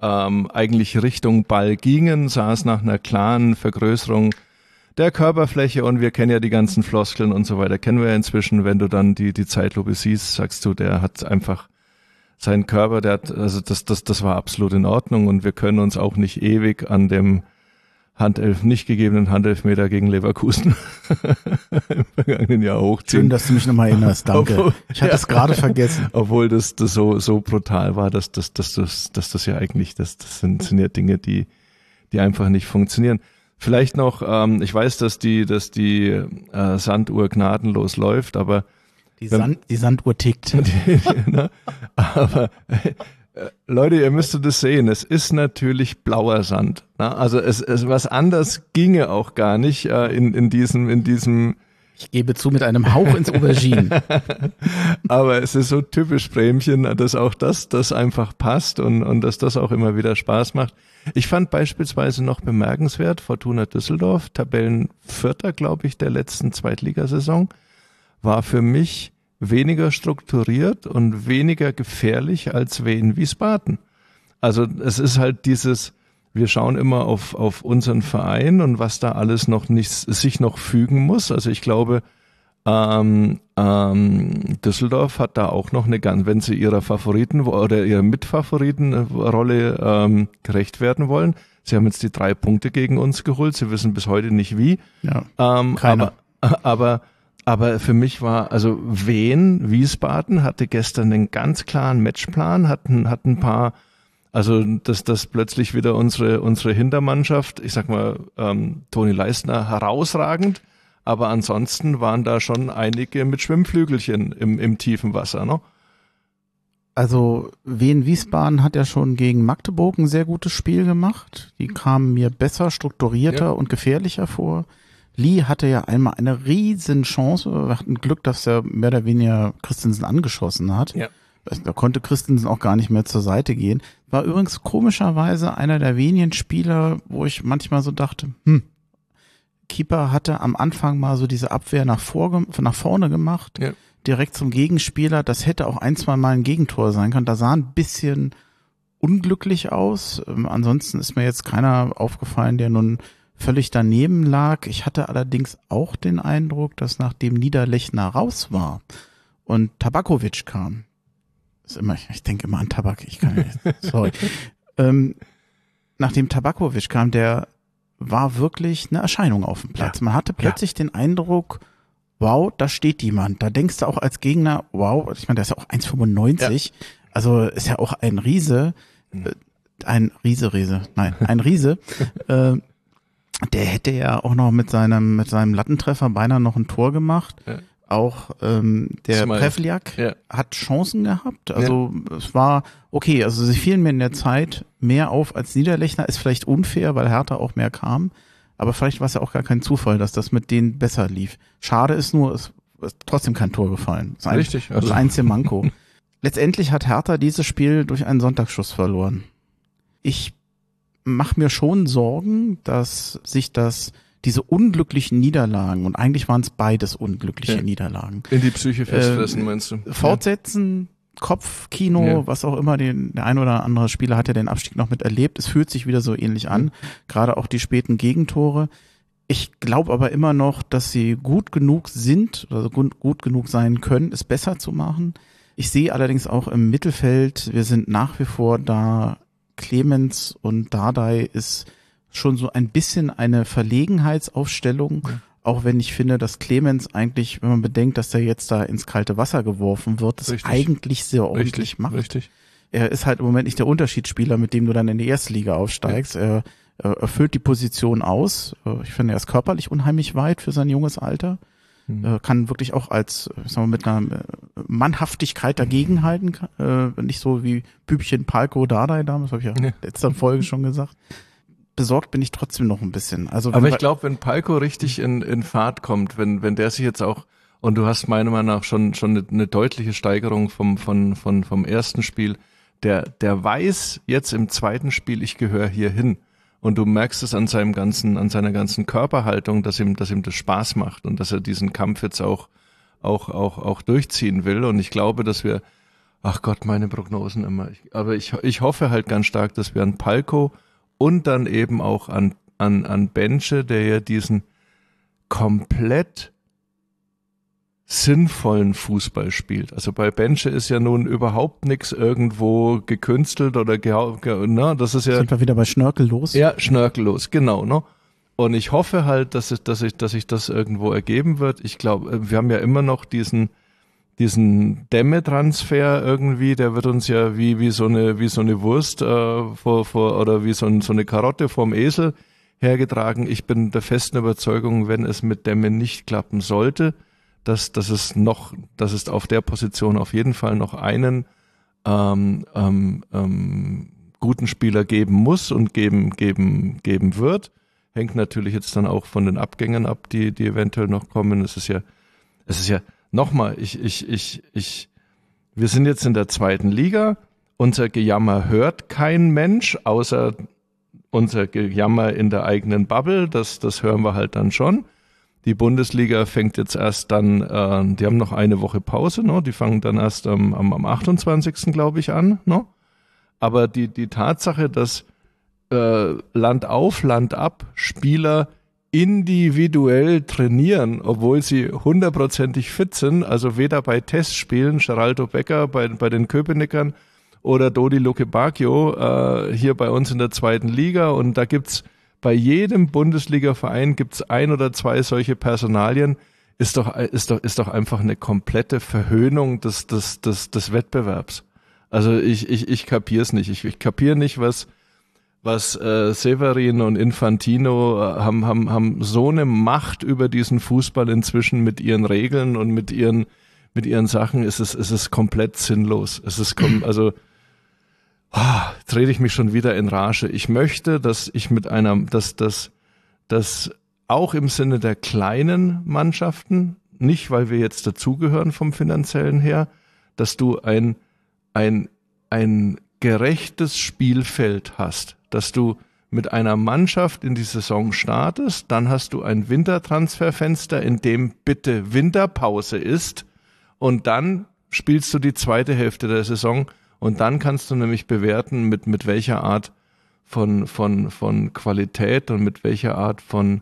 ähm, eigentlich Richtung Ball gingen, sah es nach einer klaren Vergrößerung der Körperfläche und wir kennen ja die ganzen Floskeln und so weiter, kennen wir ja inzwischen, wenn du dann die, die Zeitlupe siehst, sagst du, der hat einfach seinen Körper, der hat, also das, das, das war absolut in Ordnung und wir können uns auch nicht ewig an dem Handelf, nicht gegebenen Handelfmeter gegen Leverkusen im vergangenen Jahr Schön, hochziehen. dass du mich nochmal erinnerst. Danke. Obwohl- Ich hatte es gerade vergessen. Obwohl das, das so, so brutal war, dass das, dass das, dass das ja eigentlich, das, das sind, sind ja Dinge, die, die einfach nicht funktionieren. Vielleicht noch, ähm, ich weiß, dass die, dass die äh, Sanduhr gnadenlos läuft, aber Die, Sand, die Sanduhr tickt. ne? aber Leute, ihr müsstet das sehen. Es ist natürlich blauer Sand. Ne? Also es, es was anders ginge auch gar nicht äh, in, in diesem, in diesem Ich gebe zu mit einem Hauch ins Aubergine. Aber es ist so typisch Bremchen, dass auch das, das einfach passt und, und dass das auch immer wieder Spaß macht. Ich fand beispielsweise noch bemerkenswert, Fortuna Düsseldorf, Tabellenvierter, glaube ich, der letzten Zweitligasaison, war für mich weniger strukturiert und weniger gefährlich als Wien Wiesbaden. Also es ist halt dieses, wir schauen immer auf, auf unseren Verein und was da alles noch nicht, sich noch fügen muss. Also ich glaube, ähm, ähm, Düsseldorf hat da auch noch eine ganz, wenn sie ihrer Favoriten oder ihrer Mitfavoritenrolle ähm, gerecht werden wollen. Sie haben jetzt die drei Punkte gegen uns geholt. Sie wissen bis heute nicht wie. Ja. Ähm, Keiner. Aber, aber, aber für mich war, also Wien, Wiesbaden hatte gestern einen ganz klaren Matchplan, hatten, hatten ein paar, also dass das plötzlich wieder unsere, unsere Hintermannschaft, ich sag mal, ähm, Toni Leistner herausragend, aber ansonsten waren da schon einige mit Schwimmflügelchen im, im tiefen Wasser. Ne? Also Wien Wiesbaden hat ja schon gegen Magdeburg ein sehr gutes Spiel gemacht. Die kamen mir besser, strukturierter Ja. und gefährlicher vor. Lee hatte ja einmal eine riesen Chance. Wir hatten Glück, dass er mehr oder weniger Christensen angeschossen hat. Ja. Da konnte Christensen auch gar nicht mehr zur Seite gehen. War übrigens komischerweise einer der wenigen Spieler, wo ich manchmal so dachte, hm, Keeper hatte am Anfang mal so diese Abwehr nach, vor, nach vorne gemacht, Ja. direkt zum Gegenspieler. Das hätte auch ein, zwei Mal ein Gegentor sein können. Da sah ein bisschen unglücklich aus. Ähm, ansonsten ist mir jetzt keiner aufgefallen, der nun völlig daneben lag. Ich hatte allerdings auch den Eindruck, dass nachdem Niederlechner raus war und Tabakovic kam, ist immer, ich denke immer an Tabak, ich kann nicht, sorry. ähm, nachdem Tabakovic kam, der war wirklich eine Erscheinung auf dem Platz. Man hatte plötzlich den Eindruck, wow, da steht jemand. Da denkst du auch als Gegner, wow, ich meine, der ist ja auch 1,95. Also ist ja auch ein Riese, äh, ein Riese, Riese, nein, ein Riese. äh, der hätte ja auch noch mit seinem, mit seinem Lattentreffer beinahe noch ein Tor gemacht. Ja. Auch ähm, der Prevliak Ja. hat Chancen gehabt. Also es war okay. Also sie fielen mir in der Zeit mehr auf als Niederlechner. Ist vielleicht unfair, weil Hertha auch mehr kam. Aber vielleicht war es ja auch gar kein Zufall, dass das mit denen besser lief. Schade ist nur, es ist trotzdem kein Tor gefallen. Das ist ein- Richtig, Das also- einzige Manko. Letztendlich hat Hertha dieses Spiel durch einen Sonntagsschuss verloren. Ich mache mir schon Sorgen, dass sich das diese unglücklichen Niederlagen und eigentlich waren es beides unglückliche Ja. Niederlagen In die Psyche festfressen, Ähm, meinst du? fortsetzen, Kopfkino, Ja. was auch immer, den, der ein oder andere Spieler hat ja den Abstieg noch miterlebt. Es fühlt sich wieder so ähnlich an, gerade auch die späten Gegentore. Ich glaube aber immer noch, dass sie gut genug sind oder gut, gut genug sein können, es besser zu machen. Ich sehe allerdings auch im Mittelfeld, wir sind nach wie vor da, Clemens und Dardai ist schon so ein bisschen eine Verlegenheitsaufstellung, auch wenn ich finde, dass Clemens eigentlich, wenn man bedenkt, dass er jetzt da ins kalte Wasser geworfen wird, das Richtig. eigentlich sehr ordentlich Richtig, macht. richtig. Er ist halt im Moment nicht der Unterschiedsspieler, mit dem du dann in die erste Liga aufsteigst. Er, er erfüllt die Position aus. Ich finde, er ist körperlich unheimlich weit für sein junges Alter. Mhm. Kann wirklich auch als, sagen wir, mit einer äh, Mannhaftigkeit dagegenhalten. Äh, Nicht so wie Pübchen Palko Dardai damals, habe ich ja in letzter Folge schon gesagt. Besorgt bin ich trotzdem noch ein bisschen. Also Aber ich glaube, wenn Palko richtig in, in Fahrt kommt, wenn, wenn der sich jetzt auch, und du hast meiner Meinung nach schon, schon eine, eine deutliche Steigerung vom, von, von, vom ersten Spiel, der, der weiß jetzt im zweiten Spiel, ich gehöre hier hin. Und du merkst es an seinem ganzen, an seiner ganzen Körperhaltung, dass ihm, dass ihm das Spaß macht und dass er diesen Kampf jetzt auch, auch, auch, auch durchziehen will. Und ich glaube, dass wir, ach Gott, meine Prognosen immer. Aber ich, ich hoffe halt ganz stark, dass wir an Palko und dann eben auch an, an, an Benche, der ja diesen komplett sinnvollen Fußball spielt. Also bei Benche ist ja nun überhaupt nichts irgendwo gekünstelt oder gehau, ge, ne, das ist ja sind wir wieder bei Schnörkel los. ja, schnörkellos, genau, ne? Und ich hoffe halt, dass es, dass ich, dass sich das irgendwo ergeben wird. Ich glaube, wir haben ja immer noch diesen, diesen Dämme-Transfer irgendwie, der wird uns ja wie, wie so eine, wie so eine Wurst, äh, vor, vor, oder wie so, ein, so eine Karotte vorm Esel hergetragen. Ich bin der festen Überzeugung, wenn es mit Dämme nicht klappen sollte, dass, dass es noch, dass es auf der Position auf jeden Fall noch einen, ähm, ähm, ähm, guten Spieler geben muss und geben, geben, geben wird. Hängt natürlich jetzt dann auch von den Abgängen ab, die, die eventuell noch kommen. Es ist ja, es ist ja, nochmal, ich, ich, ich, ich, wir sind jetzt in der zweiten Liga. Unser Gejammer hört kein Mensch, außer unser Gejammer in der eigenen Bubble. Das, das hören wir halt dann schon. Die Bundesliga fängt jetzt erst dann, äh, die haben noch eine Woche Pause, ne? die fangen dann erst am, am, am 28. glaube ich an. Ne? Aber die, die Tatsache, dass äh, Land auf, Land ab Spieler individuell trainieren, obwohl sie hundertprozentig fit sind, also weder bei Testspielen, Geraldo Becker bei, bei den Köpenickern oder Dodi Luke Bacchio äh, hier bei uns in der zweiten Liga und da gibt's bei jedem Bundesliga-Verein gibt's ein oder zwei solche Personalien, ist doch, ist doch, ist doch einfach eine komplette Verhöhnung des, des, des, des Wettbewerbs. Also ich, ich, ich kapier's nicht. Ich, ich kapier nicht, was, was äh, Severin und Infantino äh, haben, haben, haben so eine Macht über diesen Fußball inzwischen mit ihren Regeln und mit ihren, mit ihren Sachen, ist es, ist es komplett sinnlos. Es ist, also, jetzt rede ich mich schon wieder in Rage. Ich möchte, dass ich mit einer, dass, dass, dass auch im Sinne der kleinen Mannschaften, nicht weil wir jetzt dazugehören vom finanziellen her, dass du ein, ein, ein gerechtes Spielfeld hast dass du mit einer Mannschaft in die Saison startest, dann hast du ein Wintertransferfenster, in dem bitte Winterpause ist und dann spielst du die zweite Hälfte der Saison und dann kannst du nämlich bewerten, mit, mit welcher Art von, von, von Qualität und mit welcher Art von,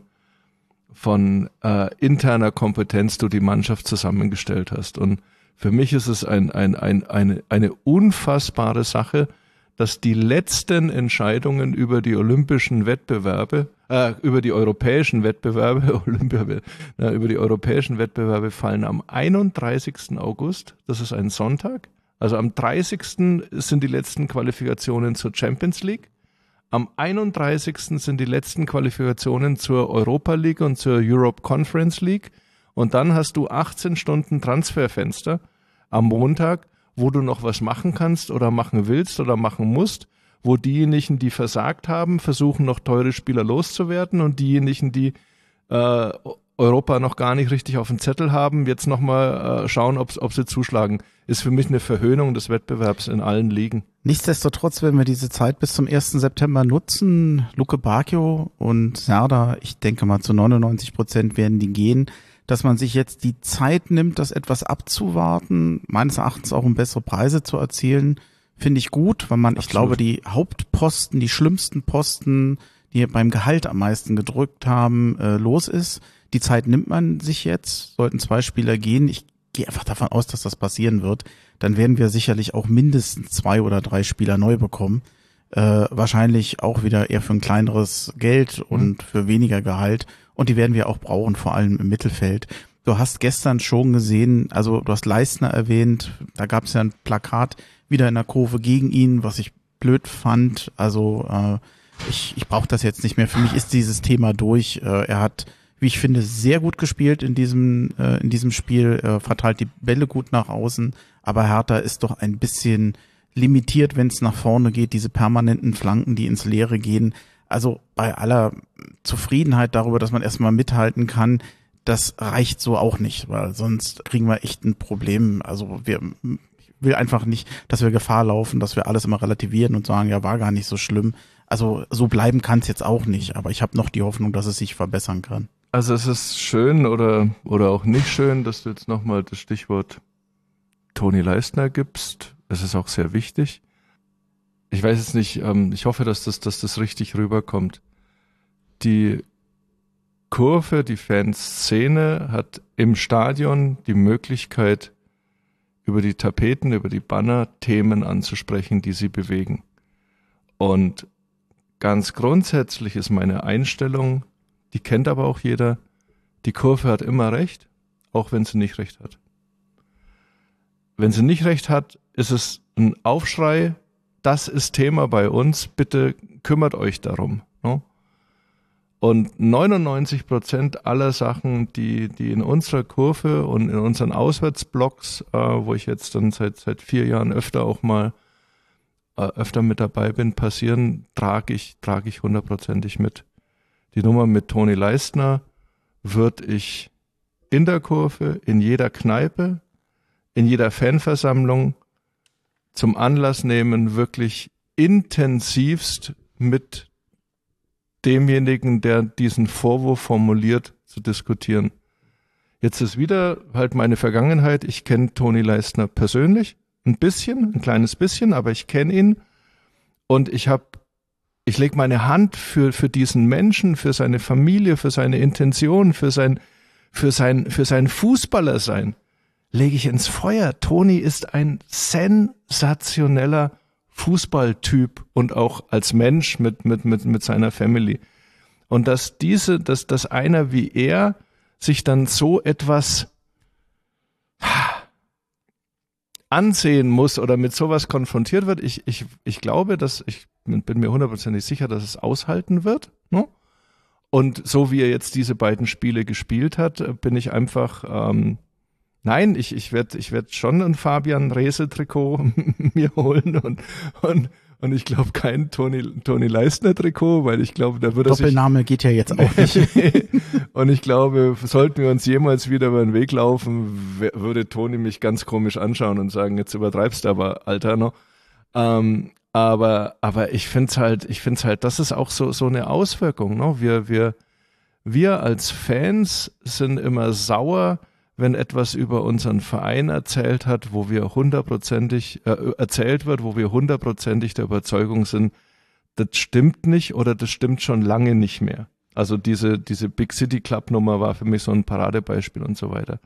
von äh, interner Kompetenz du die Mannschaft zusammengestellt hast. Und für mich ist es ein, ein, ein, eine, eine unfassbare Sache, dass die letzten Entscheidungen über die olympischen Wettbewerbe, äh, über die europäischen Wettbewerbe, Olympia, na, über die europäischen Wettbewerbe fallen am 31. August. Das ist ein Sonntag. Also am 30. sind die letzten Qualifikationen zur Champions League. Am 31. sind die letzten Qualifikationen zur Europa League und zur Europe Conference League. Und dann hast du 18 Stunden Transferfenster am Montag wo du noch was machen kannst oder machen willst oder machen musst, wo diejenigen, die versagt haben, versuchen noch teure Spieler loszuwerden und diejenigen, die äh, Europa noch gar nicht richtig auf dem Zettel haben, jetzt nochmal äh, schauen, ob, ob sie zuschlagen. Ist für mich eine Verhöhnung des Wettbewerbs in allen Ligen. Nichtsdestotrotz, wenn wir diese Zeit bis zum 1. September nutzen, Luke Bacchio und Serda, ich denke mal zu 99 Prozent werden die gehen, dass man sich jetzt die Zeit nimmt, das etwas abzuwarten, meines Erachtens auch um bessere Preise zu erzielen, finde ich gut, weil man, Absolut. ich glaube, die Hauptposten, die schlimmsten Posten, die beim Gehalt am meisten gedrückt haben, äh, los ist. Die Zeit nimmt man sich jetzt, sollten zwei Spieler gehen. Ich gehe einfach davon aus, dass das passieren wird. Dann werden wir sicherlich auch mindestens zwei oder drei Spieler neu bekommen. Äh, wahrscheinlich auch wieder eher für ein kleineres Geld und mhm. für weniger Gehalt und die werden wir auch brauchen, vor allem im Mittelfeld. Du hast gestern schon gesehen, also du hast Leistner erwähnt, da gab es ja ein Plakat wieder in der Kurve gegen ihn, was ich blöd fand. Also äh, ich, ich brauche das jetzt nicht mehr. Für mich ist dieses Thema durch. Äh, er hat, wie ich finde, sehr gut gespielt in diesem, äh, in diesem Spiel, äh, verteilt die Bälle gut nach außen, aber Hertha ist doch ein bisschen limitiert, wenn es nach vorne geht, diese permanenten Flanken, die ins Leere gehen also bei aller Zufriedenheit darüber, dass man erstmal mithalten kann, das reicht so auch nicht, weil sonst kriegen wir echt ein Problem. Also wir will einfach nicht, dass wir Gefahr laufen, dass wir alles immer relativieren und sagen, ja, war gar nicht so schlimm. Also so bleiben kann es jetzt auch nicht, aber ich habe noch die Hoffnung, dass es sich verbessern kann. Also es ist schön oder, oder auch nicht schön, dass du jetzt nochmal das Stichwort Toni Leistner gibst. Es ist auch sehr wichtig ich weiß jetzt nicht, ähm, ich hoffe, dass das, dass das richtig rüberkommt. Die Kurve, die Fanszene hat im Stadion die Möglichkeit, über die Tapeten, über die Banner Themen anzusprechen, die sie bewegen. Und ganz grundsätzlich ist meine Einstellung, die kennt aber auch jeder, die Kurve hat immer recht, auch wenn sie nicht recht hat. Wenn sie nicht recht hat, ist es ein Aufschrei das ist Thema bei uns, bitte kümmert euch darum. Ne? Und 99 Prozent aller Sachen, die, die in unserer Kurve und in unseren Auswärtsblocks, äh, wo ich jetzt dann seit, seit vier Jahren öfter auch mal äh, öfter mit dabei bin, passieren, trage ich, trage ich hundertprozentig mit. Die Nummer mit Toni Leistner würde ich in der Kurve, in jeder Kneipe, in jeder Fanversammlung zum Anlass nehmen, wirklich intensivst mit demjenigen, der diesen Vorwurf formuliert, zu diskutieren. Jetzt ist wieder halt meine Vergangenheit. Ich kenne Toni Leistner persönlich, ein bisschen, ein kleines bisschen, aber ich kenne ihn und ich habe, ich lege meine Hand für für diesen Menschen, für seine Familie, für seine Intention, für sein für sein für sein Fußballer sein lege ich ins Feuer. Toni ist ein sensationeller Fußballtyp und auch als Mensch mit, mit, mit, mit seiner Family. Und dass diese, dass, dass einer wie er sich dann so etwas ansehen muss oder mit sowas konfrontiert wird, ich, ich, ich glaube, dass ich bin mir hundertprozentig sicher, dass es aushalten wird. Ne? Und so wie er jetzt diese beiden Spiele gespielt hat, bin ich einfach, ähm, nein, ich, ich werde ich werd schon ein Fabian Rehse-Trikot mir holen und, und und ich glaube kein Toni, Toni Leistner Trikot, weil ich glaube, da würde Doppelname geht ja jetzt auch nicht. und ich glaube, sollten wir uns jemals wieder über den Weg laufen, würde Toni mich ganz komisch anschauen und sagen, jetzt übertreibst du aber, Alter, noch. Ähm, aber, aber ich finde es halt, ich finde halt, das ist auch so, so eine Auswirkung, ne? Wir, wir, wir als Fans sind immer sauer, wenn etwas über unseren Verein erzählt hat, wo wir hundertprozentig äh, erzählt wird, wo wir hundertprozentig der Überzeugung sind, das stimmt nicht oder das stimmt schon lange nicht mehr. Also diese, diese Big City Club Nummer war für mich so ein Paradebeispiel und so weiter.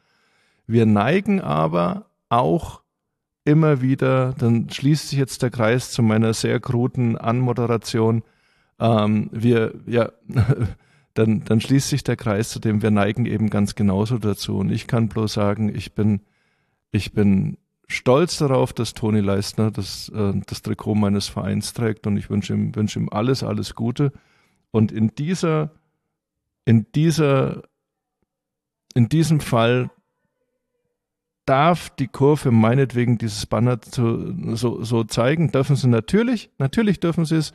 Wir neigen aber auch immer wieder, dann schließt sich jetzt der Kreis zu meiner sehr kruden Anmoderation. Ähm, wir, ja, dann, dann schließt sich der Kreis zu dem, wir neigen eben ganz genauso dazu. Und ich kann bloß sagen, ich bin, ich bin stolz darauf, dass Toni Leistner das, äh, das Trikot meines Vereins trägt und ich wünsche ihm, wünsche ihm alles, alles Gute. Und in dieser, in dieser, in diesem Fall darf die Kurve meinetwegen dieses Banner zu, so, so zeigen. Dürfen sie natürlich, natürlich dürfen sie es.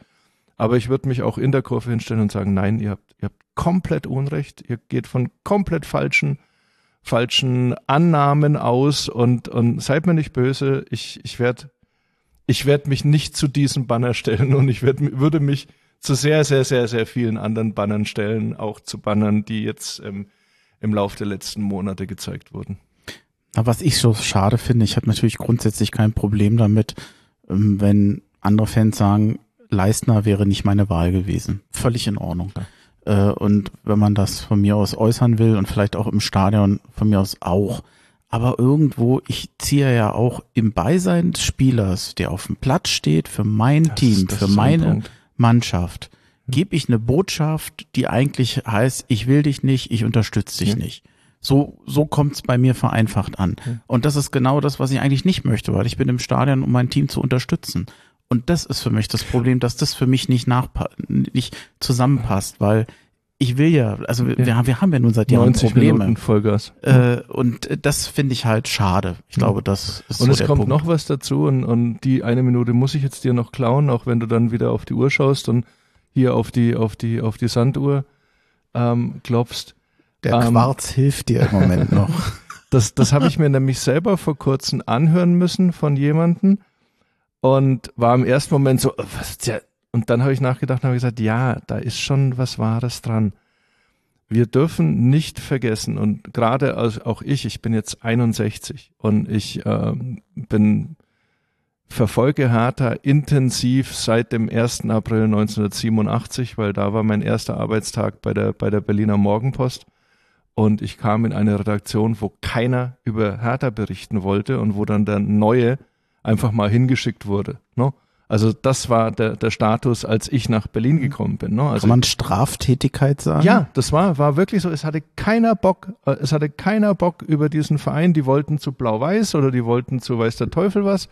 Aber ich würde mich auch in der Kurve hinstellen und sagen, nein, ihr habt, ihr habt komplett Unrecht, ihr geht von komplett falschen, falschen Annahmen aus und, und seid mir nicht böse, ich, ich werde ich werd mich nicht zu diesem Banner stellen und ich werd, würde mich zu sehr, sehr, sehr, sehr vielen anderen Bannern stellen, auch zu Bannern, die jetzt ähm, im Laufe der letzten Monate gezeigt wurden. Aber was ich so schade finde, ich habe natürlich grundsätzlich kein Problem damit, ähm, wenn andere Fans sagen, Leistner wäre nicht meine Wahl gewesen. Völlig in Ordnung. Ja. Äh, und wenn man das von mir aus äußern will und vielleicht auch im Stadion von mir aus auch. Aber irgendwo, ich ziehe ja auch im Beisein des Spielers, der auf dem Platz steht, für mein das, Team, das für meine Mannschaft, gebe ich eine Botschaft, die eigentlich heißt, ich will dich nicht, ich unterstütze dich ja. nicht. So, so kommt's bei mir vereinfacht an. Und das ist genau das, was ich eigentlich nicht möchte, weil ich bin im Stadion, um mein Team zu unterstützen. Und das ist für mich das Problem, dass das für mich nicht nachpa nicht zusammenpasst, weil ich will ja, also wir, ja. wir haben ja nun seit Jahren Probleme. Minuten Vollgas. Äh, und das finde ich halt schade. Ich glaube, das ist Und so es kommt Punkt. noch was dazu und, und die eine Minute muss ich jetzt dir noch klauen, auch wenn du dann wieder auf die Uhr schaust und hier auf die, auf die, auf die Sanduhr ähm, klopfst. Der ähm, Quarz hilft dir im Moment noch. Das, das habe ich mir nämlich selber vor kurzem anhören müssen von jemandem und war im ersten Moment so, äh, was ist ja? Und dann habe ich nachgedacht und habe gesagt, ja, da ist schon was Wahres dran. Wir dürfen nicht vergessen und gerade auch ich, ich bin jetzt 61 und ich äh, bin verfolge Hertha intensiv seit dem 1. April 1987, weil da war mein erster Arbeitstag bei der, bei der Berliner Morgenpost. Und ich kam in eine Redaktion, wo keiner über Hertha berichten wollte und wo dann der neue einfach mal hingeschickt wurde. Ne? Also das war der, der Status, als ich nach Berlin gekommen bin. Ne? Also, Kann man Straftätigkeit sagen? Ja, das war, war wirklich so. Es hatte keiner Bock, äh, es hatte keiner Bock über diesen Verein. Die wollten zu Blau-Weiß oder die wollten zu Weiß der Teufel was.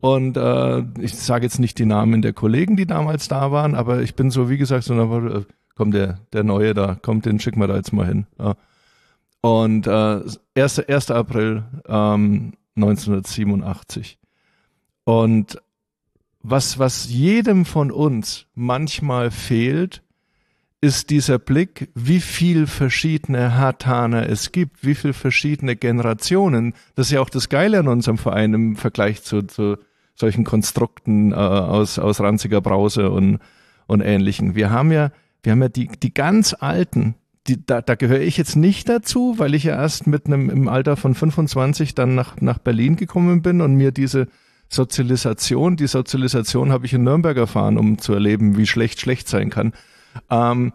Und äh, ich sage jetzt nicht die Namen der Kollegen, die damals da waren, aber ich bin so, wie gesagt, so, äh, komm, der, der Neue da, kommt, den schicken wir da jetzt mal hin. Ja. Und äh, 1. 1. April ähm, 1987. Und was, was jedem von uns manchmal fehlt, ist dieser Blick, wie viel verschiedene Hartaner es gibt, wie viel verschiedene Generationen. Das ist ja auch das Geile an unserem Verein im Vergleich zu, zu solchen Konstrukten äh, aus, aus ranziger Brause und, und ähnlichen. Wir haben ja, wir haben ja die, die ganz alten, die, da, da gehöre ich jetzt nicht dazu, weil ich ja erst mit einem im Alter von 25 dann nach, nach Berlin gekommen bin und mir diese Sozialisation. Die Sozialisation habe ich in Nürnberg erfahren, um zu erleben, wie schlecht schlecht sein kann. Ähm,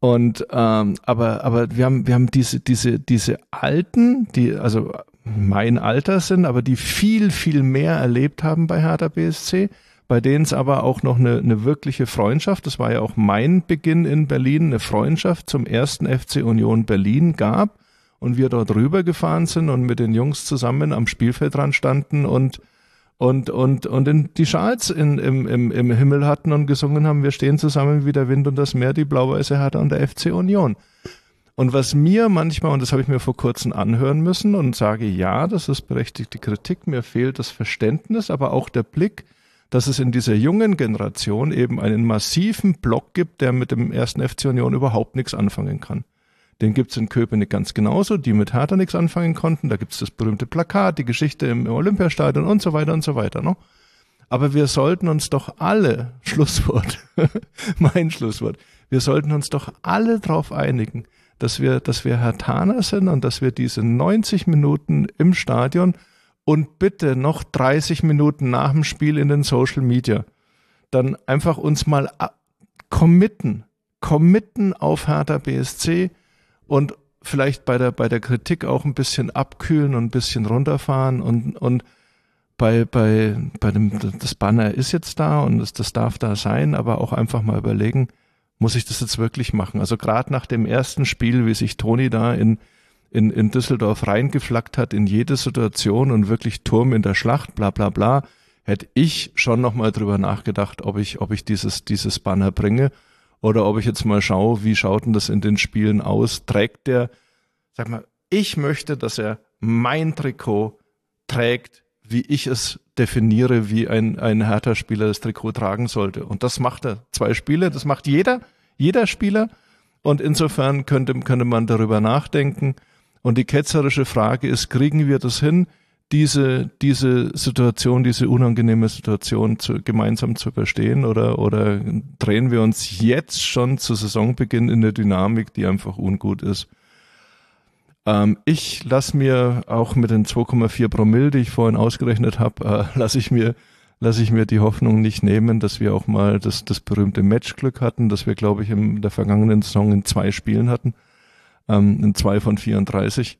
und ähm, aber aber wir haben wir haben diese diese diese alten, die also mein Alter sind, aber die viel viel mehr erlebt haben bei Hertha BSC, bei denen es aber auch noch eine, eine wirkliche Freundschaft, das war ja auch mein Beginn in Berlin, eine Freundschaft zum ersten FC Union Berlin gab und wir dort rübergefahren sind und mit den Jungs zusammen am Spielfeldrand standen und und, und, und in die Schals in, im, im, im Himmel hatten und gesungen haben, wir stehen zusammen wie der Wind und das Meer, die blau-weiße Hertha und der FC Union. Und was mir manchmal, und das habe ich mir vor kurzem anhören müssen und sage, ja, das ist berechtigte Kritik, mir fehlt das Verständnis, aber auch der Blick, dass es in dieser jungen Generation eben einen massiven Block gibt, der mit dem ersten FC Union überhaupt nichts anfangen kann. Den gibt's in Köpenick ganz genauso, die mit Hertha nichts anfangen konnten. Da gibt's das berühmte Plakat, die Geschichte im, Olympiastadion und so weiter und so weiter. Ne? Aber wir sollten uns doch alle, Schlusswort, mein Schlusswort, wir sollten uns doch alle darauf einigen, dass wir, dass wir Hertaner sind und dass wir diese 90 Minuten im Stadion und bitte noch 30 Minuten nach dem Spiel in den Social Media dann einfach uns mal committen, committen auf Hertha BSC, und vielleicht bei der, bei der Kritik auch ein bisschen abkühlen und ein bisschen runterfahren und, und bei, bei, bei dem, das Banner ist jetzt da und das, das darf da sein, aber auch einfach mal überlegen, muss ich das jetzt wirklich machen? Also gerade nach dem ersten Spiel, wie sich Toni da in, in, in Düsseldorf reingeflackt hat in jede Situation und wirklich Turm in der Schlacht, bla bla bla, hätte ich schon nochmal drüber nachgedacht, ob ich, ob ich dieses, dieses Banner bringe oder ob ich jetzt mal schaue, wie schaut denn das in den Spielen aus? Trägt der, sag mal, ich möchte, dass er mein Trikot trägt, wie ich es definiere, wie ein, ein Hertha-Spieler das Trikot tragen sollte. Und das macht er. Zwei Spiele, das macht jeder, jeder Spieler. Und insofern könnte, könnte man darüber nachdenken. Und die ketzerische Frage ist, kriegen wir das hin? diese, diese Situation, diese unangenehme Situation zu, gemeinsam zu überstehen oder, oder drehen wir uns jetzt schon zu Saisonbeginn in der Dynamik, die einfach ungut ist? Ähm, ich lasse mir auch mit den 2,4 Promille, die ich vorhin ausgerechnet habe, äh, lasse ich mir lasse ich mir die Hoffnung nicht nehmen, dass wir auch mal das, das berühmte Matchglück hatten, das wir, glaube ich, in der vergangenen Saison in zwei Spielen hatten, ähm, zwei von 34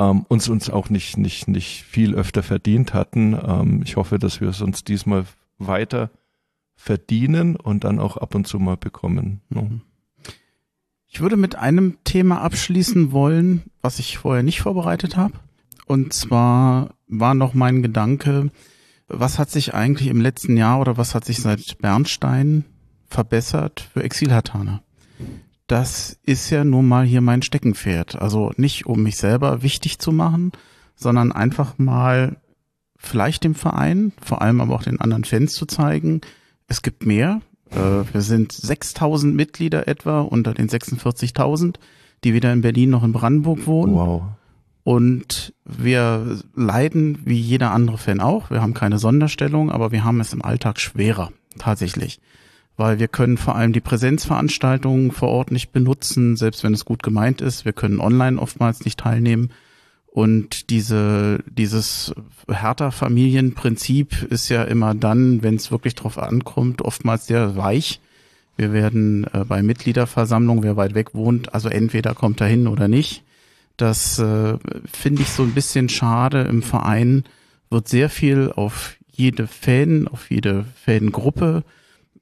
ähm, uns uns auch nicht, nicht, nicht viel öfter verdient hatten. Ähm, ich hoffe, dass wir es uns diesmal weiter verdienen und dann auch ab und zu mal bekommen. Ne? Mhm. Ich würde mit einem Thema abschließen wollen, was ich vorher nicht vorbereitet habe. Und zwar war noch mein Gedanke, was hat sich eigentlich im letzten Jahr oder was hat sich seit Bernstein verbessert für Exilhartaner? Das ist ja nun mal hier mein Steckenpferd. Also nicht, um mich selber wichtig zu machen, sondern einfach mal vielleicht dem Verein, vor allem aber auch den anderen Fans zu zeigen, es gibt mehr. Äh, wir sind 6000 Mitglieder etwa unter den 46.000, die weder in Berlin noch in Brandenburg wohnen. Wow. Und wir leiden wie jeder andere Fan auch. Wir haben keine Sonderstellung, aber wir haben es im Alltag schwerer, tatsächlich weil wir können vor allem die Präsenzveranstaltungen vor Ort nicht benutzen, selbst wenn es gut gemeint ist. Wir können online oftmals nicht teilnehmen. Und diese, dieses härter Familienprinzip ist ja immer dann, wenn es wirklich drauf ankommt, oftmals sehr weich. Wir werden äh, bei Mitgliederversammlungen, wer weit weg wohnt, also entweder kommt er hin oder nicht. Das äh, finde ich so ein bisschen schade. Im Verein wird sehr viel auf jede Fan, auf jede Fangruppe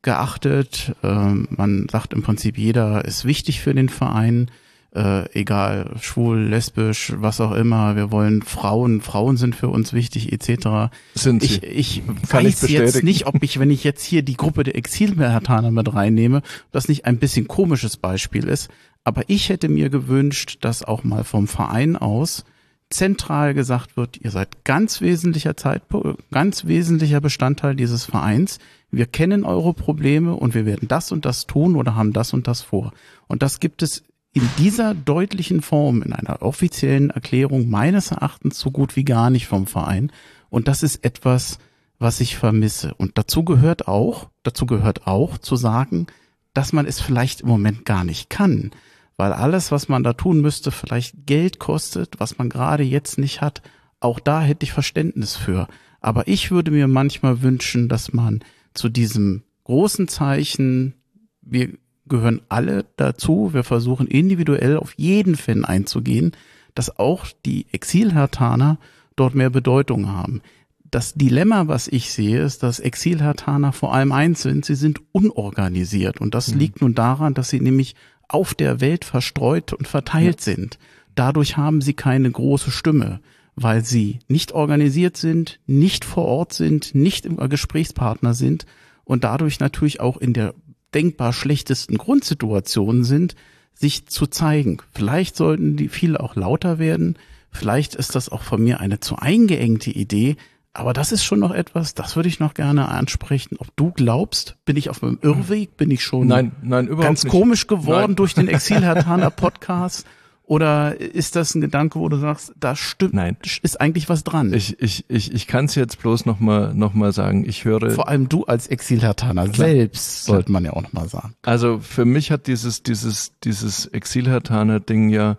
geachtet. Ähm, man sagt im Prinzip, jeder ist wichtig für den Verein. Äh, egal, schwul, lesbisch, was auch immer. Wir wollen Frauen, Frauen sind für uns wichtig, etc. Sind sie. Ich, ich weiß ich jetzt nicht, ob ich, wenn ich jetzt hier die Gruppe der Exilmerhataner mit reinnehme, das nicht ein bisschen komisches Beispiel ist. Aber ich hätte mir gewünscht, dass auch mal vom Verein aus zentral gesagt wird, ihr seid ganz wesentlicher Zeitpunkt, ganz wesentlicher Bestandteil dieses Vereins wir kennen eure Probleme und wir werden das und das tun oder haben das und das vor. Und das gibt es in dieser deutlichen Form, in einer offiziellen Erklärung meines Erachtens so gut wie gar nicht vom Verein. Und das ist etwas, was ich vermisse. Und dazu gehört auch, dazu gehört auch zu sagen, dass man es vielleicht im Moment gar nicht kann, weil alles, was man da tun müsste, vielleicht Geld kostet, was man gerade jetzt nicht hat. Auch da hätte ich Verständnis für. Aber ich würde mir manchmal wünschen, dass man zu diesem großen Zeichen, wir gehören alle dazu, wir versuchen individuell auf jeden Fan einzugehen, dass auch die Exilhertaner dort mehr Bedeutung haben. Das Dilemma, was ich sehe, ist, dass Exilhertaner vor allem eins sind, sie sind unorganisiert. Und das mhm. liegt nun daran, dass sie nämlich auf der Welt verstreut und verteilt ja. sind. Dadurch haben sie keine große Stimme weil sie nicht organisiert sind, nicht vor Ort sind, nicht im Gesprächspartner sind und dadurch natürlich auch in der denkbar schlechtesten Grundsituation sind, sich zu zeigen. Vielleicht sollten die viele auch lauter werden. Vielleicht ist das auch von mir eine zu eingeengte Idee. Aber das ist schon noch etwas, das würde ich noch gerne ansprechen. Ob du glaubst, bin ich auf meinem Irrweg, bin ich schon nein, nein, überhaupt ganz nicht. komisch geworden Nein. durch den Exil-Hertaner Podcast? Oder ist das ein Gedanke, wo du sagst, da stimmt, Nein. ist eigentlich was dran? Ich, ich, ich, ich kann es jetzt bloß noch mal, noch mal sagen. Ich höre, Vor allem du als Exil-Hertaner selbst, sollte man ja auch noch mal sagen. also für mich hat dieses, dieses, dieses Exilhartaner-Ding ja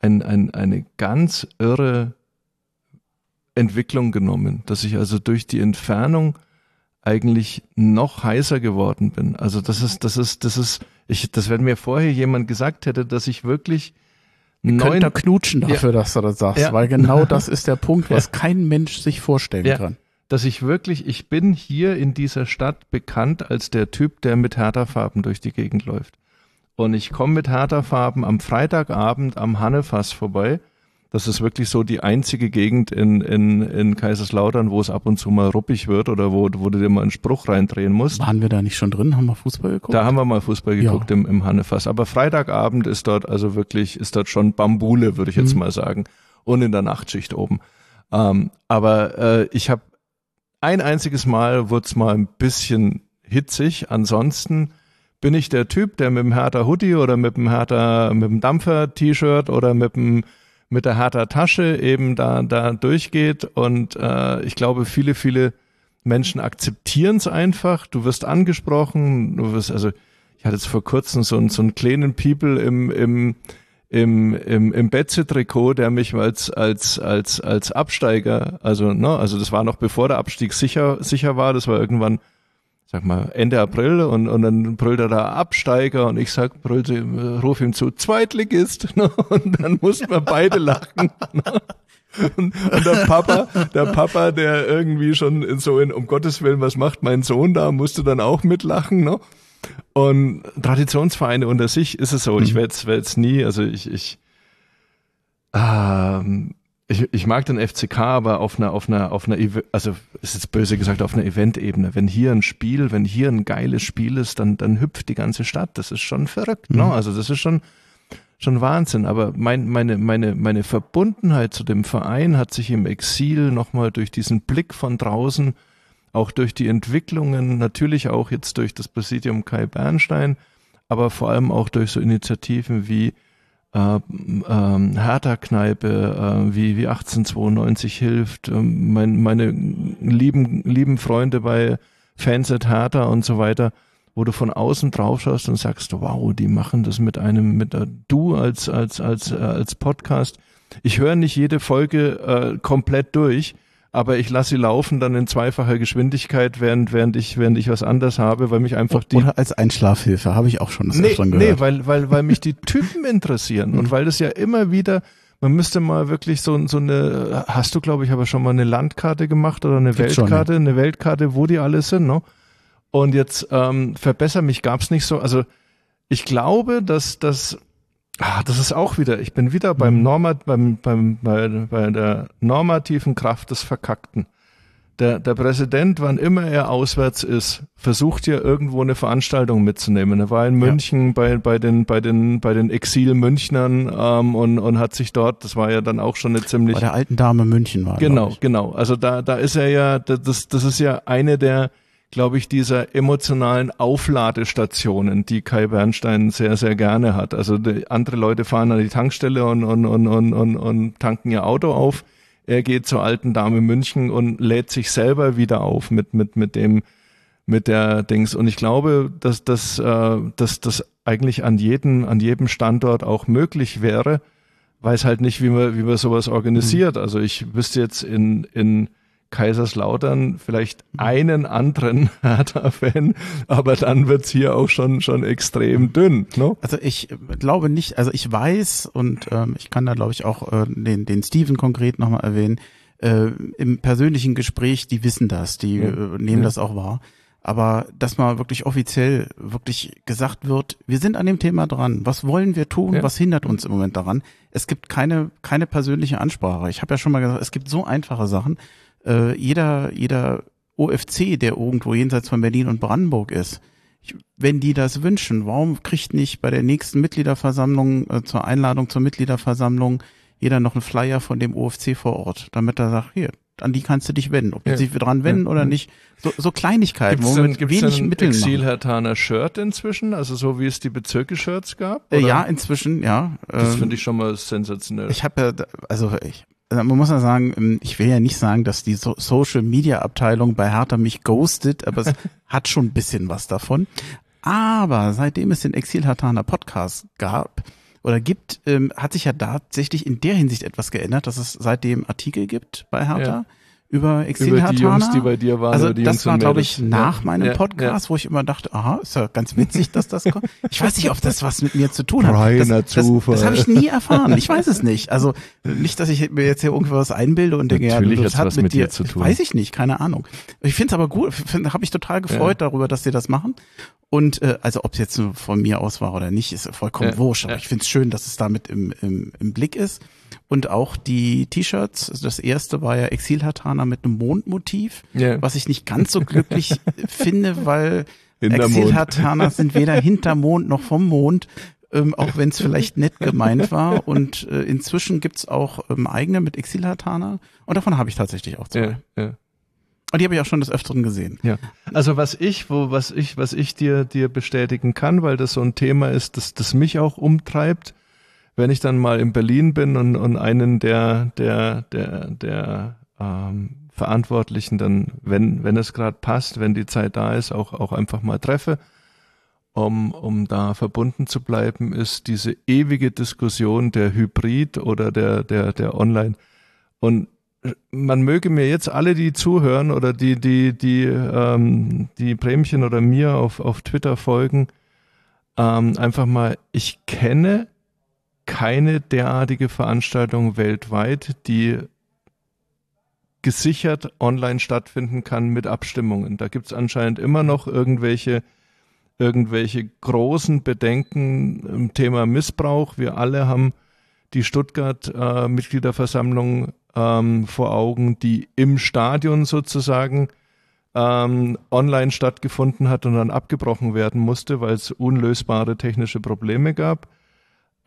ein, ein, eine ganz irre Entwicklung genommen, dass ich also durch die Entfernung eigentlich noch heißer geworden bin. Also das ist, das ist, das ist, ich, das wenn mir vorher jemand gesagt hätte, dass ich wirklich neun, da knutschen dafür, dass du das sagst, Ja. weil genau das ist der Punkt, was kein Mensch sich vorstellen Ja. kann. dass ich wirklich, ich bin hier in dieser Stadt bekannt als der Typ, der mit Hertha-Farben durch die Gegend läuft. Und ich komme mit Hertha-Farben am Freitagabend am Hannefass vorbei. Das ist wirklich so die einzige Gegend in, in, in Kaiserslautern, wo es ab und zu mal ruppig wird oder wo, wo du dir mal einen Spruch reindrehen musst. Waren wir da nicht schon drin? Haben wir Fußball geguckt? Da haben wir mal Fußball Ja. geguckt im, im Hannefass. Aber Freitagabend ist dort also wirklich, ist dort schon Bambule, würde ich jetzt Mhm. mal sagen. Und in der Nachtschicht oben. Ähm, aber äh, ich habe ein einziges Mal wurde es mal ein bisschen hitzig. Ansonsten bin ich der Typ, der mit dem Hertha Hoodie oder mit dem Hertha, mit dem Dampfer-T-Shirt oder mit dem mit der Hertha Tasche eben da da durchgeht und äh, ich glaube viele viele Menschen akzeptieren es einfach. Du wirst angesprochen, du wirst also ich hatte jetzt vor kurzem so einen so einen kleinen People im im im, im, im Betze-Trikot, der mich als, als, als, als Absteiger, also, ne, also das war noch bevor der Abstieg sicher, sicher war, das war irgendwann, sag mal, Ende April und, und dann brüllt er da Absteiger und ich sag, brüllt, ihm, ruf ihm zu, Zweitligist, ne, und dann mussten wir beide lachen, ne. Und, und der Papa, der Papa, der irgendwie schon so in, um Gottes Willen, was macht mein Sohn da, musste dann auch mitlachen, ne? Und Traditionsvereine unter sich ist es so. Ich werde es nie, also ich, ich, ähm, ich, ich mag den FCK, aber auf einer, auf einer, auf einer, also ist jetzt böse gesagt, auf einer Eventebene. Wenn hier ein Spiel, wenn hier ein geiles Spiel ist, dann, dann hüpft die ganze Stadt. Das ist schon verrückt, ne? Also das ist schon, schon Wahnsinn. Aber mein, meine, meine, meine Verbundenheit zu dem Verein hat sich im Exil nochmal durch diesen Blick von draußen, auch durch die Entwicklungen, natürlich auch jetzt durch das Präsidium Kai Bernstein, aber vor allem auch durch so Initiativen wie äh, ähm, Hertha-Kneipe, äh, wie, wie 1892 hilft, ähm, mein, meine lieben, lieben Freunde bei Fans at Hertha und so weiter, wo du von außen drauf schaust und sagst, wow, die machen das mit einem, mit äh, du als, als, als, äh, als Podcast. Ich höre nicht jede Folge äh, komplett durch, aber ich lasse sie laufen dann in zweifacher Geschwindigkeit, während, während ich, während ich was anderes habe, weil mich einfach die Oder als Einschlafhilfe, habe ich auch schon das nee, nee, gehört. weil, weil, weil mich die Typen interessieren und weil das ja immer wieder, man müsste mal wirklich so, so eine, hast du glaube ich aber schon mal eine Landkarte gemacht oder eine Gibt's schon, Weltkarte, eine Weltkarte, wo die alle sind, ne? Und jetzt ähm, verbessere mich, gab's nicht so, also ich glaube, dass das, ah, das ist auch wieder, ich bin wieder beim Normat, beim, beim, bei, bei der normativen Kraft des Verkackten. Der, der Präsident, wann immer er auswärts ist, versucht ja irgendwo eine Veranstaltung mitzunehmen. Er war in München bei, bei den, bei den, bei den Exil-Münchnern ähm, und, und hat sich dort, das war ja dann auch schon eine ziemlich Bei der alten Dame München war. Genau, genau. Also da, da ist er ja, das, das ist ja eine der, glaube ich, dieser emotionalen Aufladestationen, die Kai Bernstein sehr, sehr gerne hat. Also andere Leute fahren an die Tankstelle und, und, und, und, und, und tanken ihr Auto auf. Er geht zur alten Dame München und lädt sich selber wieder auf mit, mit, mit dem, mit der Dings. Und ich glaube, dass das, äh, dass das eigentlich an jedem, an jedem Standort auch möglich wäre. Weiß halt nicht, wie man, wie man sowas organisiert. Also ich wüsste jetzt in, in Kaiserslautern vielleicht einen anderen Hertha-Fan, aber dann wird's hier auch schon, schon extrem dünn. Ne? Also ich glaube nicht, also ich weiß und ähm, ich kann da glaube ich auch äh, den, den Steven konkret nochmal erwähnen, äh, im persönlichen Gespräch, die wissen das, die Ja. äh, nehmen Ja. das auch wahr. Aber dass mal wirklich offiziell wirklich gesagt wird, wir sind an dem Thema dran. Was wollen wir tun? Ja. Was hindert uns im Moment daran? Es gibt keine, keine persönliche Ansprache. Ich habe ja schon mal gesagt, es gibt so einfache Sachen. Äh, jeder, jeder OFC, der irgendwo jenseits von Berlin und Brandenburg ist, wenn die das wünschen, warum kriegt nicht bei der nächsten Mitgliederversammlung, äh, zur Einladung zur Mitgliederversammlung, jeder noch einen Flyer von dem OFC vor Ort, damit er sagt, hier, an die kannst du dich wenden. Ob die Ja. sich dran wenden Ja. oder nicht. So, so Kleinigkeiten, Gibt's wo denn, man mit gibt's wenig denn Mitteln Exil. Hertaner Shirt inzwischen? Also so wie es die Bezirke-Shirts gab? Äh, oder? ja, inzwischen, ja. Das Ähm, finde ich schon mal sensationell. Ich habe ja, also ich, man muss ja sagen, ähm, ich will ja nicht sagen, dass die so Social Media Abteilung bei Hertha mich ghostet, aber es hat schon ein bisschen was davon. Aber seitdem es den Exil Hertaner Podcast gab oder gibt, ähm, hat sich ja tatsächlich in der Hinsicht etwas geändert, dass es seitdem Artikel gibt bei Hertha Ja. Über Exil über die. Jungs, die bei dir waren, Also die das Jungs war, glaube ich, nach Ja. meinem Ja, Podcast, wo ich immer dachte, aha, ist ja ganz witzig, dass das kommt. Ich weiß nicht, ob das was mit mir zu tun hat. Reiner das, das, Zufall. das habe ich nie erfahren. Ich weiß es nicht. Also nicht, dass ich mir jetzt hier irgendwas einbilde und denke, Natürlich ja, das hat mit mit dir zu tun. Weiß ich nicht, keine Ahnung. Ich finde es aber gut, habe mich total gefreut darüber, dass sie das machen. Und äh, also ob es jetzt von mir aus war oder nicht, ist vollkommen Ja, wurscht. Aber ja. ich finde es schön, dass es damit im, im, im Blick ist. Und auch die T-Shirts. Also Das erste war ja Exil-Hatana mit einem Mondmotiv, Ja. was ich nicht ganz so glücklich finde, weil Hintermond. Exil-Hatana sind weder hinter Mond noch vom Mond. Ähm, auch wenn es vielleicht nett gemeint war. Und äh, inzwischen gibt's auch ähm, eigene mit Exil-Hatana. Und davon habe ich tatsächlich auch zwei. Ja, ja. Und die habe ich auch schon des Öfteren gesehen. Ja. Also was ich, wo, was ich, was ich dir, dir bestätigen kann, weil das so ein Thema ist, das, das mich auch umtreibt, wenn ich dann mal in Berlin bin und, und einen der, der, der, der ähm, Verantwortlichen dann, wenn, wenn es gerade passt, wenn die Zeit da ist, auch, auch einfach mal treffe, um, um da verbunden zu bleiben, ist diese ewige Diskussion der Hybrid oder der, der, der Online. Und man möge mir jetzt alle, die zuhören oder die, die, die, ähm, die Bremchen oder mir auf, auf Twitter folgen, ähm, einfach mal, ich kenne keine derartige Veranstaltung weltweit, die gesichert online stattfinden kann mit Abstimmungen. Da gibt's anscheinend immer noch irgendwelche, irgendwelche großen Bedenken im Thema Missbrauch. Wir alle haben die Stuttgart-Mitgliederversammlung ähm, vor Augen, die im Stadion sozusagen ähm, online stattgefunden hat und dann abgebrochen werden musste, weil es unlösbare technische Probleme gab.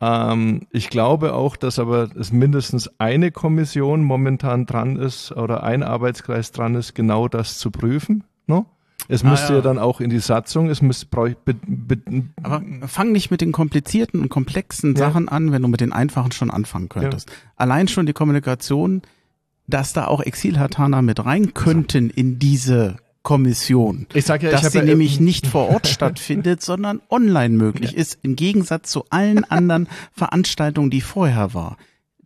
Ähm, ich glaube auch, dass aber es mindestens eine Kommission momentan dran ist oder ein Arbeitskreis dran ist, genau das zu prüfen. No? Es Ah, müsste ja. ja. dann auch in die Satzung, es müsste be, be, Aber fang nicht mit den komplizierten und komplexen Ja. Sachen an, wenn du mit den einfachen schon anfangen könntest. Allein schon die Kommunikation, dass da auch Exil-Hatana mit rein könnten in diese Kommission. Ich sag ja, ich dass hab sie ja- nämlich nicht vor Ort stattfindet, sondern online möglich ist, im Gegensatz zu allen anderen Veranstaltungen, die vorher war.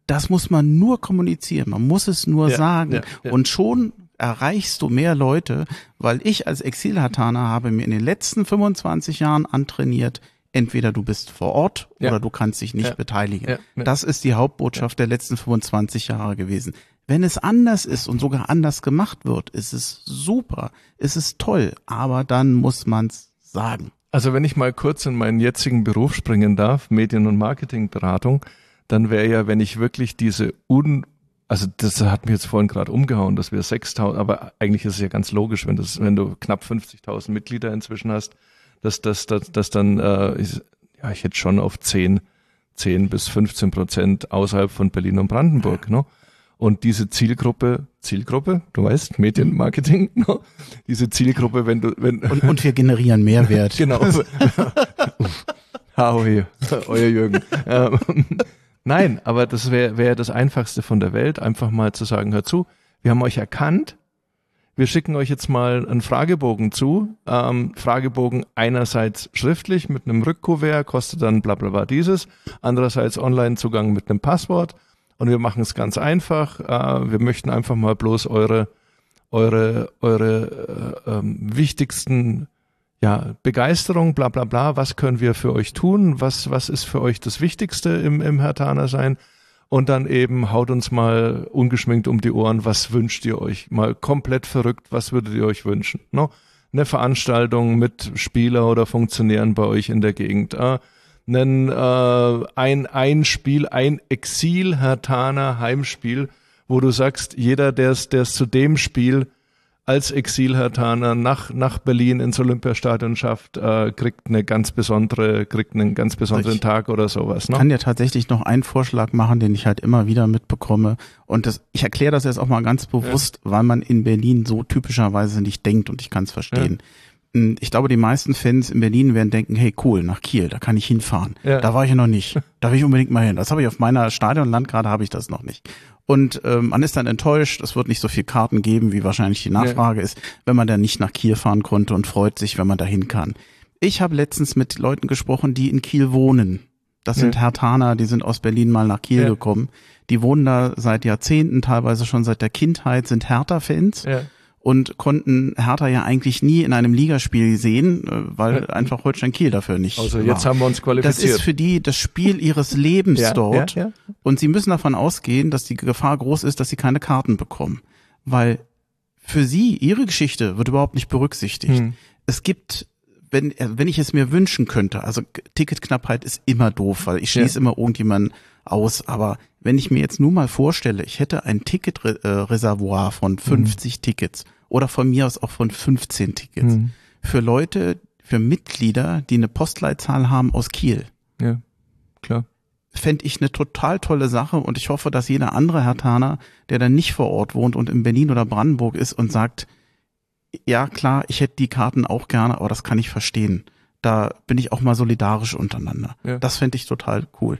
Das muss man nur kommunizieren, man muss es nur Ja, sagen. ja, ja. Und schon erreichst du mehr Leute, weil ich als Exil-Hatana habe mir in den letzten 25 Jahren antrainiert, entweder du bist vor Ort Ja. oder du kannst dich nicht Ja. beteiligen. Ja, ja. Das ist die Hauptbotschaft der letzten 25 Jahre gewesen. Wenn es anders ist und sogar anders gemacht wird, ist es super, ist es toll, aber dann muss man's sagen. Also wenn ich mal kurz in meinen jetzigen Beruf springen darf, Medien- und Marketingberatung, dann wäre ja, wenn ich wirklich diese un, also das hat mich jetzt vorhin gerade umgehauen, dass wir 6000, aber eigentlich ist es ja ganz logisch, wenn das, wenn du knapp 50.000 Mitglieder inzwischen hast, dass das, dass, dass dann, äh, ist, ja, ich hätte schon auf 10, 10 bis 15 Prozent außerhalb von Berlin und Brandenburg, ne? Und diese Zielgruppe, Zielgruppe, du weißt, Medienmarketing, ne? diese Zielgruppe, wenn du, wenn, Und, und wir generieren Mehrwert. Genau. Howie, euer Jürgen. Ähm, Nein, aber das wäre wär das Einfachste von der Welt, einfach mal zu sagen, hör zu, wir haben euch erkannt, wir schicken euch jetzt mal einen Fragebogen zu. Ähm, Fragebogen einerseits schriftlich mit einem Rückkuvert, kostet dann bla bla bla dieses, andererseits Online-Zugang mit einem Passwort und wir machen es ganz einfach. Äh, wir möchten einfach mal bloß eure, eure, eure äh, ähm, wichtigsten ja, Begeisterung, bla bla bla, was können wir für euch tun, was, was ist für euch das Wichtigste im, im Hertaner sein und dann eben haut uns mal ungeschminkt um die Ohren, was wünscht ihr euch? Mal komplett verrückt, was würdet ihr euch wünschen? No? eine Veranstaltung mit Spieler oder Funktionären bei euch in der Gegend. Äh, einen, äh, ein, ein Spiel, ein Exil Hertaner Heimspiel, wo du sagst, jeder, der es zu dem Spiel als Exil-Hertaner nach, nach Berlin ins Olympiastadion schafft, äh, kriegt eine ganz besondere, kriegt einen ganz besonderen ich Tag oder sowas. Ne? Ich kann ja tatsächlich noch einen Vorschlag machen, den ich halt immer wieder mitbekomme. Und das, ich erkläre das jetzt auch mal ganz bewusst, ja. weil man in Berlin so typischerweise nicht denkt und ich kann es verstehen. Ja ich glaube, die meisten Fans in Berlin werden denken, hey cool, nach Kiel, da kann ich hinfahren. Ja. Da war ich noch nicht. Da will ich unbedingt mal hin. Das habe ich auf meiner Stadionlandkarte habe ich das noch nicht. Und ähm, man ist dann enttäuscht, es wird nicht so viel Karten geben, wie wahrscheinlich die Nachfrage ja. ist, wenn man dann nicht nach Kiel fahren konnte und freut sich, wenn man dahin kann. Ich habe letztens mit Leuten gesprochen, die in Kiel wohnen. Das sind ja. Hertaner, die sind aus Berlin mal nach Kiel ja. gekommen. Die wohnen da seit Jahrzehnten, teilweise schon seit der Kindheit, sind Hertha-Fans. Ja und konnten Hertha ja eigentlich nie in einem Ligaspiel sehen, äh, weil einfach Holstein Kiel dafür nicht. Also jetzt war. haben wir uns qualifiziert. Das ist für die das Spiel ihres Lebens ja, dort. Ja, ja. Und sie müssen davon ausgehen, dass die Gefahr groß ist, dass sie keine Karten bekommen. Weil für sie, ihre Geschichte wird überhaupt nicht berücksichtigt. Hm. Es gibt wenn, äh, wenn ich es mir wünschen könnte, also Ticketknappheit ist immer doof, weil ich schließe immer irgendjemanden aus, aber wenn ich mir jetzt nur mal vorstelle, ich hätte ein Ticketreservoir von 50 mhm. Tickets oder von mir aus auch von 15 Tickets mhm. für Leute, für Mitglieder, die eine Postleitzahl haben aus Kiel. Ja, klar. Fände ich eine total tolle Sache und ich hoffe, dass jeder andere Herr Taner, der dann nicht vor Ort wohnt und in Berlin oder Brandenburg ist und sagt, ja klar, ich hätte die Karten auch gerne, aber das kann ich verstehen. Da bin ich auch mal solidarisch untereinander. Ja. Das fände ich total cool.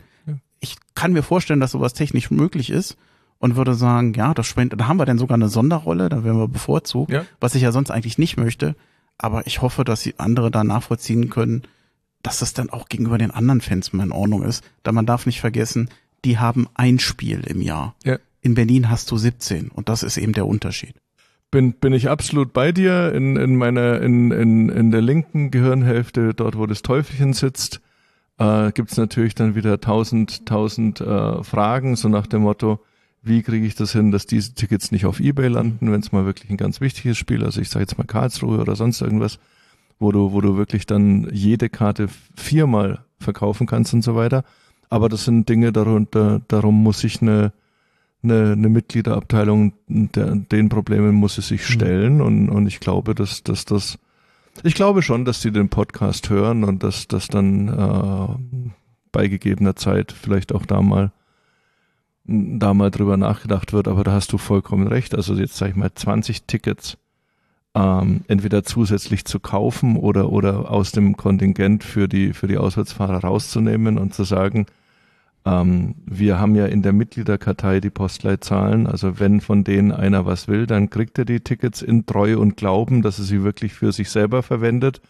Ich kann mir vorstellen, dass sowas technisch möglich ist und würde sagen, ja, das spendet, da haben wir dann sogar eine Sonderrolle, da werden wir bevorzugt, ja. was ich ja sonst eigentlich nicht möchte. Aber ich hoffe, dass die andere da nachvollziehen können, dass das dann auch gegenüber den anderen Fans mal in Ordnung ist. Da man darf nicht vergessen, die haben ein Spiel im Jahr. Ja. In Berlin hast du 17 und das ist eben der Unterschied bin, bin ich absolut bei dir. In, in meiner, in, in, in der linken Gehirnhälfte, dort wo das Teufelchen sitzt, äh, gibt es natürlich dann wieder tausend, tausend äh, Fragen, so nach dem Motto, wie kriege ich das hin, dass diese Tickets nicht auf Ebay landen, wenn es mal wirklich ein ganz wichtiges Spiel, also ich sage jetzt mal Karlsruhe oder sonst irgendwas, wo du, wo du wirklich dann jede Karte viermal verkaufen kannst und so weiter. Aber das sind Dinge, darunter, darum muss ich eine, eine, eine Mitgliederabteilung, der, den Problemen muss sie sich mhm. stellen und, und ich glaube, dass, dass das, ich glaube schon, dass die den Podcast hören und dass das dann äh, bei gegebener Zeit vielleicht auch da mal da mal drüber nachgedacht wird, aber da hast du vollkommen recht. Also jetzt sage ich mal 20 Tickets ähm, entweder zusätzlich zu kaufen oder oder aus dem Kontingent für die für die Auswärtsfahrer rauszunehmen und zu sagen, ähm, wir haben ja in der Mitgliederkartei die Postleitzahlen. Also wenn von denen einer was will, dann kriegt er die Tickets in Treue und Glauben, dass er sie wirklich für sich selber verwendet.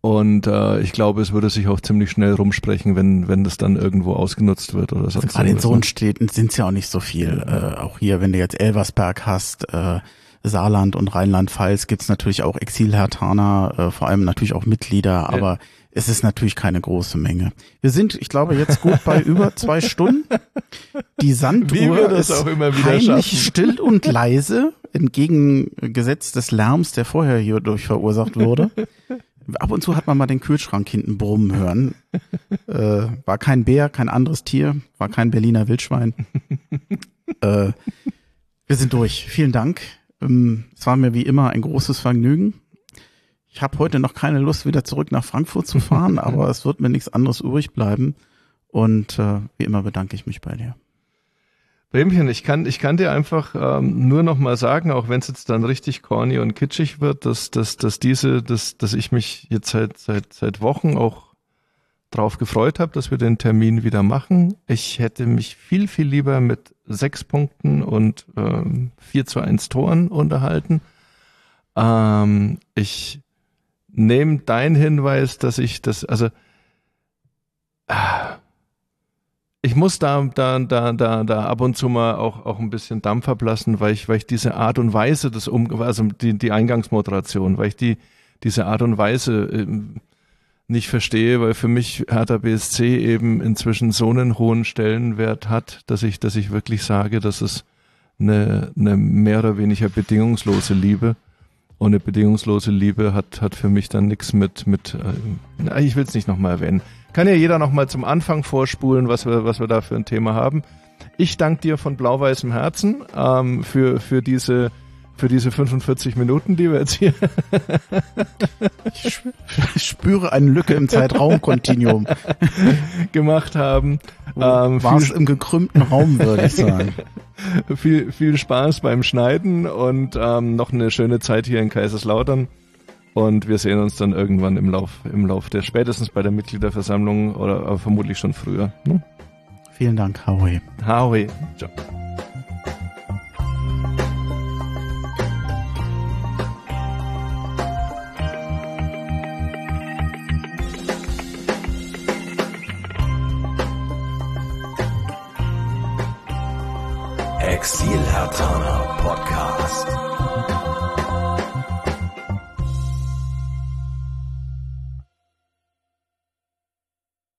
Und äh, ich glaube, es würde sich auch ziemlich schnell rumsprechen, wenn, wenn das dann irgendwo ausgenutzt wird oder so. Also gerade in so ne? Städten sind es ja auch nicht so viel. Äh, auch hier, wenn du jetzt Elversberg hast, äh, Saarland und Rheinland-Pfalz gibt's natürlich auch Exilhertaner, äh, vor allem natürlich auch Mitglieder, aber ja es ist natürlich keine große Menge. Wir sind, ich glaube, jetzt gut bei über zwei Stunden. Die Sanduhr ist heimlich schaffen. still und leise, entgegengesetzt des Lärms, der vorher hierdurch verursacht wurde. Ab und zu hat man mal den Kühlschrank hinten brummen hören. Äh, war kein Bär, kein anderes Tier, war kein Berliner Wildschwein. äh, wir sind durch. Vielen Dank. Ähm, es war mir wie immer ein großes Vergnügen. Ich habe heute noch keine Lust, wieder zurück nach Frankfurt zu fahren, aber es wird mir nichts anderes übrig bleiben. Und äh, wie immer bedanke ich mich bei dir. Bremchen, ich kann, ich kann dir einfach ähm, nur noch mal sagen, auch wenn es jetzt dann richtig corny und kitschig wird, dass, dass, dass diese, dass, dass ich mich jetzt seit, seit, seit Wochen auch drauf gefreut habe, dass wir den Termin wieder machen. Ich hätte mich viel, viel lieber mit sechs Punkten und ähm, 4 zu 1 Toren unterhalten. Ähm, ich nehme dein Hinweis, dass ich das, also ich muss da, da, da, da, da ab und zu mal auch, auch ein bisschen Dampf ablassen, weil ich, weil ich diese Art und Weise des Um, also die, die Eingangsmoderation, weil ich die, diese Art und Weise ähm, nicht verstehe, weil für mich Hertha BSC eben inzwischen so einen hohen Stellenwert hat, dass ich, dass ich wirklich sage, dass es eine, eine mehr oder weniger bedingungslose Liebe ohne bedingungslose Liebe hat, hat für mich dann nichts mit, mit äh, ich will es nicht nochmal erwähnen. Kann ja jeder nochmal zum Anfang vorspulen, was wir, was wir da für ein Thema haben. Ich danke dir von blau-weißem Herzen ähm, für, für diese für diese 45 Minuten, die wir jetzt hier. ich spüre eine Lücke im Zeitraumkontinuum gemacht haben. Ähm, War es im gekrümmten Raum, würde ich sagen. viel, viel Spaß beim Schneiden und ähm, noch eine schöne Zeit hier in Kaiserslautern. Und wir sehen uns dann irgendwann im Lauf, im Lauf der spätestens bei der Mitgliederversammlung oder vermutlich schon früher. Ne? Vielen Dank, Howie. Howie. Ciao. Exil Hertaner Podcast.